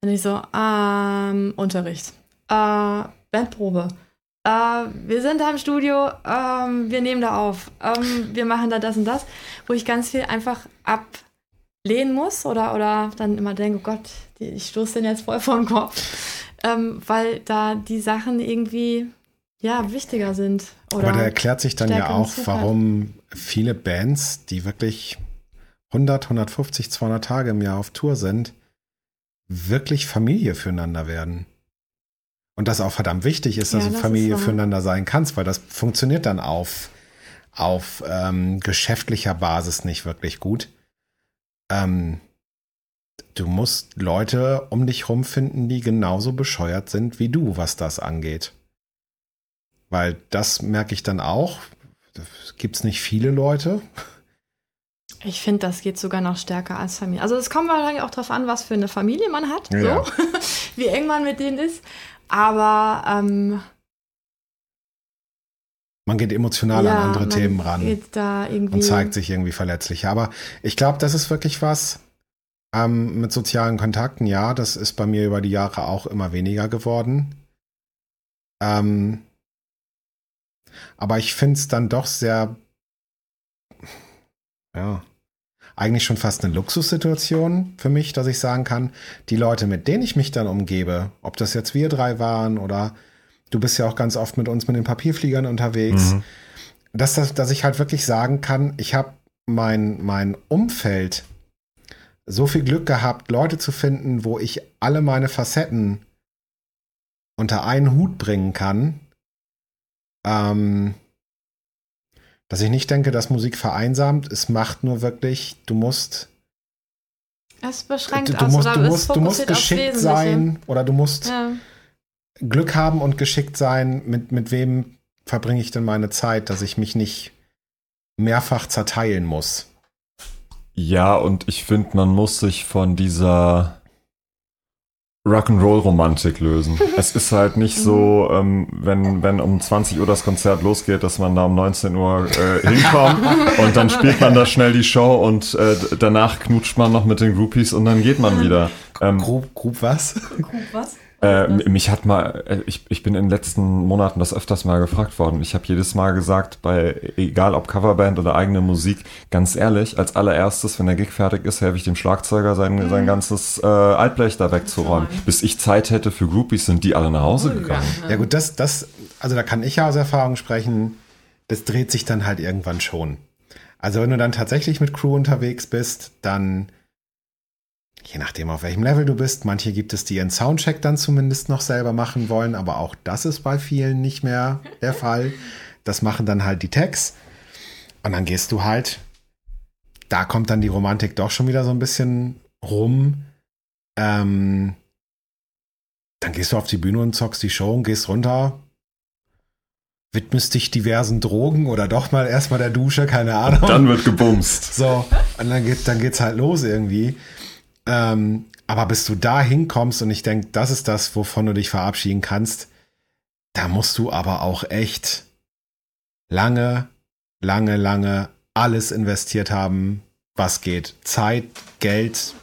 Dann ich so, ähm, Unterricht, äh, Bandprobe, äh, wir sind da im Studio, ähm, wir nehmen da auf, ähm, wir machen da das und das, wo ich ganz viel einfach ablehnen muss oder, oder dann immer denke, oh Gott, ich stoße den jetzt voll vor den Kopf, ähm, weil da die Sachen irgendwie ja, wichtiger sind. Oder Aber da erklärt sich dann ja auch, warum viele Bands, die wirklich 100, 150, 200 Tage im Jahr auf Tour sind, wirklich Familie füreinander werden. Und das auch verdammt wichtig ist, dass Ja, du das ist Familie füreinander sein kannst, weil das funktioniert dann auf, auf ähm, geschäftlicher Basis nicht wirklich gut. Ähm, du musst Leute um dich rum finden, die genauso bescheuert sind wie du, was das angeht. Weil das merke ich dann auch. Gibt es nicht viele Leute? Ich finde, das geht sogar noch stärker als Familie. Also es kommt wahrscheinlich auch darauf an, was für eine Familie man hat, Ja. so, wie eng man mit denen ist. Aber ähm, Man geht emotional ja, an andere Themen ran und zeigt sich irgendwie verletzlicher. Aber ich glaube, das ist wirklich was ähm, mit sozialen Kontakten. Ja, das ist bei mir über die Jahre auch immer weniger geworden. Ähm, aber ich finde es dann doch sehr, ja, eigentlich schon fast eine Luxussituation für mich, dass ich sagen kann, die Leute, mit denen ich mich dann umgebe, ob das jetzt wir drei waren oder du bist ja auch ganz oft mit uns mit den Papierfliegern unterwegs, Mhm. dass, das, dass ich halt wirklich sagen kann, ich habe mein, mein Umfeld so viel Glück gehabt, Leute zu finden, wo ich alle meine Facetten unter einen Hut bringen kann, ähm, dass ich nicht denke, dass Musik vereinsamt. Es macht nur wirklich, du musst, Es beschränkt du, du aus musst, oder du es musst, du musst geschickt sein oder du musst Ja. Glück haben und geschickt sein, mit, mit wem verbringe ich denn meine Zeit, dass ich mich nicht mehrfach zerteilen muss. Ja, und ich finde, man muss sich von dieser Rock'n'Roll-Romantik lösen. es ist halt nicht so, ähm, wenn, wenn um 20 Uhr das Konzert losgeht, dass man da um 19 Uhr äh, hinkommt und dann spielt man da schnell die Show und äh, danach knutscht man noch mit den Groupies und dann geht man wieder. Ähm, Group, Group was? Was? Äh, m- mich hat mal, äh, ich, ich bin in den letzten Monaten das öfters mal gefragt worden. Ich habe jedes Mal gesagt, bei egal ob Coverband oder eigene Musik, ganz ehrlich, als allererstes, wenn der Gig fertig ist, helfe ich dem Schlagzeuger sein, sein ganzes äh, Altblech da wegzuräumen. Wegzuräumen. Bis ich Zeit hätte für Groupies, sind die alle nach Hause gegangen. Ja gut, das, das, also da kann ich ja aus Erfahrung sprechen, das dreht sich dann halt irgendwann schon. Also wenn du dann tatsächlich mit Crew unterwegs bist, dann, je nachdem auf welchem Level du bist, manche gibt es, die ihren Soundcheck dann zumindest noch selber machen wollen, aber auch das ist bei vielen nicht mehr der Fall. Das machen dann halt die Tags. Und dann gehst du halt, da kommt dann die Romantik doch schon wieder so ein bisschen rum. Ähm, dann gehst du auf die Bühne und zockst die Show und gehst runter, widmest dich diversen Drogen oder doch mal erstmal der Dusche, keine Ahnung. Dann wird gebumst. so, und dann, geht, dann geht's halt los irgendwie. Ähm, aber bis du da hinkommst und ich denke, das ist das, wovon du dich verabschieden kannst, da musst du aber auch echt lange, lange, lange alles investiert haben, was geht. Zeit, Geld,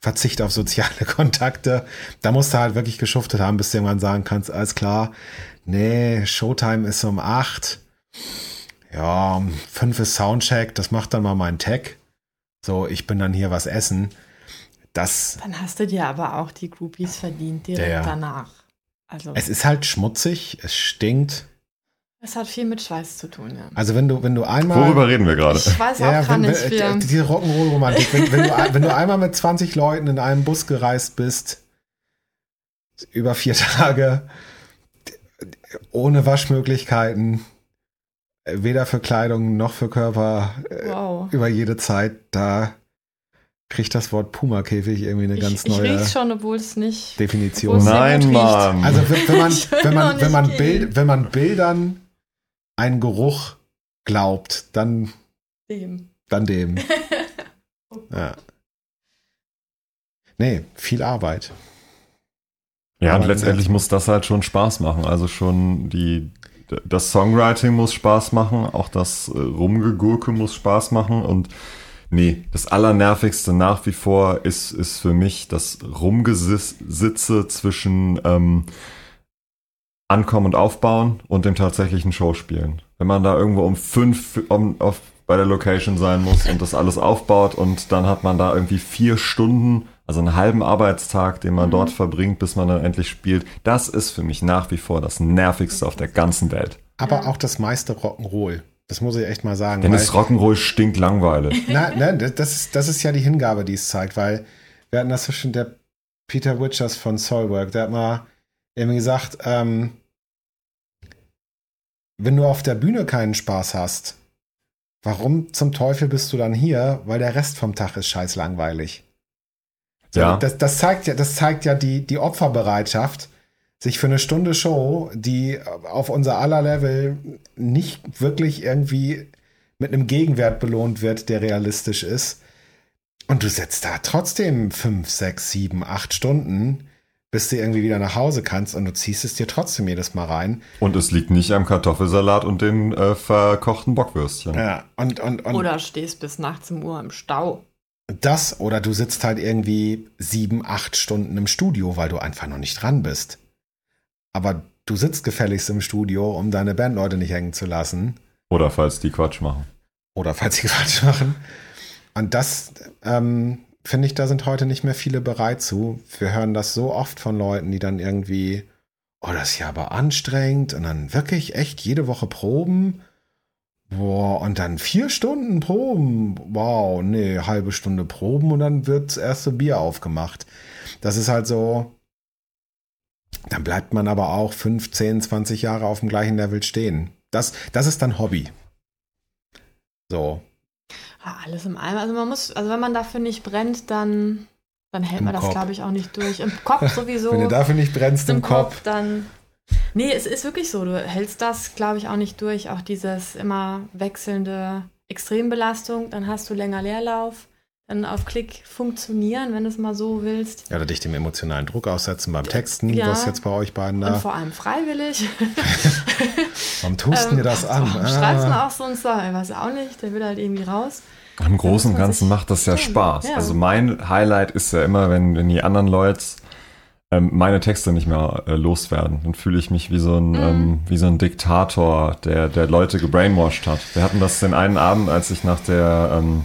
Verzicht auf soziale Kontakte. Da musst du halt wirklich geschuftet haben, bis du irgendwann sagen kannst, alles klar, nee, Showtime ist um acht. Ja, um fünf ist Soundcheck, das macht dann mal mein Tech. So, ich bin dann hier was essen. Das, Dann hast du dir aber auch die Groupies verdient direkt Ja. danach. Also es ist halt schmutzig, es stinkt. es hat viel mit Schweiß zu tun, ja. Also wenn du, wenn du einmal. Worüber reden wir gerade? Ich weiß Ja, auch ja, gar wenn, nicht, wenn, wie, diese Rock'n'Roll-Romantik. Wenn, wenn, du, wenn du einmal mit 20 Leuten in einem Bus gereist bist, über vier Tage, ohne Waschmöglichkeiten, weder für Kleidung noch für Körper, äh, wow. über jede Zeit, da kriegt das Wort Puma-Käfig irgendwie eine ganz ich, ich neue riech's schon, obwohl es nicht. Definition. Nein. Mann. Also wenn, wenn man, wenn man, wenn man, Bild, wenn man Bildern einen Geruch glaubt, dann, Dem. dann dem. Ja. Nee, viel Arbeit. Ja, und Aber letztendlich nett. muss das halt schon Spaß machen. Also schon die, das Songwriting muss Spaß machen, auch das äh, Rumgegurke muss Spaß machen und nee, das Allernervigste nach wie vor ist, ist für mich das Rumgesitze zwischen ähm, Ankommen und Aufbauen und dem tatsächlichen Showspielen. Wenn man da irgendwo um fünf um, auf, bei der Location sein muss und das alles aufbaut und dann hat man da irgendwie vier Stunden, also einen halben Arbeitstag, den man dort verbringt, bis man dann endlich spielt. Das ist für mich nach wie vor das Nervigste auf der ganzen Welt. Aber auch das meiste Rock'n'Roll. Das muss ich echt mal sagen. Denn das Rock'n'Roll stinkt langweilig. Nein, nein, das- das ist, das ist ja die Hingabe, die es zeigt, weil wir hatten das so schon, der Peter Witchers von Soulwork, der hat mal irgendwie gesagt, ähm, wenn du auf der Bühne keinen Spaß hast, warum zum Teufel bist du dann hier? Weil der Rest vom Tag ist scheiß langweilig. So, Ja. das, das zeigt ja, das zeigt ja die, die Opferbereitschaft, sich für eine Stunde Show, die auf unser aller Level nicht wirklich irgendwie mit einem Gegenwert belohnt wird, der realistisch ist. Und du setzt da trotzdem fünf, sechs, sieben, acht Stunden, bis du irgendwie wieder nach Hause kannst und du ziehst es dir trotzdem jedes Mal rein. Und es liegt nicht am Kartoffelsalat und den äh, verkochten Bockwürstchen. Ja, und, und, und Oder stehst bis nachts im Uhr im Stau. das oder du sitzt halt irgendwie sieben, acht Stunden im Studio, weil du einfach noch nicht dran bist. Aber du sitzt gefälligst im Studio, um deine Bandleute nicht hängen zu lassen. Oder falls die Quatsch machen. Oder falls sie Quatsch machen. Und das, ähm, finde ich, da sind heute nicht mehr viele bereit zu. Wir hören das so oft von Leuten, die dann irgendwie, oh, das ist ja aber anstrengend und dann wirklich echt jede Woche proben. Boah, und dann vier Stunden proben. Wow, nee, halbe Stunde proben und dann wird das erste Bier aufgemacht. Das ist halt so. Dann bleibt man aber auch 5, 10, 20 Jahre auf dem gleichen Level stehen. Das, das ist dann Hobby. So. Ja, alles im allem. Also man muss, also wenn man dafür nicht brennt, dann, dann hält Im man das, glaube ich, auch nicht durch. Im Kopf sowieso. Wenn du dafür nicht brennst im, im Kopf. Kopf, dann. Nee, es ist wirklich so. Du hältst das, glaube ich, auch nicht durch. Auch dieses immer wechselnde Extrembelastung. Dann hast du länger Leerlauf. Dann auf Klick funktionieren, wenn du es mal so willst. Ja, oder dich dem emotionalen Druck aussetzen beim Texten, Ja. was jetzt bei euch beiden Und da. vor allem freiwillig. Warum tust du mir das an? Oh, schreibst du Ah. auch so einen Song? Ich weiß auch nicht, der will halt irgendwie raus. Im Großen und Ganzen macht das ja kennen. Spaß. Ja. Also mein Highlight ist ja immer, wenn, wenn die anderen Leute ähm, meine Texte nicht mehr äh, loswerden. Dann fühle ich mich wie so ein, ähm, wie so ein Diktator, der, der Leute gebrainwashed hat. Wir hatten das den einen Abend, als ich nach der ähm,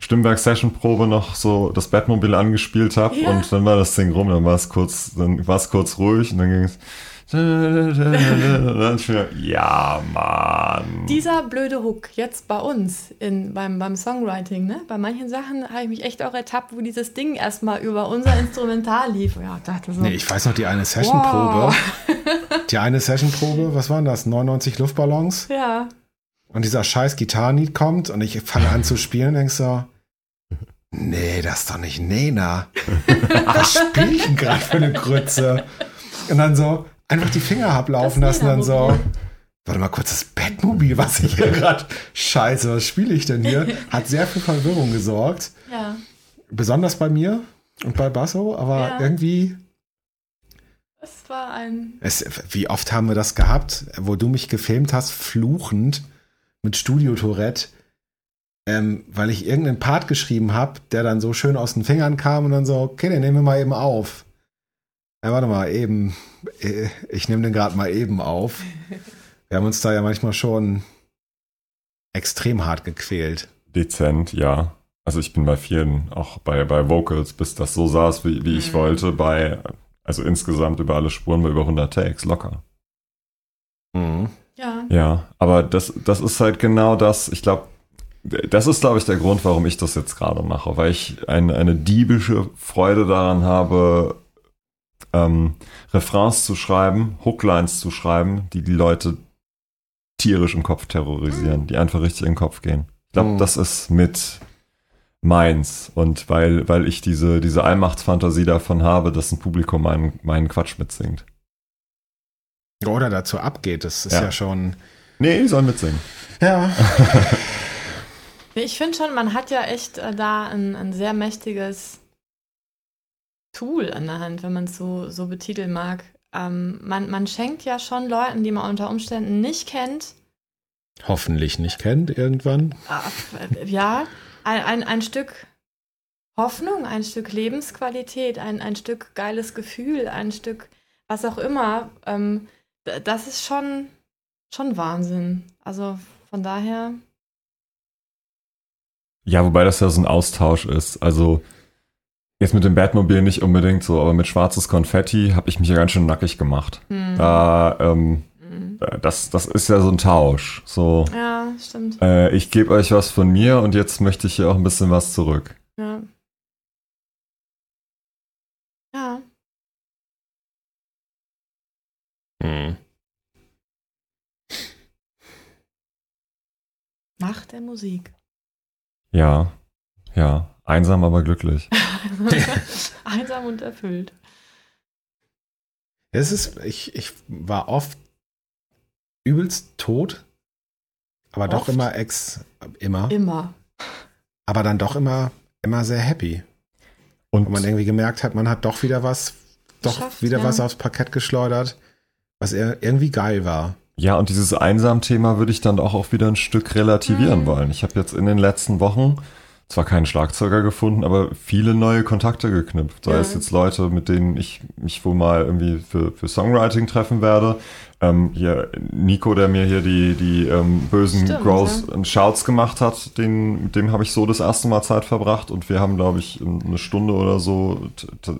Stimmwerk-Session-Probe noch so das Batmobil angespielt habe Ja. und dann war das Ding rum, dann war es kurz, dann war es kurz ruhig und dann ging es. Ja, Mann. Dieser blöde Hook jetzt bei uns in, beim, beim Songwriting, ne? Bei manchen Sachen habe ich mich echt auch ertappt, wo dieses Ding erstmal über unser Instrumental lief. Ja, dachte so. Nee, ich weiß noch die eine Sessionprobe. Die eine Sessionprobe, was waren das? 99 Luftballons? ja, Und dieser scheiß Gitarrenlied kommt und ich fange an zu spielen und denk so, nee, das ist doch nicht Nena. Was spiel ich denn gerade für eine Grütze? Und dann so einfach die Finger ablaufen lassen, dann so, warte mal kurz, das Bettmobil, was ich hier gerade, scheiße, was spiele ich denn hier? Hat sehr viel Verwirrung gesorgt. ja. Besonders bei mir und bei Basso, aber Ja. irgendwie, Das war ein. es, wie oft haben wir das gehabt, wo du mich gefilmt hast, fluchend mit Studio-Tourette, ähm, weil ich irgendeinen Part geschrieben habe, der dann so schön aus den Fingern kam und dann so, okay, den nehmen wir mal eben auf. Ja, warte mal, eben, äh, ich nehme den gerade mal eben auf. Wir haben uns da ja manchmal schon extrem hart gequält. Dezent, ja. Also ich bin bei vielen, auch bei, bei Vocals, bis das so saß, wie, wie ich Mhm. wollte, bei, also insgesamt über alle Spuren bei über 100 Takes, locker. Mhm. Ja. Ja, aber das, das ist halt genau das, ich glaube, das ist, glaube ich, der Grund, warum ich das jetzt gerade mache, weil ich eine, eine diebische Freude daran habe, ähm, Refrains zu schreiben, Hooklines zu schreiben, die die Leute tierisch im Kopf terrorisieren, die einfach richtig in den Kopf gehen. Ich glaube, Mhm. das ist mit meins. Und weil, weil ich diese, diese Allmachtsfantasie davon habe, dass ein Publikum meinen, meinen Quatsch mitsingt. Oder dazu abgeht, das ist Ja. ja, schon. Nee, sollen mitsingen. Ja. Ich finde schon, man hat ja echt äh, da ein, ein sehr mächtiges Tool an der Hand, wenn man es so, so betiteln mag. Ähm, man, man schenkt ja schon Leuten, die man unter Umständen nicht kennt, Hoffentlich nicht kennt irgendwann. äh, ja, ein, ein, ein Stück Hoffnung, ein Stück Lebensqualität, ein, ein Stück geiles Gefühl, ein Stück was auch immer. Ähm, das ist schon, schon Wahnsinn. Also von daher, Ja, wobei das ja so ein Austausch ist. Also jetzt mit dem Batmobil nicht unbedingt so, aber mit schwarzes Konfetti habe ich mich ja ganz schön nackig gemacht. hm, Da, ähm, hm. das, das ist ja so ein Tausch. So, ja, stimmt. äh, ich gebe euch was von mir und jetzt möchte ich hier auch ein bisschen was zurück. Ja. Mhm. Macht der Musik. Ja, ja, einsam aber glücklich. Einsam und erfüllt. Es ist, ich, ich war oft übelst tot, aber doch Oft? immer ex, immer, Immer. aber dann doch immer, immer sehr happy. Und Und man irgendwie gemerkt hat, man hat doch wieder was, doch wieder ja. was aufs Parkett geschleudert, was ir- irgendwie geil war. Ja, und dieses Einsam-Thema würde ich dann auch, auch wieder ein Stück relativieren Mhm. wollen. Ich habe jetzt in den letzten Wochen zwar keinen Schlagzeuger gefunden, aber viele neue Kontakte geknüpft. Sei Ja. es jetzt Leute, mit denen ich mich wohl mal irgendwie für, für Songwriting treffen werde. Ähm, hier Nico, der mir hier die, die ähm, bösen Stimmt, Growls ja. und Shouts gemacht hat, den, mit dem habe ich so das erste Mal Zeit verbracht und wir haben, glaube ich, eine Stunde oder so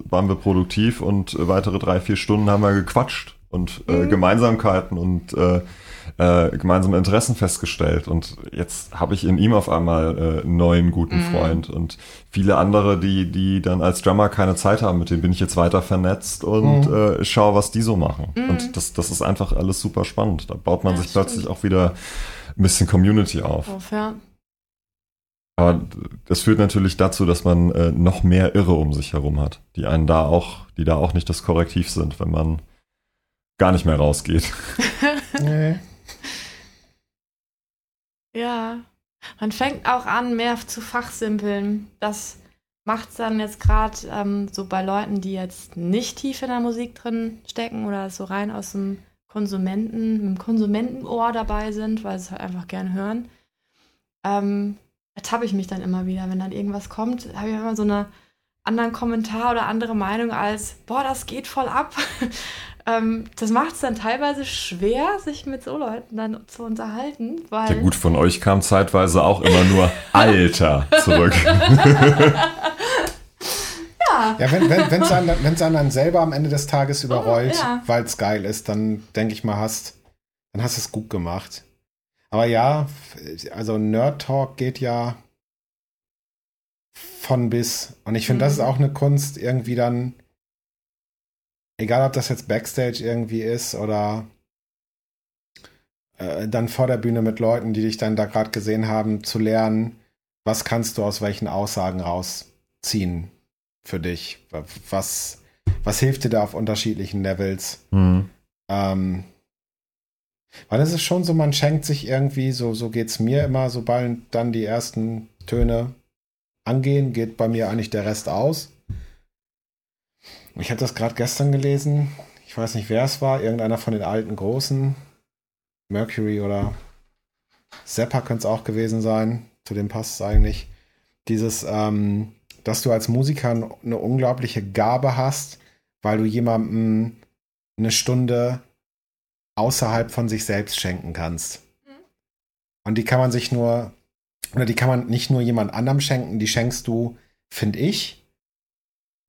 waren wir produktiv und weitere drei, vier Stunden haben wir gequatscht und äh, Mhm. Gemeinsamkeiten und äh, äh, gemeinsame Interessen festgestellt. Und jetzt habe ich in ihm auf einmal äh, einen neuen guten Mhm. Freund und viele andere, die, die dann als Drummer keine Zeit haben, mit denen bin ich jetzt weiter vernetzt und Mhm. äh, schaue, was die so machen. Mhm. Und das, das ist einfach alles super spannend. Da baut man Ja, sich stimmt. plötzlich auch wieder ein bisschen Community auf. Auf, ja. Aber das führt natürlich dazu, dass man äh, noch mehr Irre um sich herum hat, die einen da auch, die da auch nicht das Korrektiv sind, wenn man gar nicht mehr rausgeht. Nee. Ja. Man fängt auch an, mehr zu fachsimpeln. Das macht es dann jetzt gerade ähm, so bei Leuten, die jetzt nicht tief in der Musik drin stecken oder so rein aus dem Konsumenten, mit dem Konsumentenohr dabei sind, weil sie es halt einfach gern hören. Ähm, ertappe ich mich dann immer wieder, wenn dann irgendwas kommt, habe ich immer so einen anderen Kommentar oder andere Meinung als, boah, das geht voll ab. ähm, das macht es dann teilweise schwer, sich mit so Leuten dann zu unterhalten, weil Ja gut, von euch kam zeitweise auch immer nur Alter zurück. Ja, wenn es wenn, einen, wenn's einen dann selber am Ende des Tages überrollt, Oh, ja. weil es geil ist, dann denke ich mal, hast, dann hast du es gut gemacht. Aber ja, also Nerd Talk geht ja von bis. Und ich finde, das ist Mhm. auch eine Kunst, irgendwie dann, egal ob das jetzt Backstage irgendwie ist oder äh, dann vor der Bühne mit Leuten, die dich dann da gerade gesehen haben, zu lernen, was kannst du aus welchen Aussagen rausziehen für dich? Was, was hilft dir da auf unterschiedlichen Levels? Hm. Ähm, weil es ist schon so, man schenkt sich irgendwie, so, so geht es mir immer, sobald dann die ersten Töne angehen, geht bei mir eigentlich der Rest aus. Ich habe das gerade gestern gelesen, ich weiß nicht, wer es war, irgendeiner von den alten Großen, Mercury oder Zappa könnte es auch gewesen sein, zu dem passt es eigentlich. Dieses, ähm, dass du als Musiker eine unglaubliche Gabe hast, weil du jemandem eine Stunde außerhalb von sich selbst schenken kannst. Und die kann man sich nur, oder die kann man nicht nur jemand anderem schenken, die schenkst du, finde ich,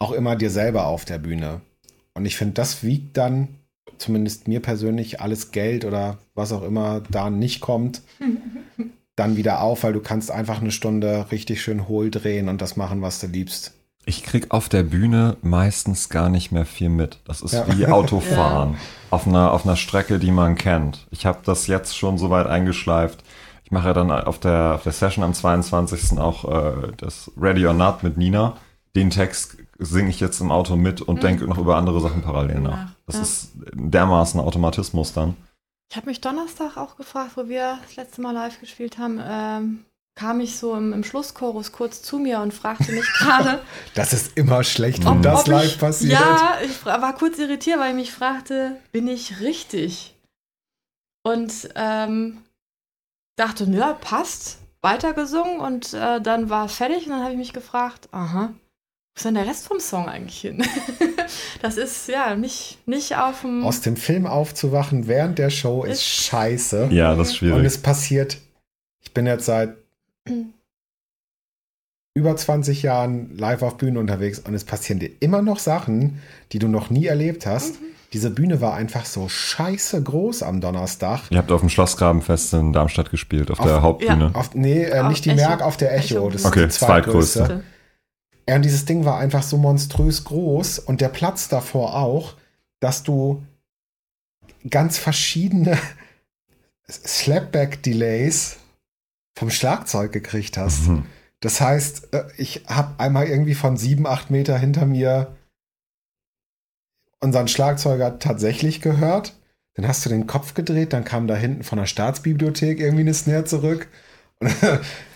auch immer dir selber auf der Bühne. Und ich finde, das wiegt dann, zumindest mir persönlich, alles Geld oder was auch immer da nicht kommt, dann wieder auf, weil du kannst einfach eine Stunde richtig schön hohl drehen und das machen, was du liebst. Ich krieg auf der Bühne meistens gar nicht mehr viel mit. Das ist Ja. wie Autofahren auf, einer, auf einer Strecke, die man kennt. Ich habe das jetzt schon so weit eingeschleift. Ich mache ja dann auf der, auf der Session am 22. auch äh, das Ready or Not mit Nina. Den Text singe ich jetzt im Auto mit und Mhm. denke noch über andere Sachen parallel nach. Nach, Das ja. ist dermaßen Automatismus dann. Ich habe mich Donnerstag auch gefragt, wo wir das letzte Mal live gespielt haben, ähm, kam ich so im, im Schlusschorus kurz zu mir und fragte mich gerade, Das ist immer schlecht, Ob- wenn das ob live ich, passiert. Ja, ich war kurz irritiert, weil ich mich fragte, bin ich richtig? Und ähm, dachte, ja, passt. Weitergesungen und äh, dann war fertig und dann habe ich mich gefragt, aha, wo ist denn der Rest vom Song eigentlich hin? das ist ja nicht, nicht auf dem. Aus dem Film aufzuwachen während der Show ist Ist- scheiße. Ja, das ist Und schwierig. es passiert, ich bin jetzt seit über 20 Jahren live auf Bühnen unterwegs und es passieren dir immer noch Sachen, die du noch nie erlebt hast. Diese Bühne war einfach so scheiße groß am Donnerstag. Ihr habt auf dem Schlossgrabenfest in Darmstadt gespielt, auf, Auf- der Hauptbühne. Auf, nee, äh, Auf nicht die Echo. Merk, auf der Echo. Echo. Das Okay, ist die zweitgrößte. zweitgrößte. Ja, und dieses Ding war einfach so monströs groß und der Platz davor auch, dass du ganz verschiedene Slapback-Delays vom Schlagzeug gekriegt hast. Mhm. Das heißt, äh, ich habe einmal irgendwie von sieben, acht Meter hinter mir unseren Schlagzeuger tatsächlich gehört. Dann hast du den Kopf gedreht, dann kam da hinten von der Staatsbibliothek irgendwie eine Snare zurück.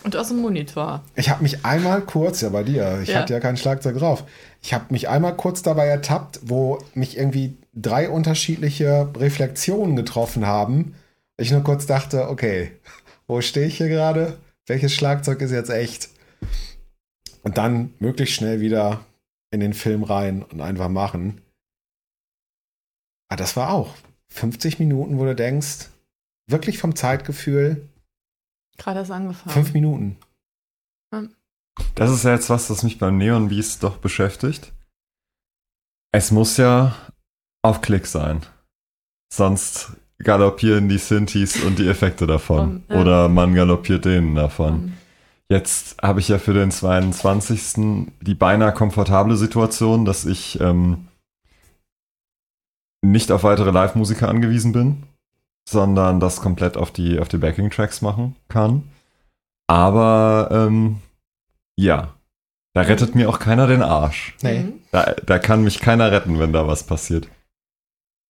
Und aus dem Monitor. ich habe mich einmal kurz, ja bei dir, ich Ja. hatte ja kein Schlagzeug drauf, ich habe mich einmal kurz dabei ertappt, wo mich irgendwie drei unterschiedliche Reflexionen getroffen haben. Ich nur kurz dachte, okay, wo stehe ich hier gerade? Welches Schlagzeug ist jetzt echt? Und dann möglichst schnell wieder in den Film rein und einfach machen. Ah, das war auch 50 Minuten, wo du denkst, wirklich vom Zeitgefühl, Gerade erst angefangen. fünf Minuten. Das ist ja jetzt was, das mich beim Neon Beast doch beschäftigt. Es muss ja auf Klick sein. Sonst galoppieren die Synthes und die Effekte davon. Um, ja. Oder man galoppiert denen davon. Um, Jetzt habe ich ja für den 22. die beinahe komfortable Situation, dass ich ähm, nicht auf weitere Live-Musiker angewiesen bin, sondern das komplett auf die, auf die Backing-Tracks machen kann. Aber ähm, ja, da rettet mir auch keiner den Arsch. Nee. mhm. Da, da kann mich keiner retten, wenn da was passiert.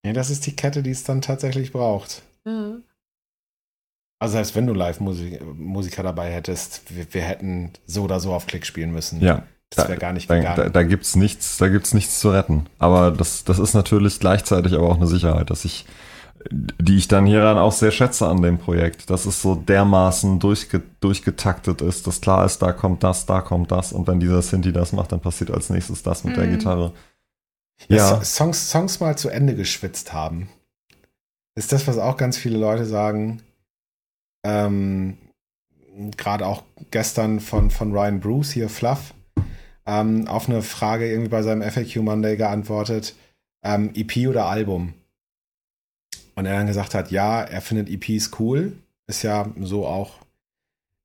Nee, das ist die Kette, die es dann tatsächlich braucht. Ja. Also selbst wenn du Live-Musiker dabei hättest, wir, wir hätten so oder so auf Klick spielen müssen. Ja. Das wäre gar nicht Da, gegangen. da, da gibt's nichts, da gibt's nichts zu retten. Aber das, das ist natürlich gleichzeitig aber auch eine Sicherheit, dass ich, die ich dann hieran auch sehr schätze an dem Projekt, dass es so dermaßen durchge, durchgetaktet ist, dass klar ist, da kommt das, da kommt das und wenn dieser Sinti das macht, dann passiert als nächstes das mit der Mhm. Gitarre. Ja. Ja, Songs, Songs mal zu Ende geschwitzt haben. Ist das, was auch ganz viele Leute sagen. Ähm, Gerade auch gestern von, von Ryan Bruce hier, Fluff, ähm, auf eine Frage irgendwie bei seinem FAQ Monday geantwortet, ähm, EP oder Album. Und er dann gesagt hat, ja, er findet EPs cool. Ist ja so auch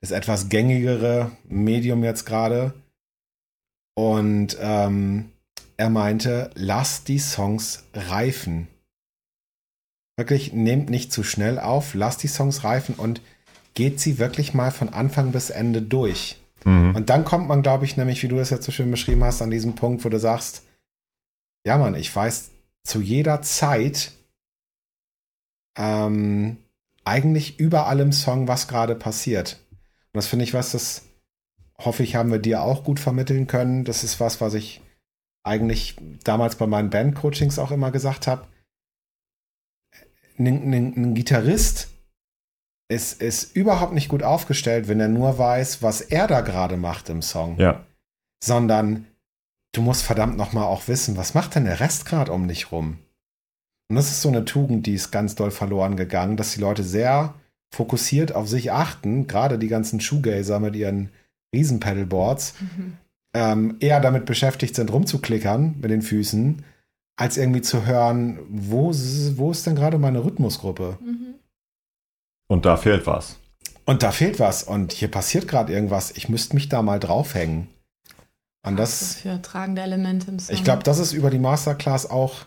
das etwas gängigere Medium jetzt gerade. Und ähm, er meinte, lasst die Songs reifen. Wirklich, nehmt nicht zu schnell auf, lasst die Songs reifen und geht sie wirklich mal von Anfang bis Ende durch. mhm. Und dann kommt man, glaube ich, nämlich, wie du das jetzt so schön beschrieben hast, an diesem Punkt, wo du sagst, ja Mann, ich weiß zu jeder Zeit ähm, eigentlich überall im Song, was gerade passiert. Und das finde ich was, das hoffe ich, haben wir dir auch gut vermitteln können. Das ist was, was ich eigentlich damals bei meinen Bandcoachings auch immer gesagt habe. Ein, Gitarrist ist, ist überhaupt nicht gut aufgestellt, wenn er nur weiß, was er da gerade macht im Song. ja, Sondern du musst verdammt nochmal auch wissen, was macht denn der Rest gerade um dich rum? Und das ist so eine Tugend, die ist ganz doll verloren gegangen, dass die Leute sehr fokussiert auf sich achten, gerade die ganzen Shoegazer mit ihren Riesen-Pedalboards, Mhm. ähm, eher damit beschäftigt sind, rumzuklickern mit den Füßen, als irgendwie zu hören, wo, wo ist denn gerade meine Rhythmusgruppe? Mhm. und da fehlt was. Und da fehlt was und hier passiert gerade irgendwas. Ich müsste mich da mal draufhängen. Und Was das, für tragende Elemente im Song. ich glaube, das ist über die Masterclass auch.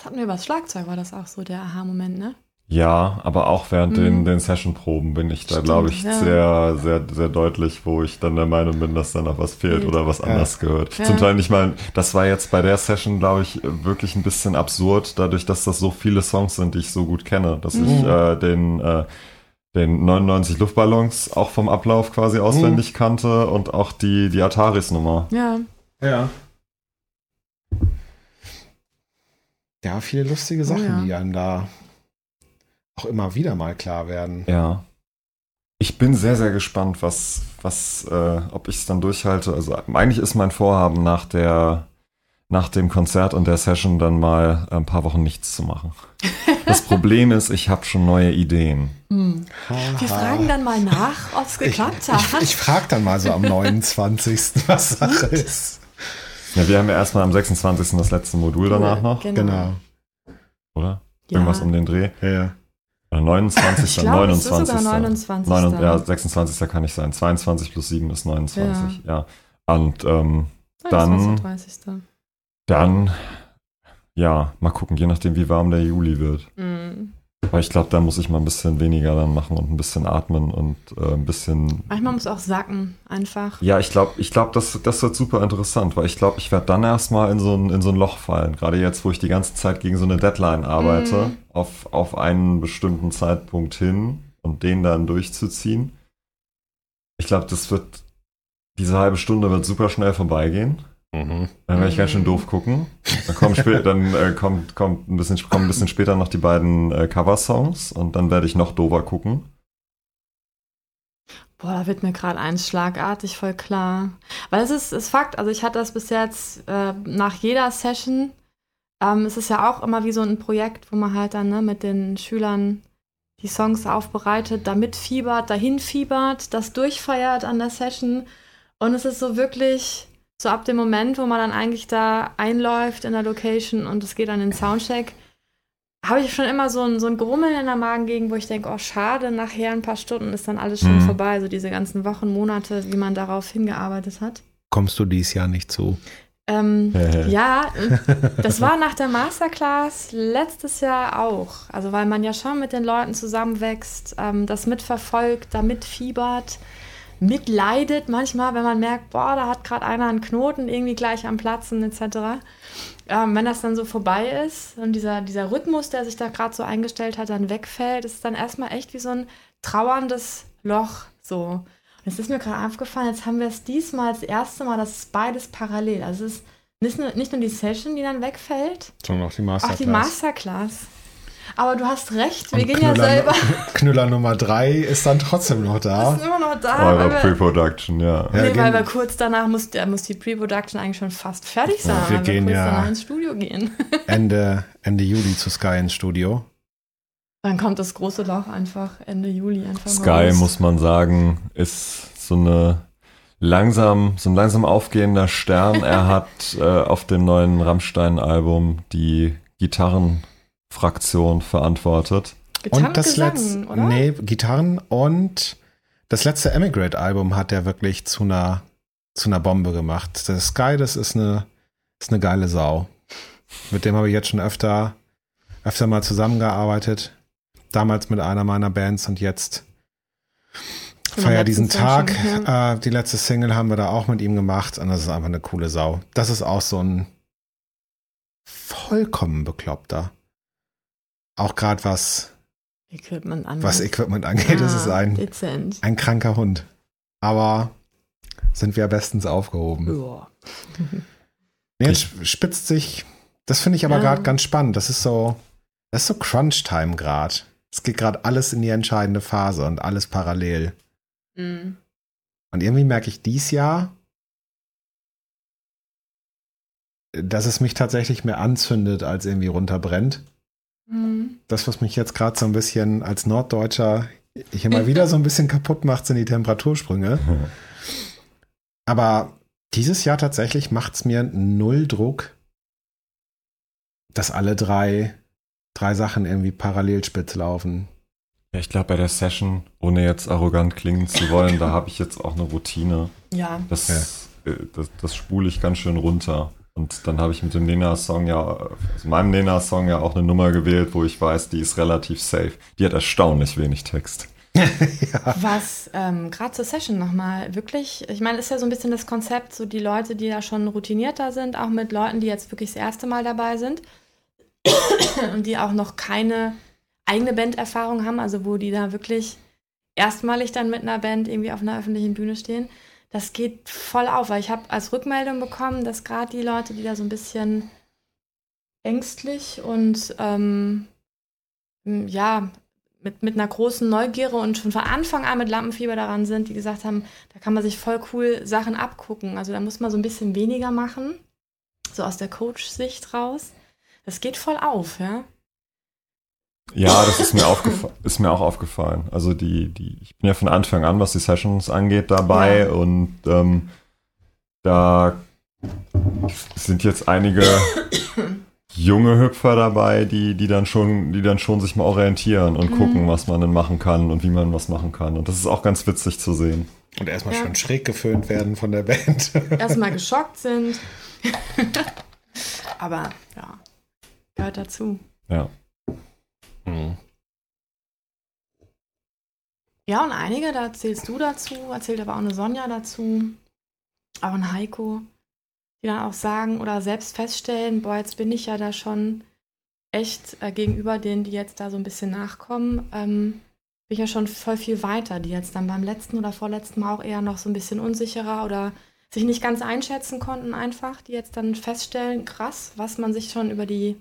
Das hatten wir über das Schlagzeug, war das auch so der Aha-Moment, ne? Ja, aber auch während den, Mhm. den Session-Proben bin ich da, glaube ich, ja. sehr, sehr, sehr deutlich, wo ich dann der Meinung bin, dass da noch was fehlt oder was anders gehört. Ja. Zum Teil nicht mal, das war jetzt bei der Session, glaube ich, wirklich ein bisschen absurd, dadurch, dass das so viele Songs sind, die ich so gut kenne, dass ich Mhm. äh, den, äh, den 99 Luftballons auch vom Ablauf quasi Mhm. auswendig kannte und auch die, die Ataris-Nummer. Ja. Ja. Ja, viele lustige Sachen, ja. die einem da auch immer wieder mal klar werden. Ja. Ich bin sehr, sehr gespannt, was, was, äh, ob ich es dann durchhalte. Also eigentlich ist mein Vorhaben nach der, nach dem Konzert und der Session dann mal ein paar Wochen nichts zu machen. Das Problem ist, ich habe schon neue Ideen. Hm. Wir fragen dann mal nach, ob es geklappt ich, hat. ich, ich frage dann mal so am 29. was Sache ist. Ja, wir haben ja erstmal am 26. das letzte Modul danach noch, Genau. oder? Ja. Irgendwas um den Dreh. Ja. Äh, 29. Ich glaube, es ist 29. sogar 29. Neun- ja, 26. kann nicht sein. 22 plus 7 ist 29. Ja. Und ähm, dann- 29. Dann, ja, mal gucken, je nachdem, wie warm der Juli wird. Mhm. Weil ich glaube, da muss ich mal ein bisschen weniger dann machen und ein bisschen atmen und äh, ein bisschen. Manchmal muss auch sacken, einfach. Ja, ich glaube, ich glaube, das, das wird super interessant, weil ich glaube, ich werde dann erstmal in so, ein, in so ein Loch fallen. Gerade jetzt, wo ich die ganze Zeit gegen so eine Deadline arbeite, Mhm. auf, auf einen bestimmten Zeitpunkt hin und den dann durchzuziehen. Ich glaube, das wird, diese halbe Stunde wird super schnell vorbeigehen. Mhm. Dann werde ich ganz schön Mhm. doof gucken. Dann, kommen spä- dann äh, kommt, kommt ein bisschen, kommen ein bisschen später noch die beiden äh, Cover-Songs und dann werde ich noch dover gucken. Boah, da wird mir gerade eins schlagartig voll klar. Weil es ist, ist Fakt, also ich hatte das bis jetzt äh, nach jeder Session. Ähm, es ist ja auch immer wie so ein Projekt, wo man halt dann ne, mit den Schülern die Songs aufbereitet, damit fiebert, dahin fiebert, das durchfeiert an der Session. Und es ist so wirklich so ab dem Moment, wo man dann eigentlich da einläuft in der Location und es geht an den Soundcheck, habe ich schon immer so ein, so ein Grummeln in der Magengegend, wo ich denke, oh schade, nachher ein paar Stunden ist dann alles schon Mhm. vorbei. So diese ganzen Wochen, Monate, wie man darauf hingearbeitet hat. Kommst du dies Jahr nicht zu? Ähm, Ja. ja, das war nach der Masterclass letztes Jahr auch. Also weil man ja schon mit den Leuten zusammenwächst, ähm, das mitverfolgt, da mitfiebert, mitleidet manchmal, wenn man merkt, boah, da hat gerade einer einen Knoten irgendwie gleich am Platzen etc. Ähm, wenn das dann so vorbei ist und dieser, dieser Rhythmus, der sich da gerade so eingestellt hat, dann wegfällt, ist es dann erstmal echt wie so ein trauerndes Loch. So. Und es ist mir gerade aufgefallen, jetzt haben wir es diesmal das erste Mal, das ist beides parallel. Also es ist nicht nur, nicht nur die Session, die dann wegfällt, Sondern auch die auch Masterclass. die Masterclass. Aber du hast recht, wir Und gehen Knüller, ja selber. Knüller Nummer drei ist dann trotzdem noch da. ist immer noch da. Eure weil wir, Pre-Production, ja. Ja, nee, gehen- weil wir kurz danach muss, muss die Pre-Production eigentlich schon fast fertig sein, wir weil gehen kurz ja- danach ins Studio gehen. Ende, Ende Juli zu Sky ins Studio. Dann kommt das große Loch einfach Ende Juli einfach Sky, raus. muss man sagen, ist so eine langsam, so ein langsam aufgehender Stern. Er hat äh, auf dem neuen Rammstein-Album die Gitarrenfraktion verantwortet. Gitarren und das letzte, oder? nee, Gitarren und das letzte Emigrate-Album hat er wirklich zu einer, zu einer Bombe gemacht. Das Sky, das ist eine, ist eine geile Sau. Mit dem habe ich jetzt schon öfter, öfter mal zusammengearbeitet. Damals mit einer meiner Bands und jetzt feier diesen Tag. Session, Äh, die letzte Single haben wir da auch mit ihm gemacht und das ist einfach eine coole Sau. Das ist auch so ein vollkommen bekloppter. Auch gerade was, Equipment an. was Equipment angeht, das ist ein, Dezent. ein kranker Hund. Aber sind wir bestens aufgehoben. Ja. Jetzt spitzt sich, das finde ich aber Ja. gerade ganz spannend. Das ist so, das ist so Crunch-Time gerade. Es geht gerade alles in die entscheidende Phase und alles parallel. Mhm. Und irgendwie merke ich dies Jahr, dass es mich tatsächlich mehr anzündet, als irgendwie runterbrennt. Mhm. Das, was mich jetzt gerade so ein bisschen als Norddeutscher ich immer wieder so ein bisschen kaputt macht, sind die Temperatursprünge. Aber dieses Jahr tatsächlich macht es mir null Druck, dass alle drei, drei Sachen irgendwie parallel spitz laufen. Ja, ich glaube, bei der Session, ohne jetzt arrogant klingen zu wollen, da habe ich jetzt auch eine Routine. Ja. Das, äh, das, das spule ich ganz schön runter. Und dann habe ich mit dem Nena-Song ja, also meinem Nena-Song ja auch eine Nummer gewählt, wo ich weiß, die ist relativ safe. Die hat erstaunlich wenig Text. Was ähm, gerade zur Session nochmal wirklich, ich meine, ist ja so ein bisschen das Konzept, so die Leute, die da schon routinierter sind, auch mit Leuten, die jetzt wirklich das erste Mal dabei sind und die auch noch keine eigene Banderfahrung haben, also wo die da wirklich erstmalig dann mit einer Band irgendwie auf einer öffentlichen Bühne stehen. Das geht voll auf, weil ich habe als Rückmeldung bekommen, dass gerade die Leute, die da so ein bisschen ängstlich und ähm, ja, mit, mit einer großen Neugierde und schon von Anfang an mit Lampenfieber daran sind, die gesagt haben, da kann man sich voll cool Sachen abgucken. Also da muss man so ein bisschen weniger machen, so aus der Coach-Sicht raus. Das geht voll auf, ja. Ja, das ist mir, ist mir auch aufgefallen. Also die, die, ich bin ja von Anfang an, was die Sessions angeht, dabei Ja. und ähm, da sind jetzt einige junge Hüpfer dabei, die, die dann schon, die dann schon sich mal orientieren und Mhm. gucken, was man denn machen kann und wie man was machen kann. Und das ist auch ganz witzig zu sehen. Und erstmal Ja. schön schräg geföhnt werden von der Band. Erstmal geschockt sind. Aber ja, gehört dazu. Ja. Mhm. Ja, und einige, da erzählst du dazu, erzählt aber auch eine Sonja dazu, auch ein Heiko, die dann auch sagen oder selbst feststellen, boah, jetzt bin ich ja da schon echt äh, gegenüber denen, die jetzt da so ein bisschen nachkommen, ähm, bin ich ja schon voll viel weiter, die jetzt dann beim letzten oder vorletzten Mal auch eher noch so ein bisschen unsicherer oder sich nicht ganz einschätzen konnten einfach, die jetzt dann feststellen, krass, was man sich schon über die,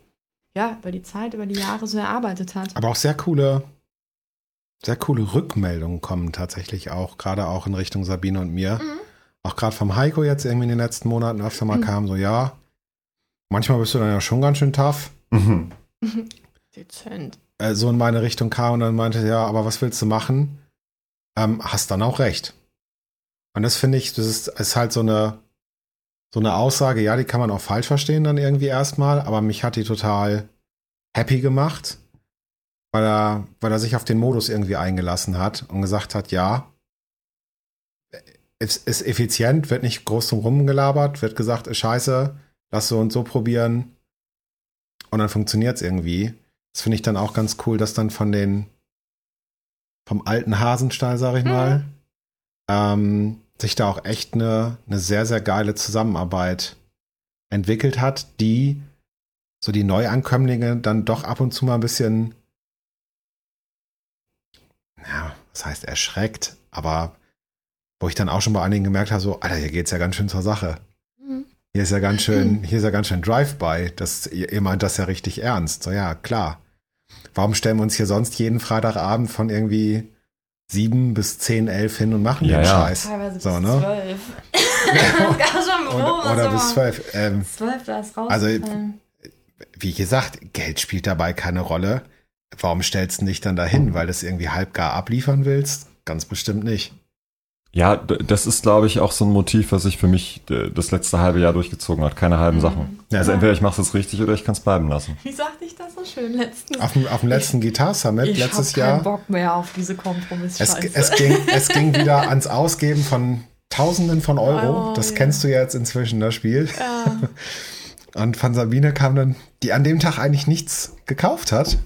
ja, über die Zeit, über die Jahre so erarbeitet hat. Aber auch sehr coole, sehr coole Rückmeldungen kommen tatsächlich auch, gerade auch in Richtung Sabine und mir. Mhm. Auch gerade vom Heiko jetzt irgendwie in den letzten Monaten öfter mal Mhm. kam, so ja, manchmal bist du dann ja schon ganz schön tough. Mhm. Dezent. Äh, so in meine Richtung kam und dann meinte, ja, aber was willst du machen? Ähm, hast dann auch recht. Und das finde ich, das ist, ist halt so eine, so eine Aussage, ja, die kann man auch falsch verstehen dann irgendwie erstmal, aber mich hat die total happy gemacht, weil er, weil er sich auf den Modus irgendwie eingelassen hat und gesagt hat, ja, es ist effizient, wird nicht groß drum rumgelabert, wird gesagt, ist scheiße, lass so und so probieren und dann funktioniert es irgendwie. Das finde ich dann auch ganz cool, dass dann von den vom alten Hasenstall, sag ich Mhm. mal, ähm, sich da auch echt eine, eine sehr, sehr geile Zusammenarbeit entwickelt hat, die so die Neuankömmlinge dann doch ab und zu mal ein bisschen, ja, das heißt erschreckt, aber wo ich dann auch schon bei einigen gemerkt habe, so, Alter, hier geht's ja ganz schön zur Sache. Mhm. Hier ist ja ganz schön, hier ist ja ganz schön Drive-by. Das, ihr, ihr meint das ja richtig ernst. So, ja, klar. Warum stellen wir uns hier sonst jeden Freitagabend von irgendwie sieben bis zehn, elf hin und machen Ja, den ja. Scheiß? Teilweise bis So, ne? zwölf. schon Oder, oder bis zwölf. Ähm, Zwölf, da ist Also, rausgefallen. wie gesagt, Geld spielt dabei keine Rolle. Warum stellst du dich dann dahin? Weil du es irgendwie halbgar abliefern willst? Ganz bestimmt nicht. Ja, das ist, glaube ich, auch so ein Motiv, was sich für mich das letzte halbe Jahr durchgezogen hat. Keine halben Mhm. Sachen. Ja, Also Ja. entweder ich mache es jetzt richtig oder ich kann es bleiben lassen. Wie sagte ich das so schön letztens? Auf dem, auf dem letzten Guitar Summit ich letztes hab keinen Jahr. Bock mehr auf diese Es, Kompromissscheiße. es, ging, es ging wieder ans Ausgeben von Tausenden von Euro. Oh, das ja. kennst du ja jetzt inzwischen, das Spiel. ja. Und von Sabine kam dann, die an dem Tag eigentlich nichts gekauft hat.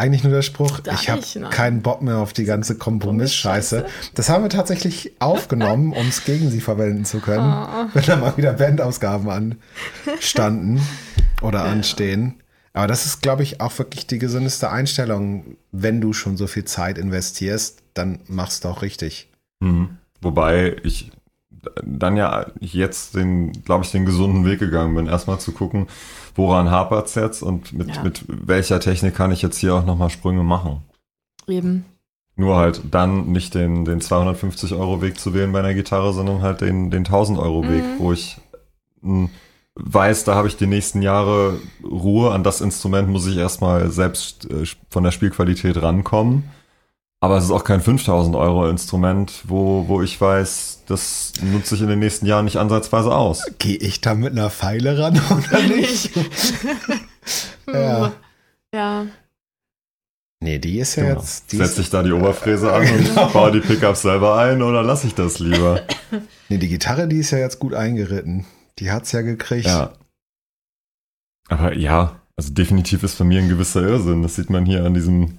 Eigentlich nur der Spruch, Da ich habe ne? keinen Bock mehr auf die ganze Kompromissscheiße. Das haben wir tatsächlich aufgenommen, um es gegen sie verwenden zu können, Oh. wenn da mal wieder Bandausgaben anstanden oder anstehen. Aber das ist, glaube ich, auch wirklich die gesündeste Einstellung. Wenn du schon so viel Zeit investierst, dann machst du auch richtig. Mhm. Wobei ich dann ja jetzt den, glaube ich, den gesunden Weg gegangen bin, erstmal zu gucken, woran hapert's jetzt und mit, Ja. mit welcher Technik kann ich jetzt hier auch nochmal Sprünge machen. Eben. Nur halt dann nicht den, den 250 Euro Weg zu wählen bei einer Gitarre, sondern halt den, den 1000 Euro Weg, Mhm. wo ich mh, weiß, da habe ich die nächsten Jahre Ruhe. An das Instrument muss ich erstmal selbst äh, von der Spielqualität rankommen. Aber es ist auch kein 5000 Euro Instrument, wo, wo ich weiß, das nutze ich in den nächsten Jahren nicht ansatzweise aus. Gehe ich da mit einer Pfeile ran oder nicht? Ja. ja. nee, die ist ja Genau. jetzt. Die Setze ich da die Oberfräse an und baue die Pickups selber ein oder lasse ich das lieber? nee, die Gitarre, die ist ja jetzt gut eingeritten. Die hat's ja gekriegt. Ja. Aber ja, also definitiv ist von mir ein gewisser Irrsinn. Das sieht man hier an diesem,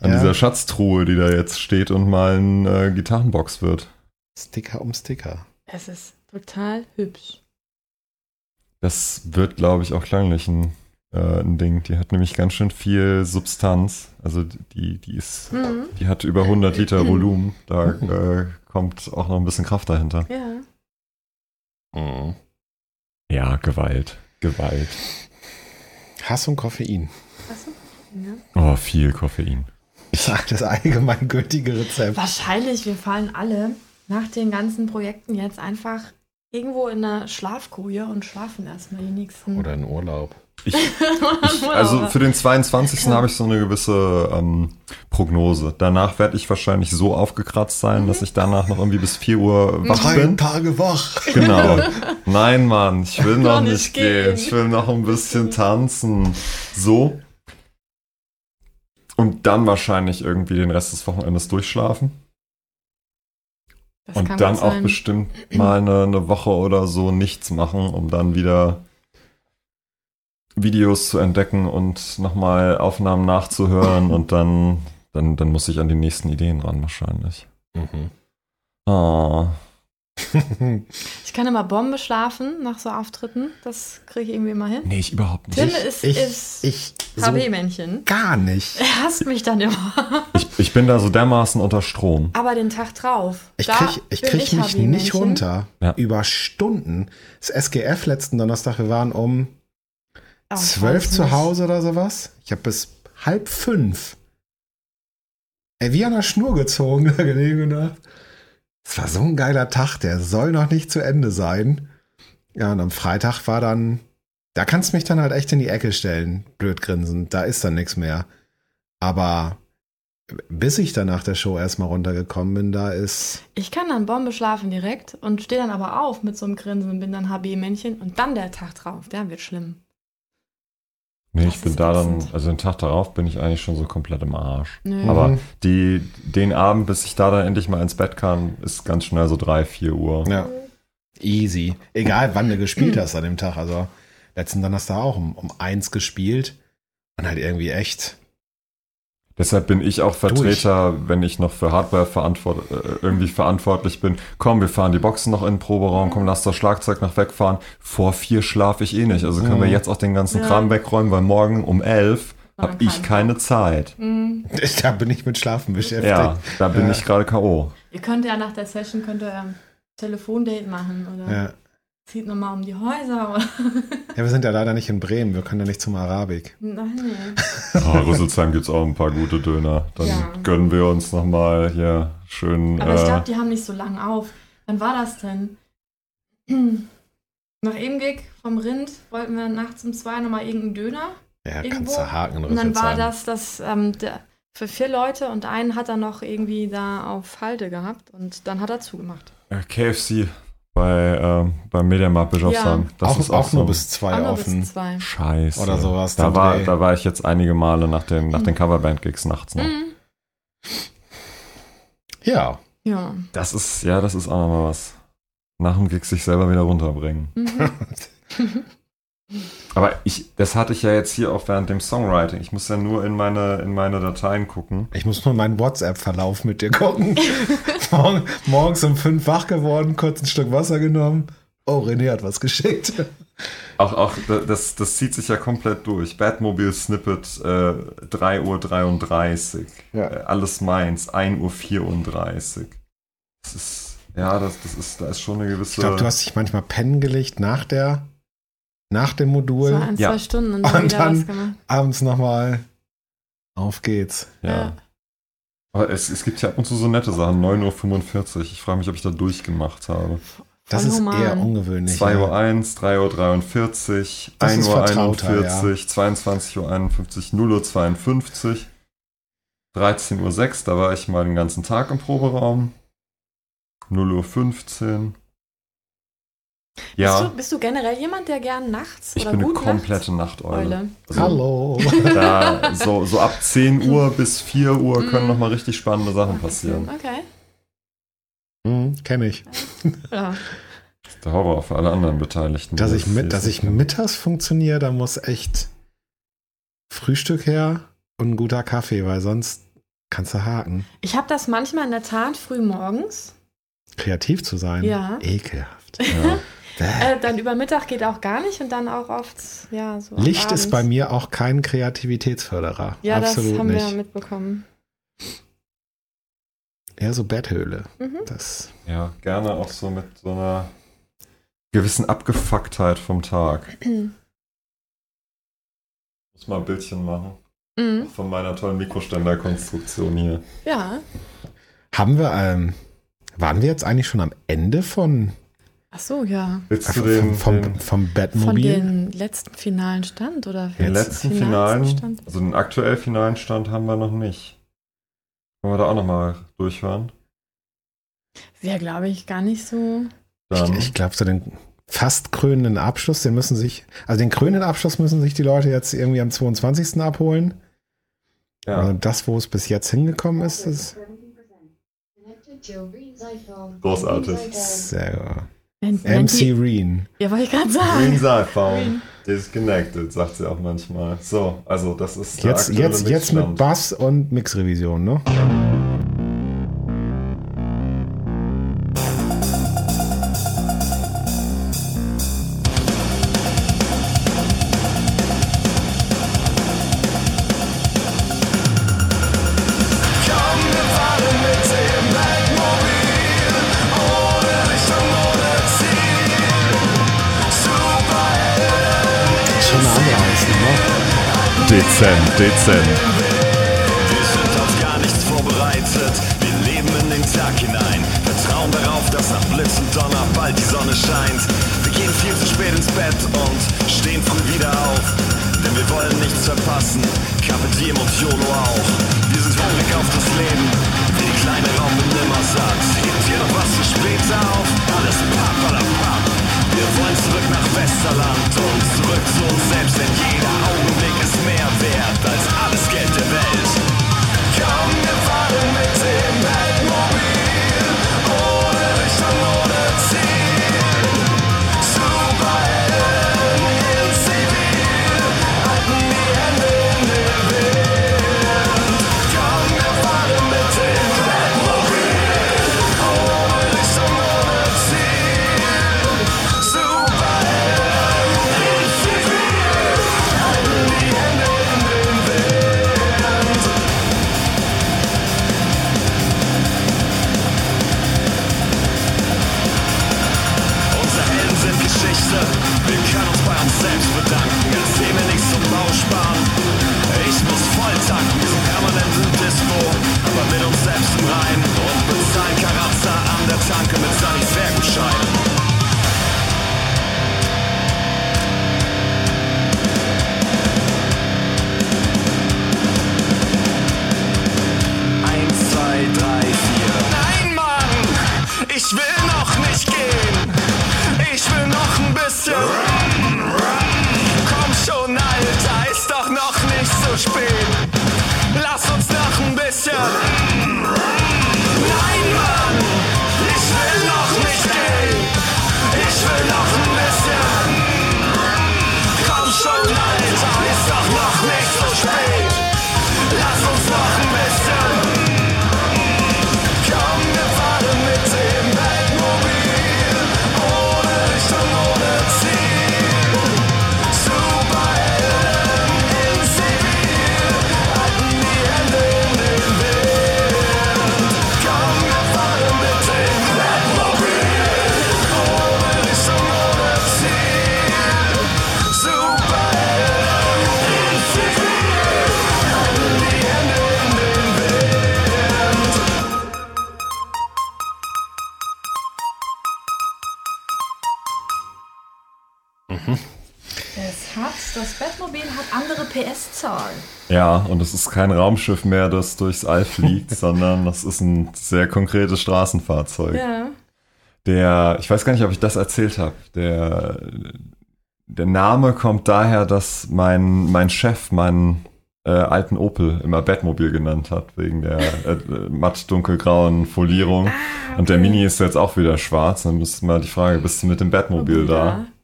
an Ja. dieser Schatztruhe, die da jetzt steht und mal ein äh, Gitarrenbox wird. Sticker um Sticker. Es ist total hübsch. Das wird, glaube ich, auch klanglich ein, äh, ein Ding. Die hat nämlich ganz schön viel Substanz. Also die, die ist, Mhm. die hat über 100 Liter Volumen. Da äh, kommt auch noch ein bisschen Kraft dahinter. Ja. Ja, Gewalt. Gewalt. Hass und Koffein. Ja. Oh, viel Koffein. Ich sag das allgemeingültige Rezept. Wahrscheinlich, wir fallen alle nach den ganzen Projekten jetzt einfach irgendwo in einer Schlafkoje und schlafen erstmal die nächsten. Oder ein Urlaub. Ich, ich, also für den 22. habe ich so eine gewisse ähm, Prognose. Danach werde ich wahrscheinlich so aufgekratzt sein, dass ich danach noch irgendwie bis 4 Uhr wach bin. Tage wach. Genau. Nein, Mann, ich will noch Noch nicht nicht gehen. gehen. Ich will noch ein bisschen tanzen. So. Und dann wahrscheinlich irgendwie den Rest des Wochenendes durchschlafen. Das Und kann dann auch sein. bestimmt mal eine, eine Woche oder so nichts machen, um dann wieder Videos zu entdecken und nochmal Aufnahmen nachzuhören und dann, dann, dann muss ich an die nächsten Ideen ran wahrscheinlich. Mhm. Oh. Ich kann immer Bombe schlafen nach so Auftritten. Das kriege ich irgendwie immer hin. Nee, ich überhaupt nicht. Tim Ich, ist, ich, ist ich so HB-Männchen. gar nicht. Er hasst mich dann immer. ich, ich bin da so dermaßen unter Strom. Aber den Tag drauf. Ich da krieg, ich krieg mich nicht runter. Ja. Über Stunden. Das SGF letzten Donnerstag, wir waren um Oh, zwölf weiß zu. Hause oder sowas. Ich habe bis halb fünf ey, wie an der Schnur gezogen da gelegen und da. Es war so ein geiler Tag, der soll noch nicht zu Ende sein. Ja, und am Freitag war dann, da kannst du mich dann halt echt in die Ecke stellen, blöd grinsend, da ist dann nichts mehr. Aber bis ich dann nach der Show erstmal runtergekommen bin, da ist, Ich kann dann Bombe schlafen direkt und stehe dann aber auf mit so einem Grinsen und bin dann HB-Männchen und dann der Tag drauf. Der wird schlimm. Nee, Das ich bin da dann, also den Tag darauf bin ich eigentlich schon so komplett im Arsch. Nö. Aber Mhm. die, den Abend, bis ich da dann endlich mal ins Bett kann, ist ganz schnell so drei, vier Uhr. ja, easy. Egal, wann du gespielt hast an dem Tag. Also, letzten Donnerstag auch um, um eins gespielt. Und halt irgendwie echt, Deshalb bin ich auch Vertreter, wenn ich noch für Hardware verantwort äh, irgendwie verantwortlich bin. Komm, wir fahren die Boxen noch in den Proberaum, komm, lass das Schlagzeug noch wegfahren. Vor vier schlafe ich eh nicht. Also können wir Mhm. jetzt auch den ganzen Ja. Kram wegräumen, weil morgen um elf habe ich keine Zeit. Mhm. Da bin ich mit Schlafen beschäftigt. Ja, da bin Ja. ich gerade K.O. Ihr könnt ja nach der Session könnt ihr ähm, Telefondate machen oder Ja. Zieht nochmal um die Häuser oder. ja, wir sind ja leider nicht in Bremen. Wir können ja nicht zum Arabik. Nein. Oh, Rüsselsheim gibt es auch ein paar gute Döner. Dann Ja. gönnen wir uns nochmal hier schön. Aber ich äh, glaube, die haben nicht so lang auf. Wann war das denn? Nach eben Gig vom Rind wollten wir nachts um zwei nochmal irgendeinen Döner. Ja, Irgendwo. kannst du haken Und dann war das, das ähm, der, für vier Leute und einen hat er noch irgendwie da auf Halte gehabt und dann hat er zugemacht. äh, KFC bei, ähm, beim Mediamarkt Bischofsheim. Das auch, ist auch, auch, so nur ein bis zwei Auch offen. bis zwei. Scheiße. Oder sowas, Da war, da war ich jetzt einige Male nach den, nach den Coverband-Gigs nachts noch. Mhm. Ja. Ja. Das ist, ja, das ist auch nochmal was. Nach dem Gig sich selber wieder runterbringen. Mhm. Aber ich, das hatte ich ja jetzt hier auch während dem Songwriting. Ich muss ja nur in meine, in meine Dateien gucken. Ich muss nur meinen WhatsApp-Verlauf mit dir gucken. Morgen, morgens um fünf wach geworden, kurz ein Stück Wasser genommen. Oh, René hat was geschickt. Auch, auch das, das zieht sich ja komplett durch. Batmobile Snippet äh, 3.33 Uhr. Ja. Äh, alles meins, 1.34 Uhr. Das ist, ja, das, das ist, da ist schon eine gewisse. Ich glaube, du hast dich manchmal pennen gelegt nach der, nach dem Modul. So ein, Ja. zwei Stunden und dann Und dann- was gemacht. Abends nochmal. Auf geht's. ja. Ja. Aber es, es gibt ja ab und zu so nette Sachen, 9.45 Uhr. Ich frage mich, ob ich da durchgemacht habe. Das Voll ist human. eher ungewöhnlich. 2 ja. Uhr 1, 3 Uhr 43, Das 1 ist Uhr vertrauter, 41, 22 Uhr 51, 0 Uhr 52, 13 Uhr 6, da war ich mal den ganzen Tag im Proberaum. 0 Uhr 15. Bist, Ja, du, bist du generell jemand, der gern nachts ich oder bin eine gut komplette nachts? Nachteule. Eule. Also, Hallo. Da, so, so ab 10 Uhr bis 4 Uhr können Mhm. nochmal richtig spannende Sachen passieren. Okay. Hm, Kenne ich. Ja. Der Horror für alle anderen Beteiligten. Dass ich, mit, dass das ich mittags funktioniere, da muss echt Frühstück her und ein guter Kaffee, weil sonst kannst du haken. Ich habe das manchmal in der Tat früh morgens. Kreativ zu sein. Ja. Ekelhaft. Ja. Äh, dann über Mittag geht auch gar nicht und dann auch oft, ja, so. Licht ist bei mir auch kein Kreativitätsförderer. Ja, Absolut das haben nicht. wir mitbekommen. Eher so Betthöhle. Mhm. Das, Ja, gerne auch so mit so einer gewissen Abgefucktheit vom Tag. Muss mal ein Bildchen machen. Mhm. Von meiner tollen Mikroständerkonstruktion hier. Ja. haben wir, ähm, waren wir jetzt eigentlich schon am Ende von, Ach so, ja. Willst du vom, den, vom, den, vom Von Batmobil? den letzten finalen Stand oder den letzten finalen, Stand? also den aktuell finalen Stand haben wir noch nicht. Wollen wir da auch nochmal durchhören? Wäre, glaube ich, gar nicht so. Dann, Ich, ich glaube, so den fast krönenden Abschluss, den müssen sich, also den krönenden Abschluss müssen sich die Leute jetzt irgendwie am 22. abholen. ja, Also das, wo es bis jetzt hingekommen ist, ist Großartig. sehr Wenn, MC Reen. Ja, wollte ich gerade sagen. Siphon. Green. Disconnected, sagt sie auch manchmal. So, also das ist der Jetzt, aktuelle jetzt, jetzt mit. Bass und Mixrevision, ne? Schon Dezent, und es ist kein Raumschiff mehr, das durchs All fliegt, sondern das ist ein sehr konkretes Straßenfahrzeug. Ja. Der, ich weiß gar nicht, ob ich das erzählt habe. Der, der Name kommt daher, dass mein, mein Chef meinen äh, alten Opel immer Batmobil genannt hat, wegen der äh, matt dunkelgrauen Folierung. Und der Mini ist jetzt auch wieder schwarz. Dann ist mal die Frage, bist du mit dem Batmobil da? Ah, okay.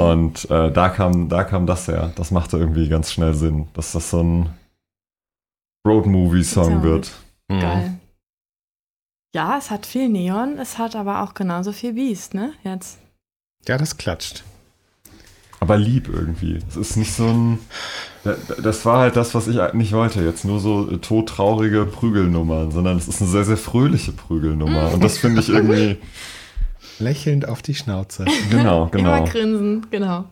Und äh, da, kam, da kam das her. Das machte irgendwie ganz schnell Sinn, dass das so ein Road-Movie-Song wird. Mhm. Geil. Ja, es hat viel Neon, es hat aber auch genauso viel Beast, ne? Jetzt. Ja, das klatscht. Aber lieb irgendwie. Es ist nicht so ein. da- da- Das war halt das, was ich nicht wollte. Jetzt nur so äh, todtraurige Prügelnummern, sondern es ist eine sehr, sehr fröhliche Prügelnummer. Und das finde ich irgendwie. Lächelnd auf die Schnauze. Genau, genau. Immer grinsen, genau.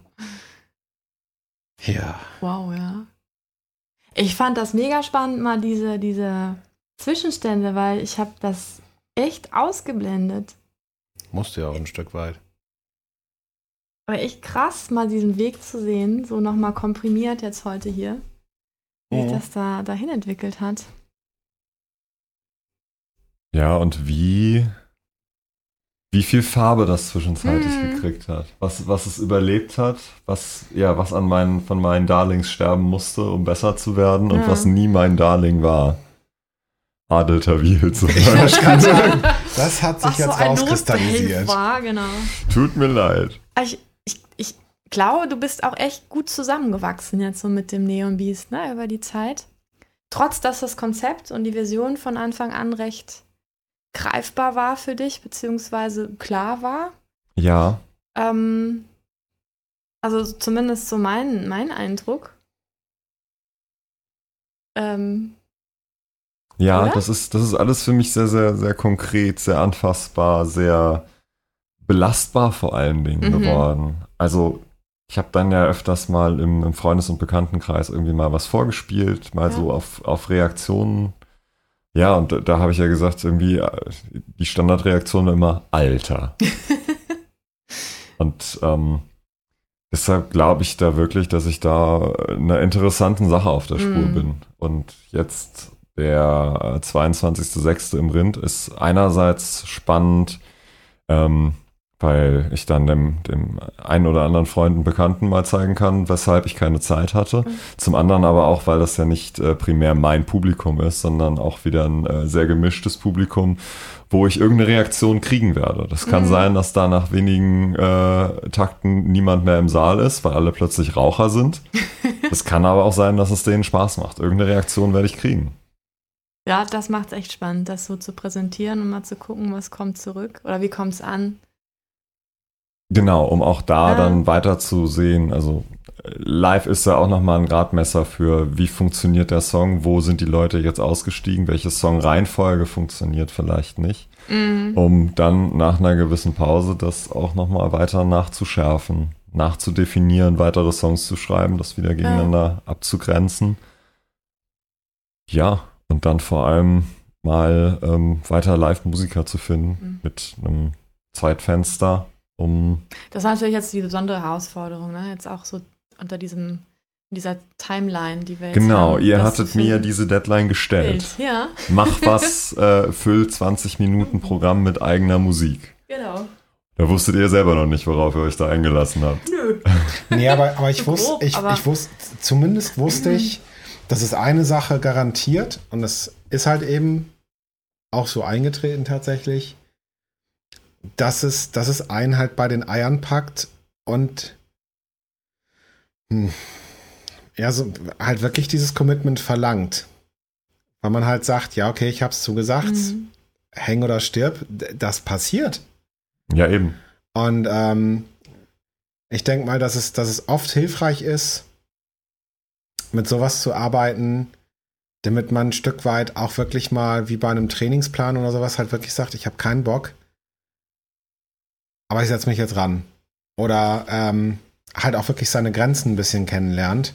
Ja. Wow, ja. Ich fand das mega spannend, mal diese, diese Zwischenstände, weil ich habe das echt ausgeblendet. Musste ja auch ein Stück weit. Aber echt krass, mal diesen Weg zu sehen, so nochmal komprimiert jetzt heute hier, wie sich Mhm. das da dahin entwickelt hat. Ja, und wie. Wie viel Farbe das zwischenzeitlich Mhm. gekriegt hat. Was, was es überlebt hat, was, ja, was an meinen, von meinen Darlings sterben musste, um besser zu werden und Ja. was nie mein Darling war. Adel Tawil zum wollte Beispiel. das hat sich Was jetzt so rauskristallisiert. War, genau. Tut mir leid. Ich, ich, ich glaube, du bist auch echt gut zusammengewachsen jetzt so mit dem Neon Beast, ne, über die Zeit. Trotz, dass das Konzept und die Version von Anfang an recht greifbar war für dich, beziehungsweise klar war. Ja, Ähm, also zumindest so mein, mein Eindruck. Ähm, Ja, Oder? das ist, das ist alles für mich sehr, sehr, sehr konkret, sehr anfassbar, sehr belastbar vor allen Dingen Mhm. geworden. Also, ich habe dann ja öfters mal im, im Freundes- und Bekanntenkreis irgendwie mal was vorgespielt, mal Ja. so auf, auf Reaktionen. Ja, und da, da habe ich ja gesagt, irgendwie, äh, die Standardreaktion war immer Alter. und ähm, deshalb glaube ich da wirklich, dass ich da einer interessanten Sache auf der Spur Mhm. bin. Und jetzt der äh, 22.06. im Rind ist einerseits spannend, ähm, weil ich dann dem, dem einen oder anderen Freund und Bekannten mal zeigen kann, weshalb ich keine Zeit hatte. Zum anderen aber auch, weil das ja nicht äh, primär mein Publikum ist, sondern auch wieder ein äh, sehr gemischtes Publikum, wo ich irgendeine Reaktion kriegen werde. Das kann Mhm. sein, dass da nach wenigen äh, Takten niemand mehr im Saal ist, weil alle plötzlich Raucher sind. Es kann aber auch sein, dass es denen Spaß macht. Irgendeine Reaktion werde ich kriegen. ja, das macht es echt spannend, das so zu präsentieren und mal zu gucken, was kommt zurück oder wie kommt es an. Genau, um auch da Ja. dann weiter zu sehen. Also live ist ja auch nochmal ein Gradmesser für, wie funktioniert der Song, wo sind die Leute jetzt ausgestiegen, welche Songreihenfolge funktioniert vielleicht nicht, Mhm. um dann nach einer gewissen Pause das auch nochmal weiter nachzuschärfen, nachzudefinieren, weitere Songs zu schreiben, das wieder gegeneinander abzugrenzen. Ja, und dann vor allem mal ähm, weiter Live-Musiker zu finden Mhm. mit einem Zeitfenster, um Das war natürlich jetzt die besondere Herausforderung, ne? Jetzt auch so unter diesem, dieser Timeline, die wir jetzt Genau, haben, ihr das hattet mir diese Deadline gestellt. Bild. Ja, Mach was, äh, füll 20 Minuten Programm mit eigener Musik. genau. Da wusstet ihr selber noch nicht, worauf ihr euch da eingelassen habt. Nö. Nee, aber, aber ich wusste, ich, ich wusste, zumindest wusste ich, das ist eine Sache garantiert und es ist halt eben auch so eingetreten tatsächlich, dass es, dass es einen halt bei den Eiern packt und hm, ja, so halt wirklich dieses Commitment verlangt. Weil man halt sagt, ja, okay, ich hab's zugesagt, Mhm. häng oder stirb, das passiert. Ja, eben. Und ähm, ich denke mal, dass es, dass es oft hilfreich ist, mit sowas zu arbeiten, damit man ein Stück weit auch wirklich mal wie bei einem Trainingsplan oder sowas halt wirklich sagt, ich habe keinen Bock, aber ich setze mich jetzt ran. Oder ähm, halt auch wirklich seine Grenzen ein bisschen kennenlernt.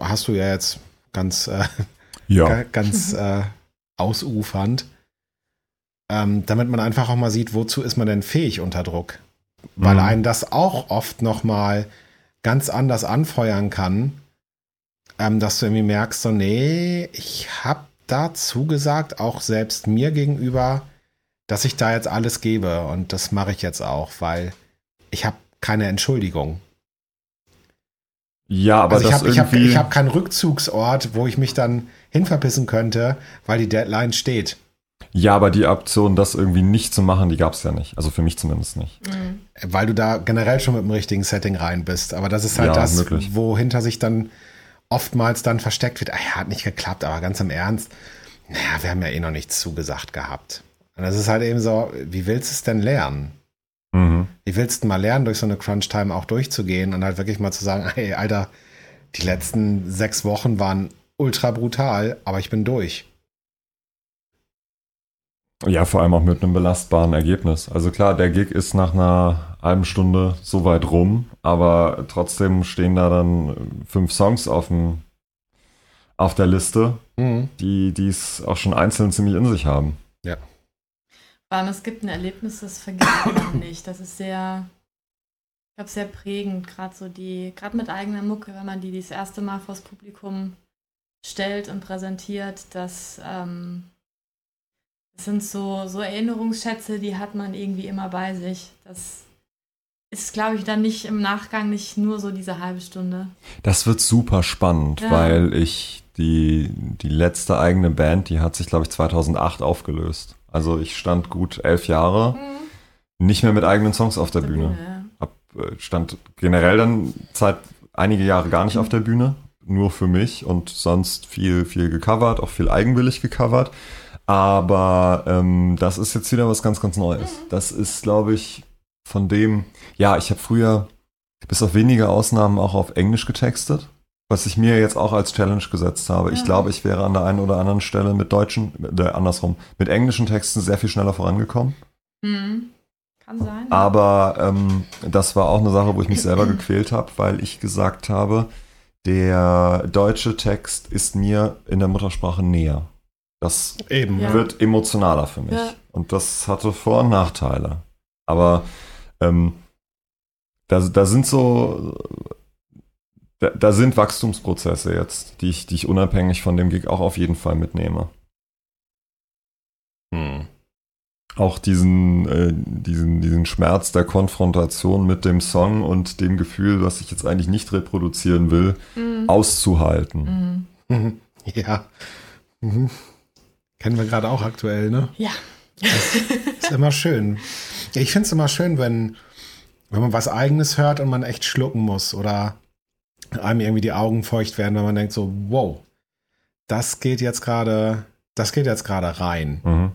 Hast du ja jetzt ganz, äh, Ja. ga- ganz äh, ausufernd. Ähm, damit man einfach auch mal sieht, wozu ist man denn fähig unter Druck. weil Mhm. einen das auch oft nochmal ganz anders anfeuern kann, ähm, dass du irgendwie merkst, so, nee, ich habe da zugesagt, auch selbst mir gegenüber, dass ich da jetzt alles gebe und das mache ich jetzt auch, weil ich habe keine Entschuldigung. Ja, aber also ich das habe ich hab, irgendwie. ich hab keinen Rückzugsort, wo ich mich dann hinverpissen könnte, weil die Deadline steht. ja, aber die Option, das irgendwie nicht zu machen, die gab es ja nicht. Also für mich zumindest nicht. Mhm. Weil du da generell schon mit dem richtigen Setting rein bist. Aber das ist halt Ja, das, möglich. wo hinter sich dann oftmals dann versteckt wird. Ah, ja, hat nicht geklappt, aber ganz im Ernst, naja, wir haben ja eh noch nichts zugesagt gehabt. Und das ist halt eben so, wie willst du es denn lernen? Mhm. Wie willst du mal lernen, durch so eine Crunch-Time auch durchzugehen und halt wirklich mal zu sagen, hey, Alter, die letzten sechs Wochen waren ultra brutal, aber ich bin durch. Ja, vor allem auch mit einem belastbaren Ergebnis. Also klar, der Gig ist nach einer halben Stunde so weit rum, aber trotzdem stehen da dann fünf Songs auf, dem, auf der Liste, Mhm. die die es auch schon einzeln ziemlich in sich haben. Allem, es gibt ein Erlebnis, das vergisst man nicht. Das ist sehr, ich glaube, sehr prägend, gerade so die, gerade mit eigener Mucke, wenn man die das erste Mal vors Publikum stellt und präsentiert, das, ähm, das sind so, so Erinnerungsschätze, die hat man irgendwie immer bei sich. Das ist, glaube ich, dann nicht im Nachgang nicht nur so diese halbe Stunde. Das wird super spannend, Ja. weil ich die, die letzte eigene Band, die hat sich, glaube ich, 2008 aufgelöst. Also ich stand gut elf Jahre nicht mehr mit eigenen Songs auf der Bühne. ja. Hab, äh, stand generell dann seit einige Jahre gar nicht auf der Bühne, nur für mich und sonst viel, viel gecovert, auch viel eigenwillig gecovert. Aber ähm, das ist jetzt wieder was ganz, ganz Neues. Das ist, glaube ich, von dem, ja, ich habe früher bis auf wenige Ausnahmen auch auf Englisch getextet, was ich mir jetzt auch als Challenge gesetzt habe. Ich Ja. glaube, ich wäre an der einen oder anderen Stelle mit deutschen, äh, andersrum, mit englischen Texten sehr viel schneller vorangekommen. Mhm. Kann sein. Aber ähm, das war auch eine Sache, wo ich mich selber gequält habe, weil ich gesagt habe, der deutsche Text ist mir in der Muttersprache näher. Das Eben. Ja. wird emotionaler für mich. Ja. Und das hatte Vor- und Nachteile. Aber ähm, da, da sind so, da, da sind Wachstumsprozesse jetzt, die ich, die ich unabhängig von dem Gig auch auf jeden Fall mitnehme. Hm. auch diesen, äh, diesen, diesen Schmerz der Konfrontation mit dem Song und dem Gefühl, was ich jetzt eigentlich nicht reproduzieren will, Mhm. auszuhalten. Mhm. Ja. Mhm. Kennen wir gerade auch aktuell, ne? Ja. Ist immer schön. Ich finde es immer schön, wenn, wenn man was Eigenes hört und man echt schlucken muss oder einem irgendwie die Augen feucht werden, wenn man denkt so, wow, das geht jetzt gerade, das geht jetzt gerade rein. Mhm.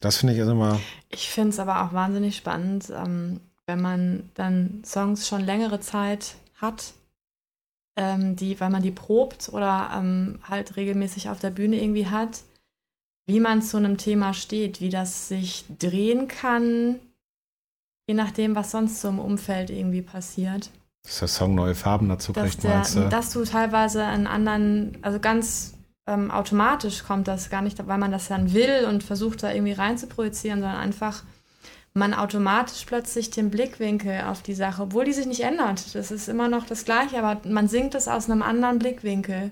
Das finde ich ist immer, Ich finde es aber auch wahnsinnig spannend, ähm, wenn man dann Songs schon längere Zeit hat, ähm, die, weil man die probt oder ähm, halt regelmäßig auf der Bühne irgendwie hat, wie man zu einem Thema steht, wie das sich drehen kann, je nachdem, was sonst so im Umfeld irgendwie passiert. Dass der Song neue Farben dazu Dass, kriegt, der, meinst du? dass du teilweise einen anderen, also ganz ähm, automatisch kommt das gar nicht, weil man das dann will und versucht da irgendwie rein zu projizieren, sondern einfach man automatisch plötzlich den Blickwinkel auf die Sache, obwohl die sich nicht ändert. Das ist immer noch das Gleiche, aber man singt es aus einem anderen Blickwinkel.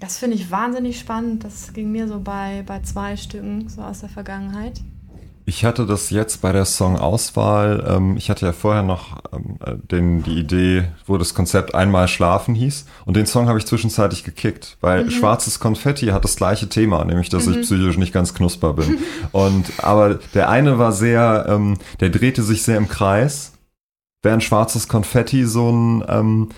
Das finde ich wahnsinnig spannend. Das ging mir so bei, bei zwei Stücken so aus der Vergangenheit. Ich hatte das jetzt bei der Songauswahl, ähm, ich hatte ja vorher noch ähm, äh, den, die Idee, wo das Konzept einmal schlafen hieß und den Song habe ich zwischenzeitlich gekickt, weil Mhm. Schwarzes Konfetti hat das gleiche Thema, nämlich dass ich psychisch nicht ganz knusper bin. und aber der eine war sehr, ähm, der drehte sich sehr im Kreis, während Schwarzes Konfetti so einen, ähm,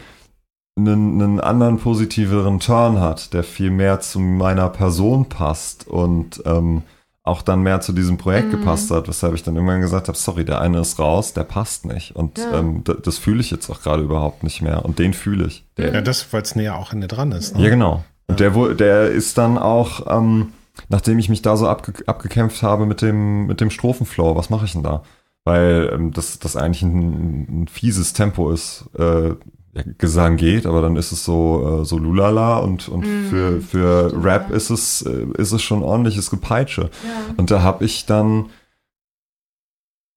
einen, einen anderen positiveren Turn hat, der viel mehr zu meiner Person passt und ähm, auch dann mehr zu diesem Projekt Mhm. gepasst hat, weshalb ich dann irgendwann gesagt habe, sorry, der eine ist raus, der passt nicht. Und Ja. ähm, das fühle ich jetzt auch gerade überhaupt nicht mehr. Und den fühle ich. Der, ja, das, weil es näher auch in dir dran ist. Ne? ja, genau. Und der, wo- der ist dann auch, ähm, nachdem ich mich da so abge abgekämpft habe mit dem, mit dem Strophenflow, was mache ich denn da? Weil ähm, das, das eigentlich ein, ein fieses Tempo ist. Äh, ja, Gesang geht, aber dann ist es so, äh, so lulala und, und Mm, für, für super. Rap ist es, äh, ist es schon ordentliches Gepeitsche. Ja. Und da habe ich dann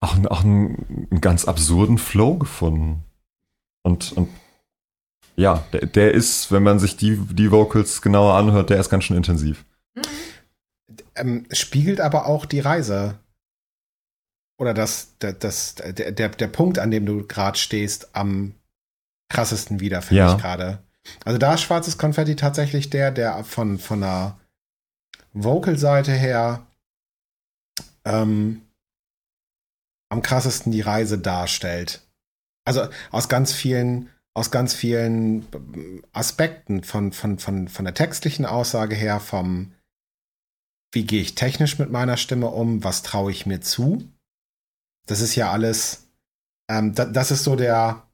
auch, einen- auch einen, einen ganz absurden Flow gefunden. Und, und ja, der, der ist, wenn man sich die, die Vocals genauer anhört, der ist ganz schön intensiv. Ähm, spiegelt aber auch die Reise. Oder das, das, das der, der, der Punkt, an dem du gerade stehst, am krassesten wieder, finde Ja. ich gerade. Also da ist schwarzes Konfetti tatsächlich der, der von, von der Vocal-Seite her ähm, am krassesten die Reise darstellt. Also aus ganz vielen, aus ganz vielen ähm, Aspekten von, von, von, von der textlichen Aussage her, vom wie gehe ich technisch mit meiner Stimme um, was traue ich mir zu. Das ist ja alles, ähm, da, das ist so der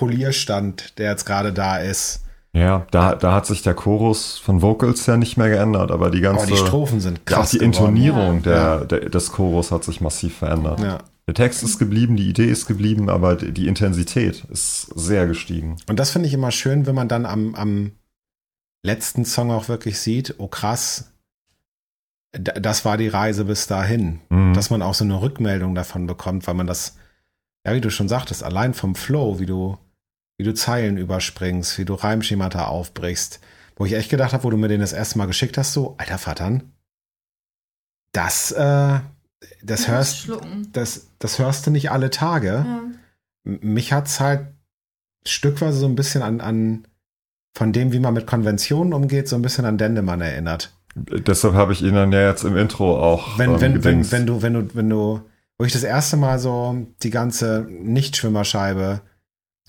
Polierstand, der jetzt gerade da ist. Ja, da, da hat sich der Chorus von Vocals ja nicht mehr geändert, aber die ganze Aber die Strophen sind ja, krass die geworden. Intonierung Ja. der, Ja. der, des Chorus hat sich massiv verändert. Ja. Der Text ist geblieben, die Idee ist geblieben, aber die die Intensität ist sehr gestiegen. Und das finde ich immer schön, wenn man dann am, am letzten Song auch wirklich sieht, oh krass, das war die Reise bis dahin. Mhm. Dass man auch so eine Rückmeldung davon bekommt, weil man das, ja, wie du schon sagtest, allein vom Flow, wie du, wie du Zeilen überspringst, wie du Reimschemata aufbrichst, wo ich echt gedacht habe, wo du mir den das erste Mal geschickt hast, so, alter Vattern, das, äh, das hörst, das, das hörst du nicht alle Tage. Ja. Mich hat's halt stückweise so ein bisschen an, an von dem, wie man mit Konventionen umgeht, so ein bisschen an Dendemann erinnert. Deshalb habe ich ihn dann ja jetzt im Intro auch Wenn, ähm, wenn, wenn, wenn du, wenn du, wenn du, wo ich das erste Mal so die ganze Nichtschwimmerscheibe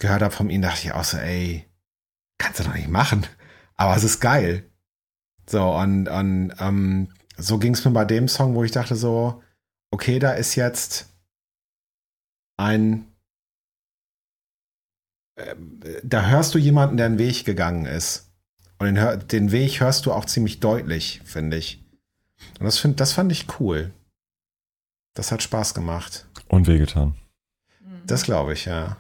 gehört habe von ihm, dachte ich auch so, ey, kannst du doch nicht machen. Aber es ist geil. So, und, und ähm, so ging es mir bei dem Song, wo ich dachte so, okay, da ist jetzt ein äh, da hörst du jemanden, der einen Weg gegangen ist. Und den, den Weg hörst du auch ziemlich deutlich, finde ich. Und das, find, das fand ich cool. Das hat Spaß gemacht. Und wehgetan. Mhm. Das glaube ich, ja.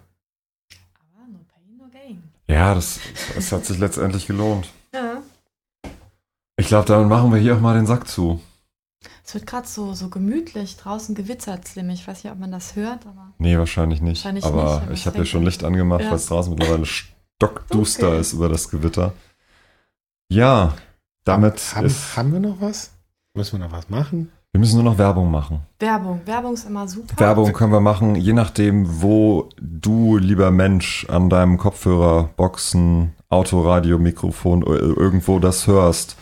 Ja, das, das hat sich letztendlich gelohnt. Ja. Ich glaube, damit machen wir hier auch mal den Sack zu. Es wird gerade so, so gemütlich. Draußen gewittert es nämlich. Ich weiß nicht, ob man das hört, aber. Nee, wahrscheinlich nicht. Wahrscheinlich aber nicht, ich habe ja schon. Licht angemacht, Ja. weil es draußen mittlerweile stockduster Okay. ist über das Gewitter. Ja, damit haben, ist. haben wir noch was? Müssen wir noch was machen? Wir müssen nur noch Werbung machen. Werbung. Werbung ist immer super. Werbung können wir machen, je nachdem, wo du, lieber Mensch, an deinem Kopfhörer, Boxen, Autoradio, Mikrofon, äh, irgendwo das hörst.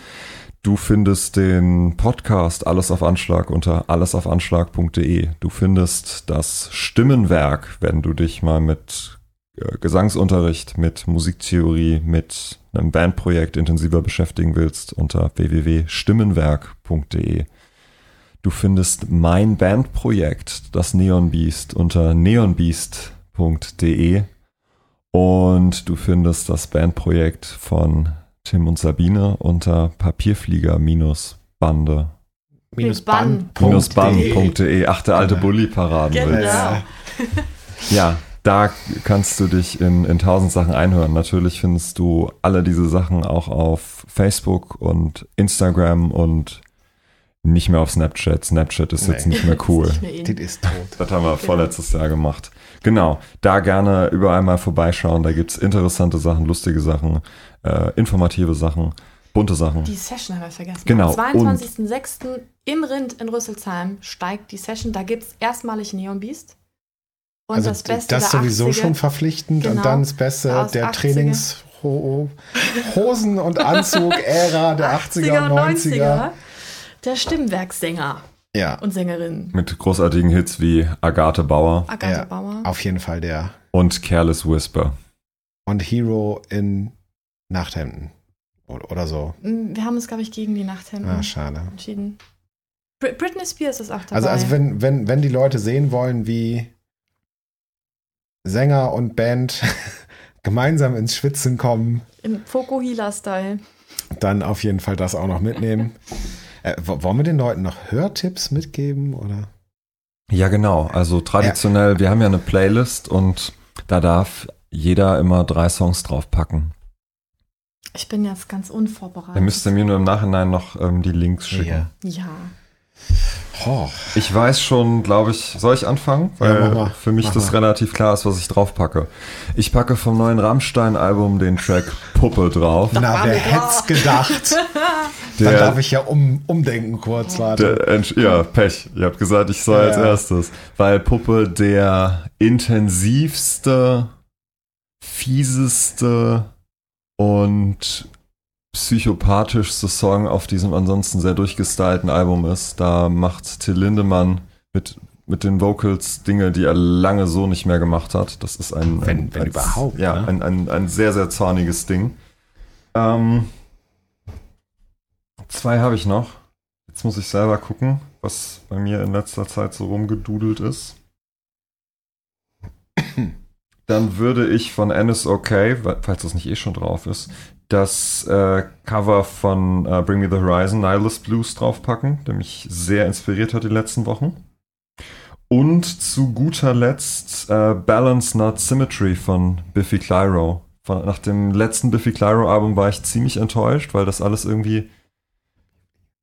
Du findest den Podcast Alles auf Anschlag unter allesaufanschlag.de. Du findest das Stimmenwerk, wenn du dich mal mit äh, Gesangsunterricht, mit Musiktheorie, mit einem Bandprojekt intensiver beschäftigen willst, unter www.stimmenwerk.de. Du findest mein Bandprojekt, das Neon Beast, unter neonbeast.de und du findest das Bandprojekt von Tim und Sabine unter papierflieger-bande Minus bann.de. Ach, der alte Genau. Bulli-Paradenwitz. Genau. Ja. Ja, da kannst du dich in, in tausend Sachen einhören. Natürlich findest du alle diese Sachen auch auf Facebook und Instagram und nicht mehr auf Snapchat. Snapchat ist jetzt Nee. nicht mehr cool. Ist nicht mehr in. Das ist tot. Das haben wir vorletztes Jahr gemacht. Genau, da gerne überall mal vorbeischauen. Da gibt's interessante Sachen, lustige Sachen, äh, informative Sachen, bunte Sachen. Die Session haben wir vergessen. Genau, Am 22.06. im Rind in Rüsselsheim steigt die Session. Da gibt es erstmalig Neon Beast. Und Also das Beste das der sowieso 80er. schon verpflichtend und Genau. dann das Beste Aus der 80er. Trainingshosen und Anzug-Ära der 80er und 90er. Der Stimmwerkssänger Ja, und Sängerin. Mit großartigen Hits wie Agathe Bauer Agathe Ja. Bauer. auf jeden Fall der. und Careless Whisper. Und Hero in Nachthemden. Oder, so. Mm, Wir haben uns, glaube ich, gegen die Nachthemden Ah, schade. entschieden. Br Britney Spears ist auch dabei. Also, also wenn, wenn, wenn die Leute sehen wollen, wie Sänger und Band gemeinsam ins Schwitzen kommen, Im Fokuhila-Style. dann auf jeden Fall das auch noch mitnehmen. Äh, wo- wollen wir den Leuten noch Hörtipps mitgeben? Oder? Ja, genau. Also traditionell, wir haben ja eine Playlist und da darf jeder immer drei Songs draufpacken. Ich bin jetzt ganz unvorbereitet. Dann müsst ihr mir nur im Nachhinein noch ähm, die Links schicken. Ja. ja. Oh, Ich weiß schon, glaube ich, soll ich anfangen? Weil mal. für mich Mach das mal. relativ klar ist, was ich drauf packe. Ich packe vom neuen Rammstein-Album den Track Puppe drauf. na, wer es gedacht? Dann Der- darf ich ja um, umdenken kurz, warte. Der, ja, Pech. Ihr habt gesagt, ich soll als Ja. erstes. Weil Puppe der intensivste, fieseste und psychopathischste Song auf diesem ansonsten sehr durchgestylten Album ist. Da macht Till Lindemann mit, mit den Vocals Dinge, die er lange so nicht mehr gemacht hat. Das ist ein, Wenn- ein, wenn ein überhaupt, Ja, ne? ein, ein, ein sehr, sehr zorniges Ding. Ähm, zwei habe ich noch. Jetzt muss ich selber gucken, was bei mir in letzter Zeit so rumgedudelt ist. Dann würde ich von NSOK, falls das nicht eh schon drauf ist, das äh, Cover von äh, Bring Me the Horizon, Nihilist Blues draufpacken, der mich sehr inspiriert hat die letzten Wochen. Und zu guter Letzt äh, Balance Not Symmetry von Biffy Clyro. Von, nach dem letzten Biffy Clyro Album war ich ziemlich enttäuscht, weil das alles irgendwie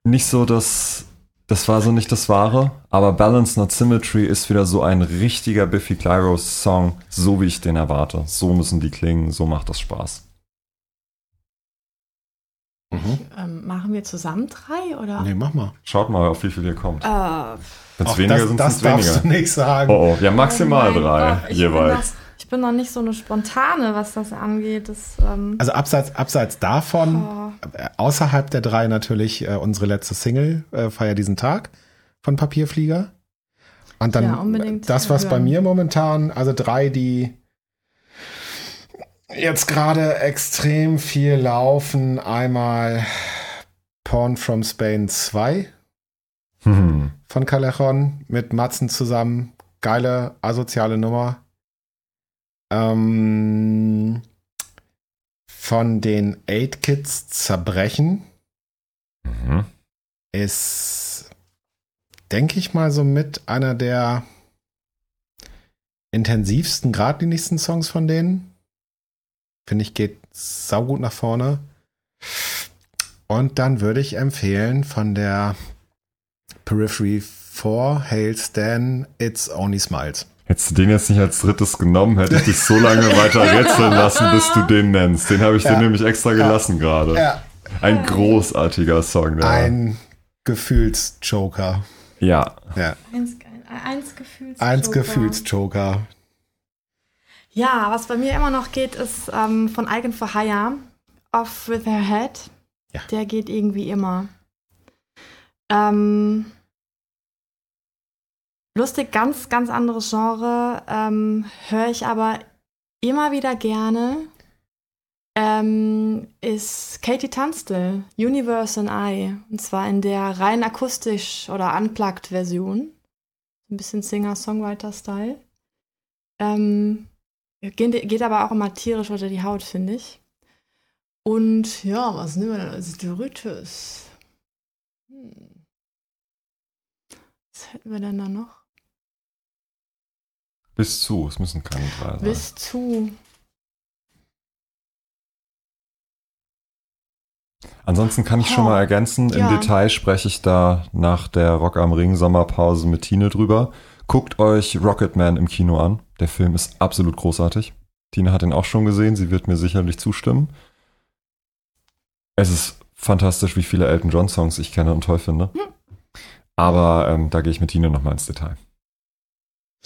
nicht so das, das war so nicht das Wahre. Aber Balance Not Symmetry ist wieder so ein richtiger Biffy Clyro Song, so wie ich den erwarte. So müssen die klingen, so macht das Spaß. Mhm. Ähm, machen wir zusammen drei oder? Nee, mach mal. Schaut mal, auf wie viel ihr kommt. Äh, Wenn es weniger das, sind, das es darfst weniger. du nicht sagen. Oh oh, ja, maximal oh drei Gott, ich jeweils. Bin noch, ich bin noch nicht so eine spontane, was das angeht. Das, ähm, Also abseits, abseits davon, oh, außerhalb der drei natürlich äh, unsere letzte Single, äh, Feier diesen Tag von Papierflieger. Und dann Ja, unbedingt das, was bei hören. mir momentan, also drei, die jetzt gerade extrem viel laufen. Einmal Porn from Spain 2 Hm. von Callejon mit Matzen zusammen. Geile, asoziale Nummer. Ähm, von den 8 Kids Zerbrechen Mhm. ist, denke ich mal, so mit einer der intensivsten, geradlinigsten Songs von denen. Finde ich, geht saugut nach vorne. Und dann würde ich empfehlen von der Periphery 4 Hail Stan It's Only Smiles. Hättest du den jetzt nicht als drittes genommen, hätte ich dich so lange weiter rätseln lassen, bis du den nennst. Den habe ich Ja. dir nämlich extra gelassen gerade. Ja, Ein großartiger Song. Der ein Gefühlsjoker. ja. Ja, eins, eins Gefühls. eins Gefühlsjoker. Ja, was bei mir immer noch geht, ist ähm, von Eigen for Hire, Off with Her Head. Ja. Der geht irgendwie immer. Ähm, lustig, ganz, ganz anderes Genre. Ähm, Höre ich aber immer wieder gerne. Ähm, ist Katie Tunstall, Universe and I. Und zwar in der rein akustisch oder unplugged Version. Ein bisschen Singer-Songwriter-Style. Ähm, geht, geht aber auch immer tierisch unter die Haut, finde ich. Und ja, was nehmen wir denn als drittes? Hm. Was hätten wir denn da noch? Bis zu. Es müssen keine drei sein. Bis zu. Ansonsten kann ich schon mal ergänzen, im Ja. Detail spreche ich da nach der Rock am Ring Sommerpause mit Tine drüber. Guckt euch Rocketman im Kino an. Der Film ist absolut großartig. Tine hat ihn auch schon gesehen, sie wird mir sicherlich zustimmen. Es ist fantastisch, wie viele Elton John Songs ich kenne und toll finde. Hm. Aber ähm, da gehe ich mit Tine nochmal ins Detail.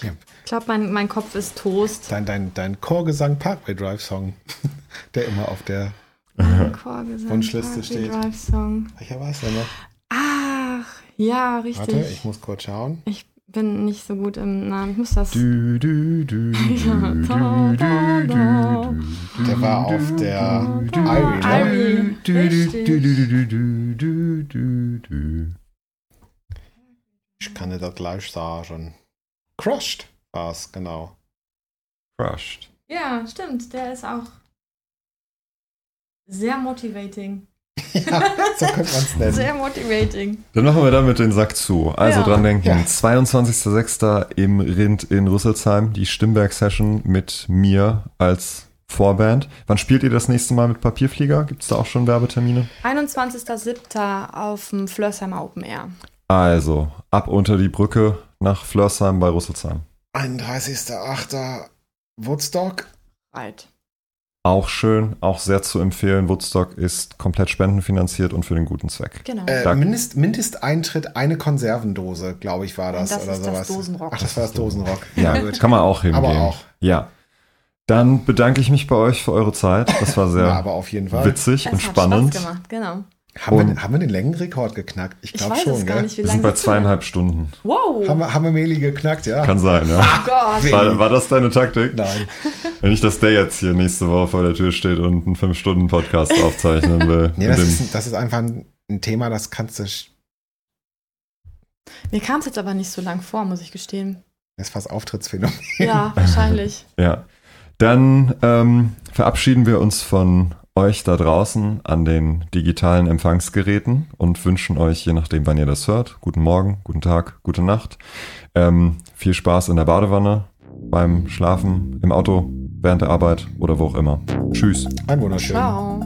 Ich glaube, mein, mein Kopf ist Toast. Dein, dein, dein Chorgesang Parkway Drive Song, der immer auf der, Wunschliste steht. Drive Song. welcher war es denn noch? Ach, ja, richtig. Warte, ich muss kurz schauen. Ich bin nicht so gut im Namen. Ich muss das. Du, Der war auf der Irie, ne? Ich kann dir das gleich sagen. Crushed war es, genau. Crushed. Ja, stimmt. Der ist auch sehr motivating. Ja, so könnte man es nennen. Sehr motivating. Dann machen wir damit den Sack zu. Also Ja. dran denken, Ja. 22.06. im Rind in Rüsselsheim, die Stimmberg-Session mit mir als Vorband. Wann spielt ihr das nächste Mal mit Papierflieger? Gibt es da auch schon Werbetermine? 21.07. auf dem Flörsheimer Open Air. Also, ab unter die Brücke nach Flörsheim bei Rüsselsheim. 31.08. Woodstock. Right. Auch schön, auch sehr zu empfehlen. Woodstock ist komplett spendenfinanziert und für den guten Zweck. Genau. Äh, Mindest, Mindesteintritt eine Konservendose, glaube ich, war das. Das oder ist das sowas. Dosenrock. Ach, das war das Dosenrock. Ja, kann man auch hingehen. Aber auch. Ja. Dann bedanke ich mich bei euch für eure Zeit. Das war Ja, sehr aber auf jeden Fall. witzig es und hat spannend. Spaß gemacht, genau. Haben wir, Und- haben wir den Längenrekord geknackt? Ich glaube schon, es gar gell? nicht, wie Wir sind bei wir? zweieinhalb Stunden. Wow. Haben wir, haben wir Meli geknackt, ja? Kann sein, ja. oh Gott. War, war das deine Taktik? Nein. Wenn ich, dass der jetzt hier nächste Woche vor der Tür steht und einen 5-Stunden-Podcast aufzeichnen will. Nee, das dem- ist, das ist einfach ein, ein Thema, das kannst du. Mir kam es jetzt aber nicht so lang vor, muss ich gestehen. Das ist fast Auftrittsphänomen. Ja, wahrscheinlich. Ja. Dann ähm, verabschieden wir uns von euch da draußen an den digitalen Empfangsgeräten und wünschen euch, je nachdem, wann ihr das hört, guten Morgen, guten Tag, gute Nacht. Ähm, viel Spaß in der Badewanne, beim Schlafen, im Auto, während der Arbeit oder wo auch immer. Tschüss. Ein wunderschön. Ciao.